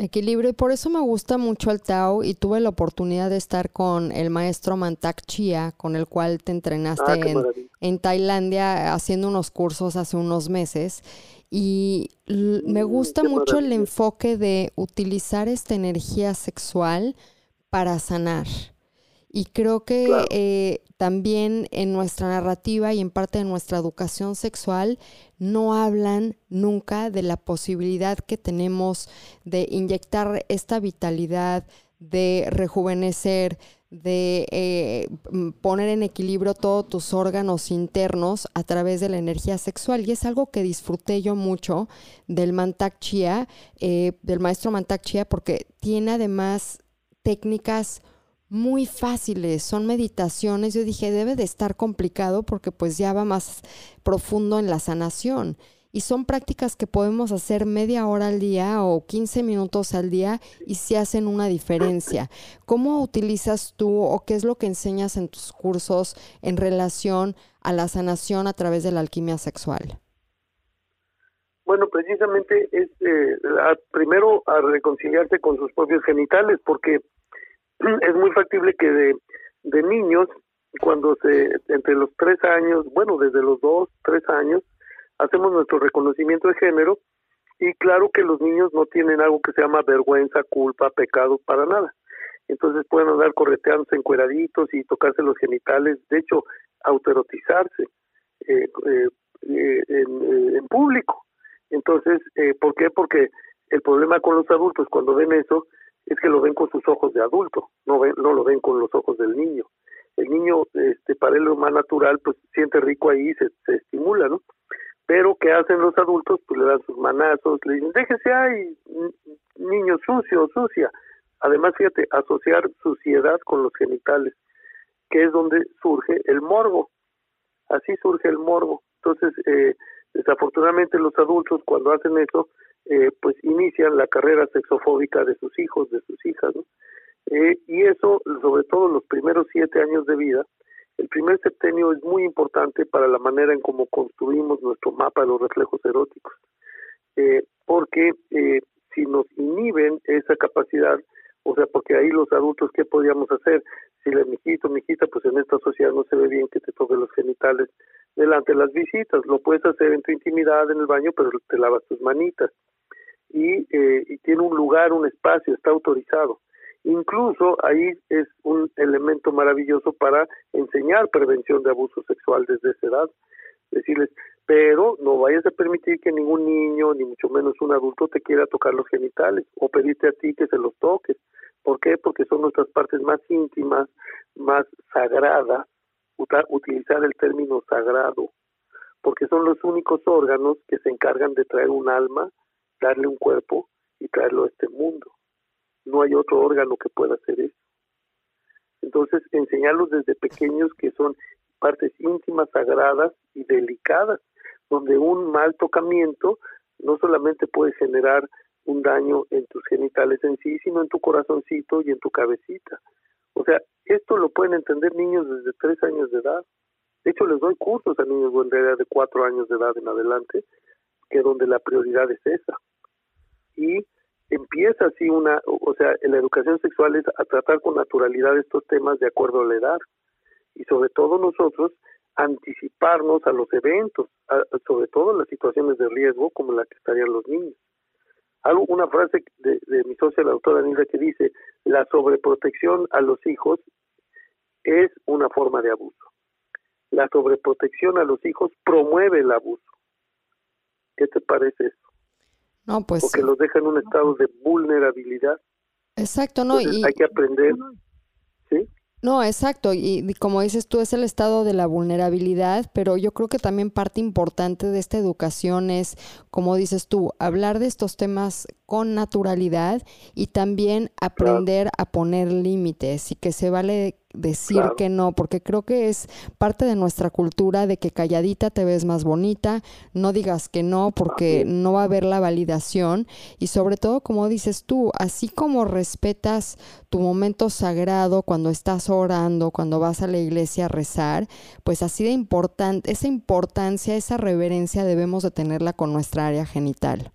Equilibrio, y por eso me gusta mucho el Tao y tuve la oportunidad de estar con el maestro Mantak Chia, con el cual te entrenaste Ah, en, en Tailandia haciendo unos cursos hace unos meses. Y l- me Mm, gusta qué mucho el enfoque de utilizar esta energía sexual para sanar. Y creo que Claro. eh, también en nuestra narrativa y en parte de nuestra educación sexual no hablan nunca de la posibilidad que tenemos de inyectar esta vitalidad, de rejuvenecer, de eh, poner en equilibrio todos tus órganos internos a través de la energía sexual. Y es algo que disfruté yo mucho del Mantak Chia, eh, del maestro Mantak Chia, porque tiene además técnicas muy fáciles, son meditaciones. Yo dije, debe de estar complicado porque pues ya va más profundo en la sanación. Y son prácticas que podemos hacer media hora al día o 15 minutos al día y se hacen una diferencia. ¿Cómo utilizas tú o qué es lo que enseñas en tus cursos en relación a la sanación a través de la alquimia sexual? Bueno, precisamente es eh, primero a reconciliarse con sus propios genitales, porque es muy factible que de, de niños, cuando se, entre los tres años, bueno, desde los dos, tres años, hacemos nuestro reconocimiento de género y claro que los niños no tienen algo que se llama vergüenza, culpa, pecado, para nada. Entonces pueden andar correteándose encueraditos y tocarse los genitales, de hecho, autoerotizarse eh, eh, eh, en, eh, en público. Entonces, ¿por qué? Porque el problema con los adultos cuando ven eso es que lo ven con sus ojos de adulto, no ven, no lo ven con los ojos del niño. El niño, este, para él lo más natural, pues siente rico ahí se, se estimula, ¿no? Pero ¿qué hacen los adultos? Pues le dan sus manazos, le dicen, déjese ahí, niño sucio, sucia. Además, fíjate, asociar suciedad con los genitales, que es donde surge el morbo. Así surge el morbo. Entonces, eh, desafortunadamente los adultos cuando hacen eso, eh, pues inician la carrera sexofóbica de sus hijos, de sus hijas. Eh, y eso, sobre todo los primeros siete años de vida, el primer septenio es muy importante para la manera en cómo construimos nuestro mapa de los reflejos eróticos, eh, porque eh, si nos inhiben esa capacidad, o sea, porque ahí los adultos, ¿qué podríamos hacer? Si le mijito, mijita, pues en esta sociedad no se ve bien que te toque los genitales delante de las visitas, lo puedes hacer en tu intimidad en el baño, pero te lavas tus manitas y, eh, y tiene un lugar, un espacio, está autorizado. Incluso ahí es un elemento maravilloso para enseñar prevención de abuso sexual desde esa edad. Decirles, pero no vayas a permitir que ningún niño, ni mucho menos un adulto, te quiera tocar los genitales o pedirte a ti que se los toques. ¿Por qué? Porque son nuestras partes más íntimas, más sagradas. Utilizar el término sagrado, porque son los únicos órganos que se encargan de traer un alma, darle un cuerpo y traerlo a este mundo. No hay otro órgano que pueda hacer eso. Entonces, enseñarlos desde pequeños que son partes íntimas, sagradas y delicadas, donde un mal tocamiento no solamente puede generar un daño en tus genitales en sí, sino en tu corazoncito y en tu cabecita. O sea, esto lo pueden entender niños desde tres años de edad. De hecho, les doy cursos a niños de de cuatro años de edad en adelante, que donde la prioridad es esa. Y empieza así una, o sea, la educación sexual es a tratar con naturalidad estos temas de acuerdo a la edad. Y sobre todo nosotros anticiparnos a los eventos, sobre todo las situaciones de riesgo como la que estarían los niños. Algo, una frase de, mi socia, la doctora Nilda, que dice, la sobreprotección a los hijos es una forma de abuso. La sobreprotección a los hijos promueve el abuso. ¿Qué te parece eso? No, pues... Porque los deja en un estado de vulnerabilidad. Exacto, ¿no? y... Hay que aprender, ¿sí? No, exacto. Y, como dices tú, es el estado de la vulnerabilidad, pero yo creo que también parte importante de esta educación es, como dices tú, hablar de estos temas con naturalidad y también aprender a poner límites y que se vale decir que no, porque creo que es parte de nuestra cultura de que calladita te ves más bonita, no digas que no porque no va a haber la validación y sobre todo como dices tú, así como respetas tu momento sagrado cuando estás orando, cuando vas a la iglesia a rezar, pues así de importante, esa importancia, esa reverencia debemos de tenerla con nuestra área genital.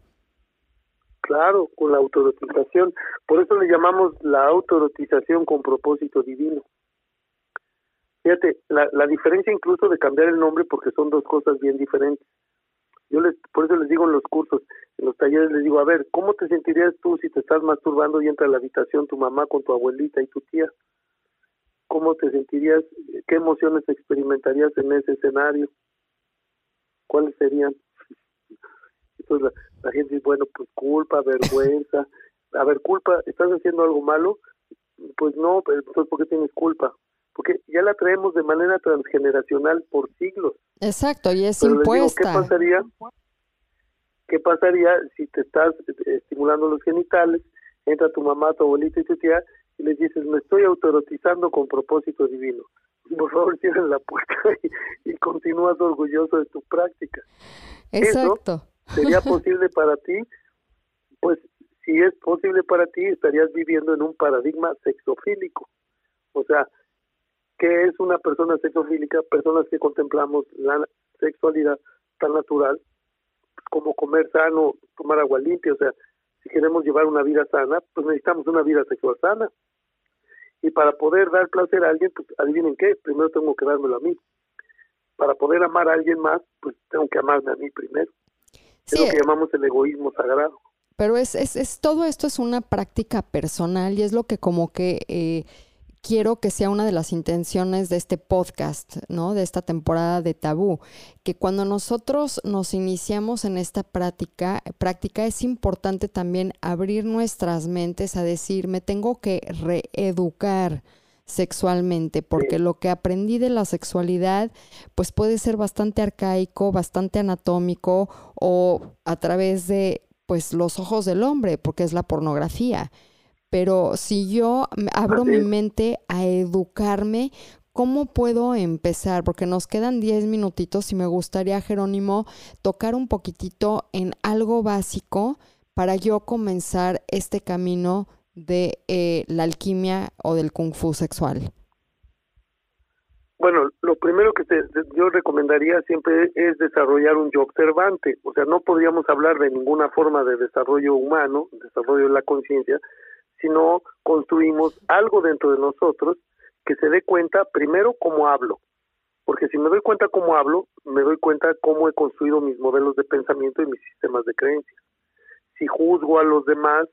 Claro, con la autorotización. Por eso le llamamos la autorotización con propósito divino. Fíjate, la, la diferencia incluso de cambiar el nombre porque son dos cosas bien diferentes. Yo les, por eso les digo en los cursos, en los talleres les digo, a ver, ¿cómo te sentirías tú si te estás masturbando y entra a la habitación tu mamá con tu abuelita y tu tía? ¿Cómo te sentirías? ¿Qué emociones experimentarías en ese escenario? ¿Cuáles serían? Entonces la, gente dice, bueno, pues culpa, vergüenza. A ver, culpa, ¿estás haciendo algo malo? Pues no, entonces ¿por qué tienes culpa? porque ya la traemos de manera transgeneracional por siglos. Exacto, y es impuesta. ¿Qué pasaría? ¿Qué pasaría si te estás estimulando los genitales, entra tu mamá, tu abuelita y tu tía y les dices, me estoy autorotizando con propósito divino? Por favor, cierren la puerta y, continúas orgulloso de tu práctica. Exacto. ¿Sería posible para ti? Pues si es posible para ti, estarías viviendo en un paradigma sexofílico. O sea, ¿Qué es una persona sexofílica? Personas que contemplamos la sexualidad tan natural como comer sano, tomar agua limpia, o sea, si queremos llevar una vida sana, pues necesitamos una vida sexual sana. Y para poder dar placer a alguien, pues adivinen qué, primero tengo que dármelo a mí. Para poder amar a alguien más, pues tengo que amarme a mí primero. Es lo que llamamos el egoísmo sagrado. Pero es, es, es todo esto es una práctica personal y es lo que como que eh, quiero que sea una de las intenciones de este podcast, ¿no? De esta temporada de tabú, que cuando nosotros nos iniciamos en esta práctica, práctica es importante también abrir nuestras mentes a decir, me tengo que reeducar sexualmente, porque lo que aprendí de la sexualidad pues puede ser bastante arcaico, bastante anatómico o a través de pues los ojos del hombre, porque es la pornografía. Pero si yo abro mi mente a educarme, ¿cómo puedo empezar? Porque nos quedan 10 minutitos y me gustaría, Jerónimo, tocar un poquitito en algo básico para yo comenzar este camino de eh, la alquimia o del kung fu sexual. Bueno, lo primero que yo recomendaría siempre es desarrollar un yo observante. O sea, no podríamos hablar de ninguna forma de desarrollo humano, desarrollo de la conciencia, sino construimos algo dentro de nosotros que se dé cuenta primero cómo hablo, porque si me doy cuenta cómo hablo, me doy cuenta cómo he construido mis modelos de pensamiento y mis sistemas de creencias. Si juzgo a los demás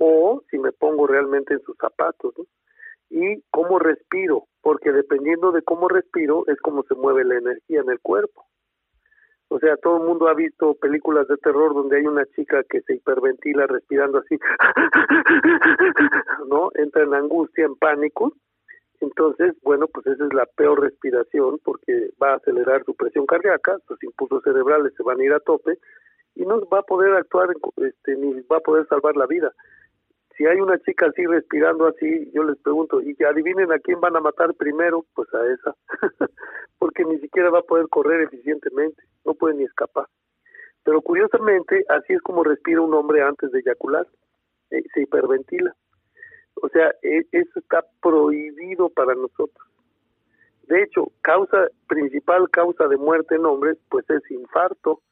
o si me pongo realmente en sus zapatos, y cómo respiro, porque dependiendo de cómo respiro es como se mueve la energía en el cuerpo. O sea, todo el mundo ha visto películas de terror donde hay una chica que se hiperventila respirando así, ¿no? Entra en angustia, en pánico, Entonces, bueno, pues esa es la peor respiración porque va a acelerar su presión cardíaca, sus impulsos cerebrales se van a ir a tope y no va a poder actuar, este, ni va a poder salvar la vida. Si hay una chica así respirando así, yo les pregunto, y adivinen a quién van a matar primero, pues a esa, porque ni siquiera va a poder correr eficientemente, no puede ni escapar. Pero curiosamente, así es como respira un hombre antes de eyacular, eh, se hiperventila. O sea, e, eso está prohibido para nosotros. De hecho, causa principal causa de muerte en hombres, pues es infarto.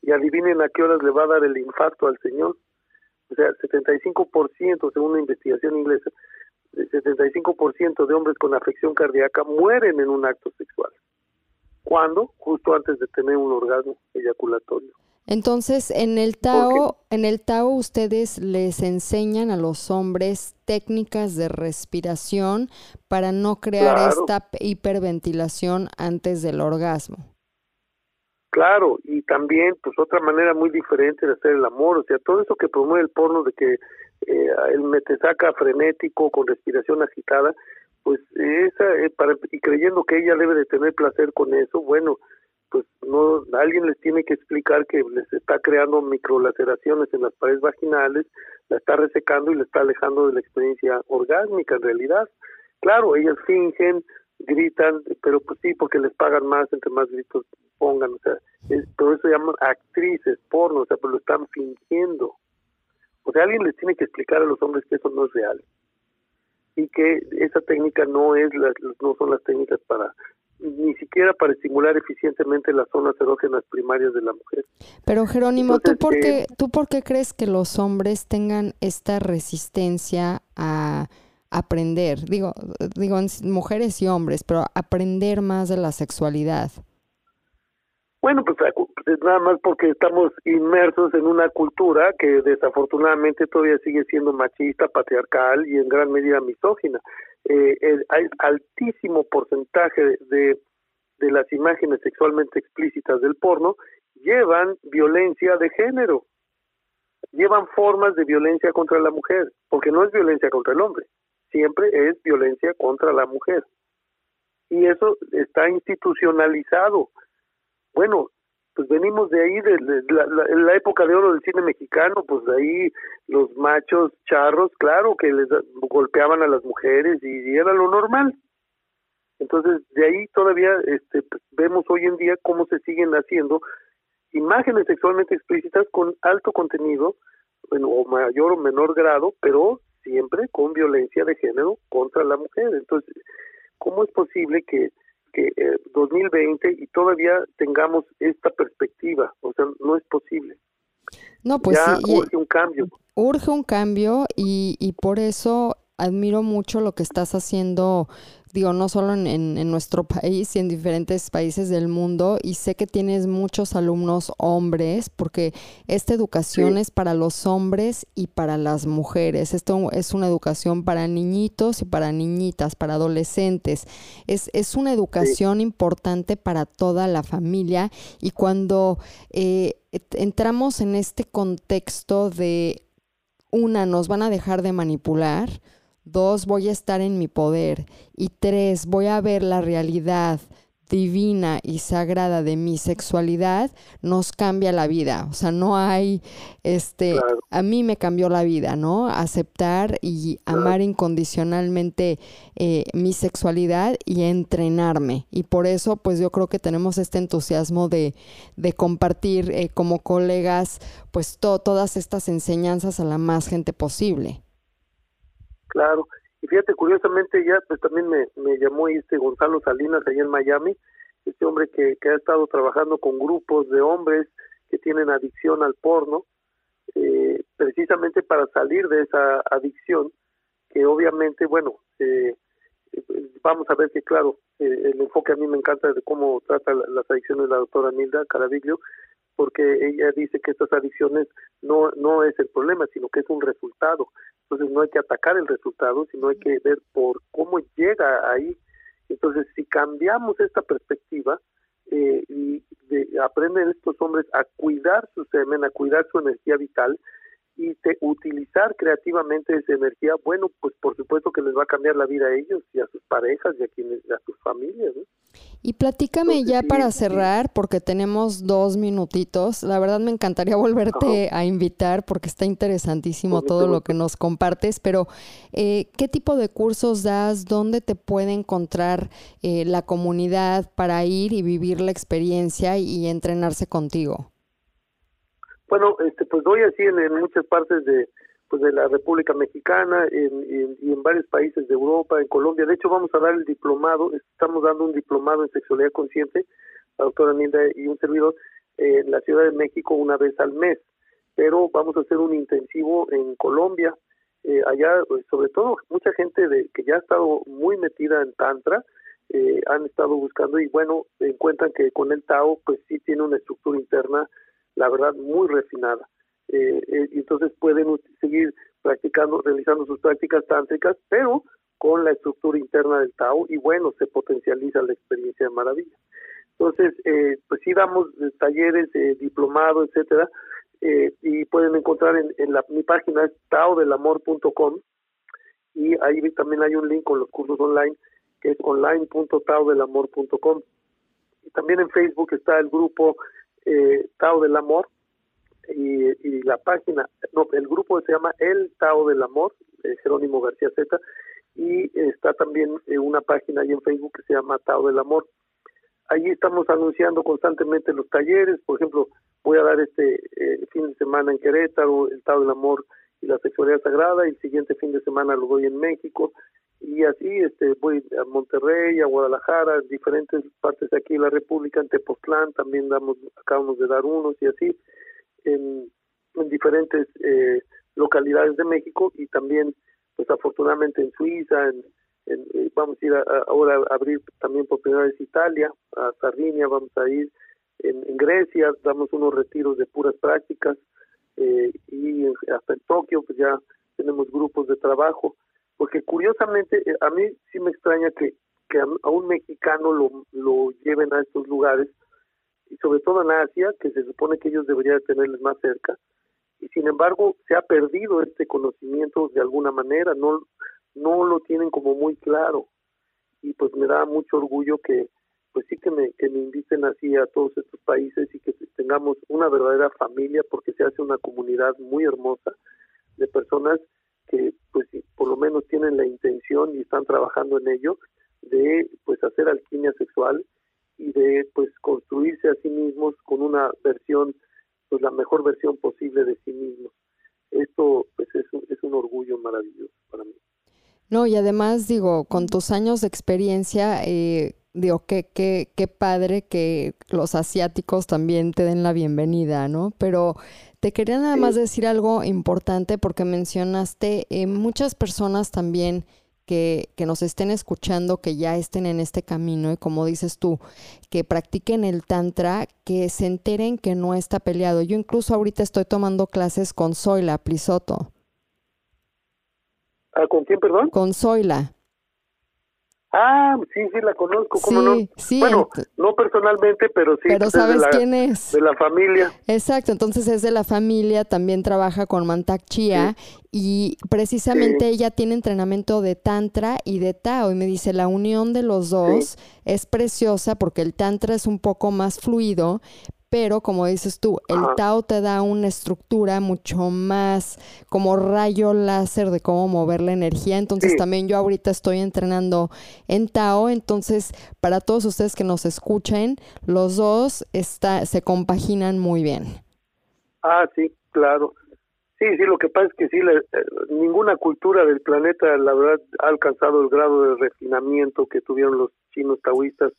Y adivinen a qué horas le va a dar el infarto al señor. O sea, 75% según una investigación inglesa, 75% de hombres con afección cardíaca mueren en un acto sexual. ¿Cuándo? Justo antes de tener un orgasmo eyaculatorio. Entonces, en el Tao, en el Tao ustedes les enseñan a los hombres técnicas de respiración para no crear esta hiperventilación antes del orgasmo. Claro, y también pues otra manera muy diferente de hacer el amor, o sea, todo eso que promueve el porno de que eh, el metesaca frenético con respiración agitada, pues esa eh, para, y creyendo que ella debe de tener placer con eso, bueno, pues no alguien les tiene que explicar que les está creando microlaceraciones en las paredes vaginales, la está resecando y le está alejando de la experiencia orgásmica en realidad. Claro, ellas fingen, gritan, pero pues sí, porque les pagan más, entre más gritos pongan, o sea, es, todo eso llaman actrices porno, o sea, pues lo están fingiendo. O sea, alguien les tiene que explicar a los hombres que eso no es real y que esa técnica no es las, no son las técnicas para ni siquiera para estimular eficientemente las zonas erógenas primarias de la mujer. Pero Jerónimo, ¿tú, por qué, ¿tú por qué crees que los hombres tengan esta resistencia a aprender? Digo, digo mujeres y hombres, pero aprender más de la sexualidad. Bueno, pues, pues nada más porque estamos inmersos en una cultura que desafortunadamente todavía sigue siendo machista, patriarcal y en gran medida misógina eh, hay altísimo porcentaje de, de las imágenes sexualmente explícitas del porno llevan violencia de género, llevan formas de violencia contra la mujer, porque no es violencia contra el hombre, siempre es violencia contra la mujer. Y eso está institucionalizado. Bueno, pues venimos de ahí, de, la, época de oro del cine mexicano, pues de ahí los machos charros, claro, que les golpeaban a las mujeres y, era lo normal. Entonces, de ahí todavía este, vemos hoy en día cómo se siguen haciendo imágenes sexualmente explícitas con alto contenido, bueno, o mayor o menor grado, pero siempre con violencia de género contra la mujer. Entonces, ¿cómo es posible que que 2020 eh, y todavía tengamos esta perspectiva, o sea, no es posible. No, pues ya urge un cambio. Urge un cambio y, y por eso admiro mucho lo que estás haciendo digo, no solo en, en, nuestro país y en diferentes países del mundo, y sé que tienes muchos alumnos hombres, porque esta educación es para los hombres y para las mujeres. Esto es una educación para niñitos y para niñitas, para adolescentes. Es, es una educación importante para toda la familia y cuando eh, entramos en este contexto de una, nos van a dejar de manipular, Dos, voy a estar en mi poder. Y tres, voy a ver la realidad divina y sagrada de mi sexualidad, nos cambia la vida. O sea, no hay, este, a mí me cambió la vida, ¿no? Aceptar y amar incondicionalmente eh, mi sexualidad y entrenarme. Y por eso, pues yo creo que tenemos este entusiasmo de, de compartir eh, como colegas, pues todas estas enseñanzas a la más gente posible. Claro, y fíjate, curiosamente ya pues también me, me llamó este Gonzalo Salinas allá en Miami, este hombre que, que ha estado trabajando con grupos de hombres que tienen adicción al porno, eh, precisamente para salir de esa adicción, que obviamente, bueno, eh, vamos a ver que claro, eh, el enfoque a mí me encanta de cómo trata las adicciones la doctora Nilda Caraviglio, porque ella dice que estas adicciones no, no es el problema, sino que es un resultado. Entonces no hay que atacar el resultado, sino hay que ver por cómo llega ahí. Entonces, si cambiamos esta perspectiva eh, y de, aprenden estos hombres a cuidar su semen, a cuidar su energía vital, y te, utilizar creativamente esa energía, bueno, pues por supuesto que les va a cambiar la vida a ellos y a sus parejas y a, quienes, a sus familias. ¿no? Y platícame ya para cerrar, porque tenemos dos minutitos. La verdad me encantaría volverte a invitar porque está interesantísimo todo lo que nos compartes, pero eh, ¿qué tipo de cursos das? ¿Dónde te puede encontrar eh, la comunidad para ir y vivir la experiencia y entrenarse contigo? Bueno, este, pues doy así en, muchas partes de, pues de la República Mexicana en, y en varios países de Europa, en Colombia. De hecho, vamos a dar el diplomado, estamos dando un diplomado en sexualidad consciente, la doctora Nilda y un servidor, en la Ciudad de México una vez al mes. Pero vamos a hacer un intensivo en Colombia. Eh, allá, pues, sobre todo, mucha gente de que ya ha estado muy metida en Tantra, eh, han estado buscando y bueno, encuentran que con el Tao, pues sí tiene una estructura interna la verdad, muy refinada. Eh, eh, entonces pueden seguir practicando, realizando sus prácticas tántricas, pero con la estructura interna del Tao y bueno, se potencializa la experiencia de maravilla. Entonces, eh, pues sí damos talleres, diplomados, etcétera, y pueden encontrar en, la, mi página es taodelamor.com y ahí también hay un link con los cursos online que es online.taodelamor.com. Y también en Facebook está el grupo eh, Tao del Amor y, la página, no, el grupo se llama El Tao del Amor, Jerónimo García Z, y está también una página ahí en Facebook que se llama Tao del Amor. Allí estamos anunciando constantemente los talleres, por ejemplo, voy a dar este eh, fin de semana en Querétaro, el Tao del Amor y la Sexualidad Sagrada, y el siguiente fin de semana lo doy en México, y así este voy a Monterrey, a Guadalajara, diferentes partes de aquí de la República, en Tepoztlán también damos, acabamos de dar unos y así en, diferentes eh, localidades de México y también pues afortunadamente en Suiza, en, eh, vamos a ir ahora a abrir también por primera vez Italia, a Sardinia, vamos a ir en, Grecia, damos unos retiros de puras prácticas eh, y hasta en Tokio pues ya tenemos grupos de trabajo porque curiosamente eh, a mí sí me extraña que, que a, un mexicano lo, lo lleven a estos lugares, y sobre todo en Asia, que se supone que ellos deberían tenerles más cerca, y sin embargo se ha perdido este conocimiento de alguna manera, no, no lo tienen como muy claro, y pues me da mucho orgullo que pues sí que me, que me inviten así a todos estos países y que tengamos una verdadera familia porque se hace una comunidad muy hermosa de personas que pues por lo menos tienen la intención y están trabajando en ello de pues hacer alquimia sexual y de pues construirse a sí mismos con una versión pues la mejor versión posible de sí mismos. Esto pues es un, es un orgullo maravilloso para mí no y además digo con tus años de experiencia eh, digo, qué, qué, qué padre que los asiáticos también te den la bienvenida, ¿no? Pero te quería nada más decir algo importante porque mencionaste eh, muchas personas también que, que, nos estén escuchando, que ya estén en este camino y como dices tú, que practiquen el tantra, que se enteren que no está peleado. Yo incluso ahorita estoy tomando clases con Zoila Plisoto. ¿Ah, ¿Con quién, perdón? Con Zoila. Ah, sí, sí, la conozco, ¿cómo no? Sí, bueno, no personalmente, pero sí. Pero sabes quién es. De la familia. Exacto, entonces es de la familia, también trabaja con Mantak Chia y precisamente ella tiene entrenamiento de Tantra y de Tao y me dice, la unión de los dos es preciosa porque el Tantra es un poco más fluido, pero como dices tú, el Tao te da una estructura mucho más como rayo láser de cómo mover la energía. Entonces también yo ahorita estoy entrenando en Tao, entonces para todos ustedes que nos escuchen, los dos está, se compaginan muy bien. Ah, sí, claro. Sí, sí, lo que pasa es que sí, eh, ninguna cultura del planeta, la verdad, ha alcanzado el grado de refinamiento que tuvieron los chinos taoístas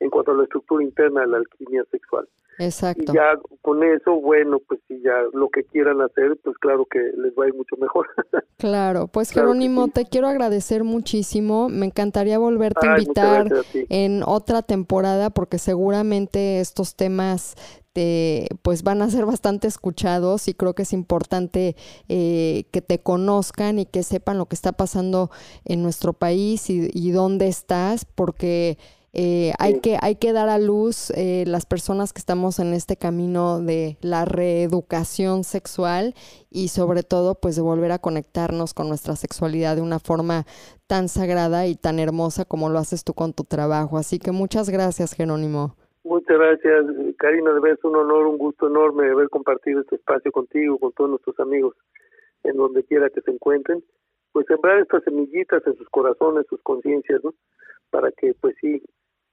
en cuanto a la estructura interna de la alquimia sexual. Exacto. Y ya con eso, bueno, pues si ya lo que quieran hacer, pues claro que les va a ir mucho mejor. claro, pues Jerónimo, te quiero agradecer muchísimo. Me encantaría volverte a invitar en otra temporada porque seguramente estos temas te, pues van a ser bastante escuchados y creo que es importante eh, que te conozcan y que sepan lo que está pasando en nuestro país y, y dónde estás porque Eh, hay, que, hay que dar a luz eh, las personas que estamos en este camino de la reeducación sexual y sobre todo pues de volver a conectarnos con nuestra sexualidad de una forma tan sagrada y tan hermosa como lo haces tú con tu trabajo. Así que muchas gracias, Jerónimo. Muchas gracias, Karina. De verdad es un honor, un gusto enorme haber compartido este espacio contigo, con todos nuestros amigos, en donde quiera que se encuentren. Pues sembrar estas semillitas en sus corazones, sus conciencias, ¿no? Para que, pues sí,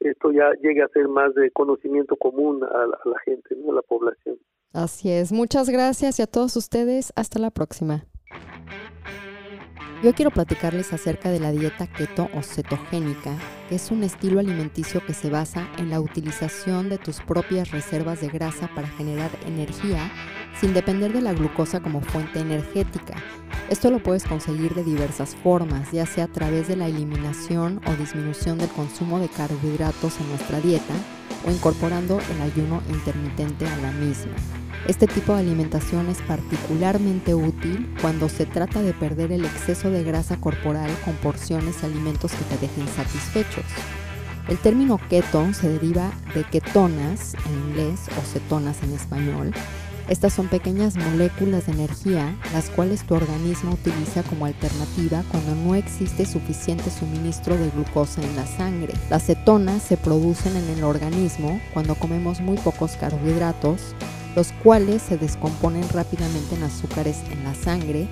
esto ya llegue a ser más de conocimiento común a la, gente, ¿no? a la población. Así es. Muchas gracias y a todos ustedes. Hasta la próxima. Yo quiero platicarles acerca de la dieta keto o cetogénica, que es un estilo alimenticio que se basa en la utilización de tus propias reservas de grasa para generar energía sin depender de la glucosa como fuente energética. Esto lo puedes conseguir de diversas formas, ya sea a través de la eliminación o disminución del consumo de carbohidratos en nuestra dieta o incorporando el ayuno intermitente a la misma. Este tipo de alimentación es particularmente útil cuando se trata de perder el exceso de grasa corporal con porciones de alimentos que te dejen satisfechos. El término keto se deriva de ketonas en inglés o cetonas en español. Estas son pequeñas moléculas de energía las cuales tu organismo utiliza como alternativa cuando no existe suficiente suministro de glucosa en la sangre. Las cetonas se producen en el organismo cuando comemos muy pocos carbohidratos, los cuales se descomponen rápidamente en azúcares en la sangre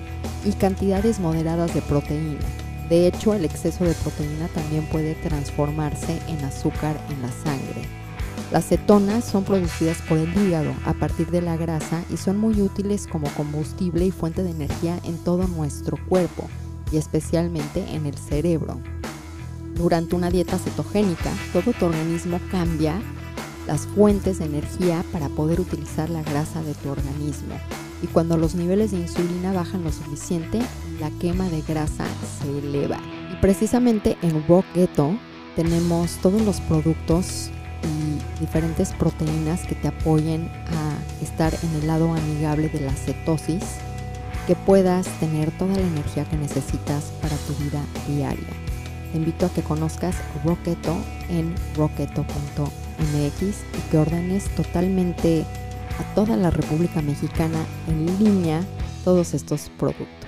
y cantidades moderadas de proteína. De hecho, el exceso de proteína también puede transformarse en azúcar en la sangre. Las cetonas son producidas por el hígado a partir de la grasa y son muy útiles como combustible y fuente de energía en todo nuestro cuerpo y especialmente en el cerebro. Durante una dieta cetogénica, todo tu organismo cambia las fuentes de energía para poder utilizar la grasa de tu organismo. Y cuando los niveles de insulina bajan lo suficiente, la quema de grasa se eleva. Y precisamente en Raw Keto tenemos todos los productos y diferentes proteínas que te apoyen a estar en el lado amigable de la cetosis, que puedas tener toda la energía que necesitas para tu vida diaria. Te invito a que conozcas Keto en roqueto.com MX y que ordenes totalmente a toda la República Mexicana en línea todos estos productos.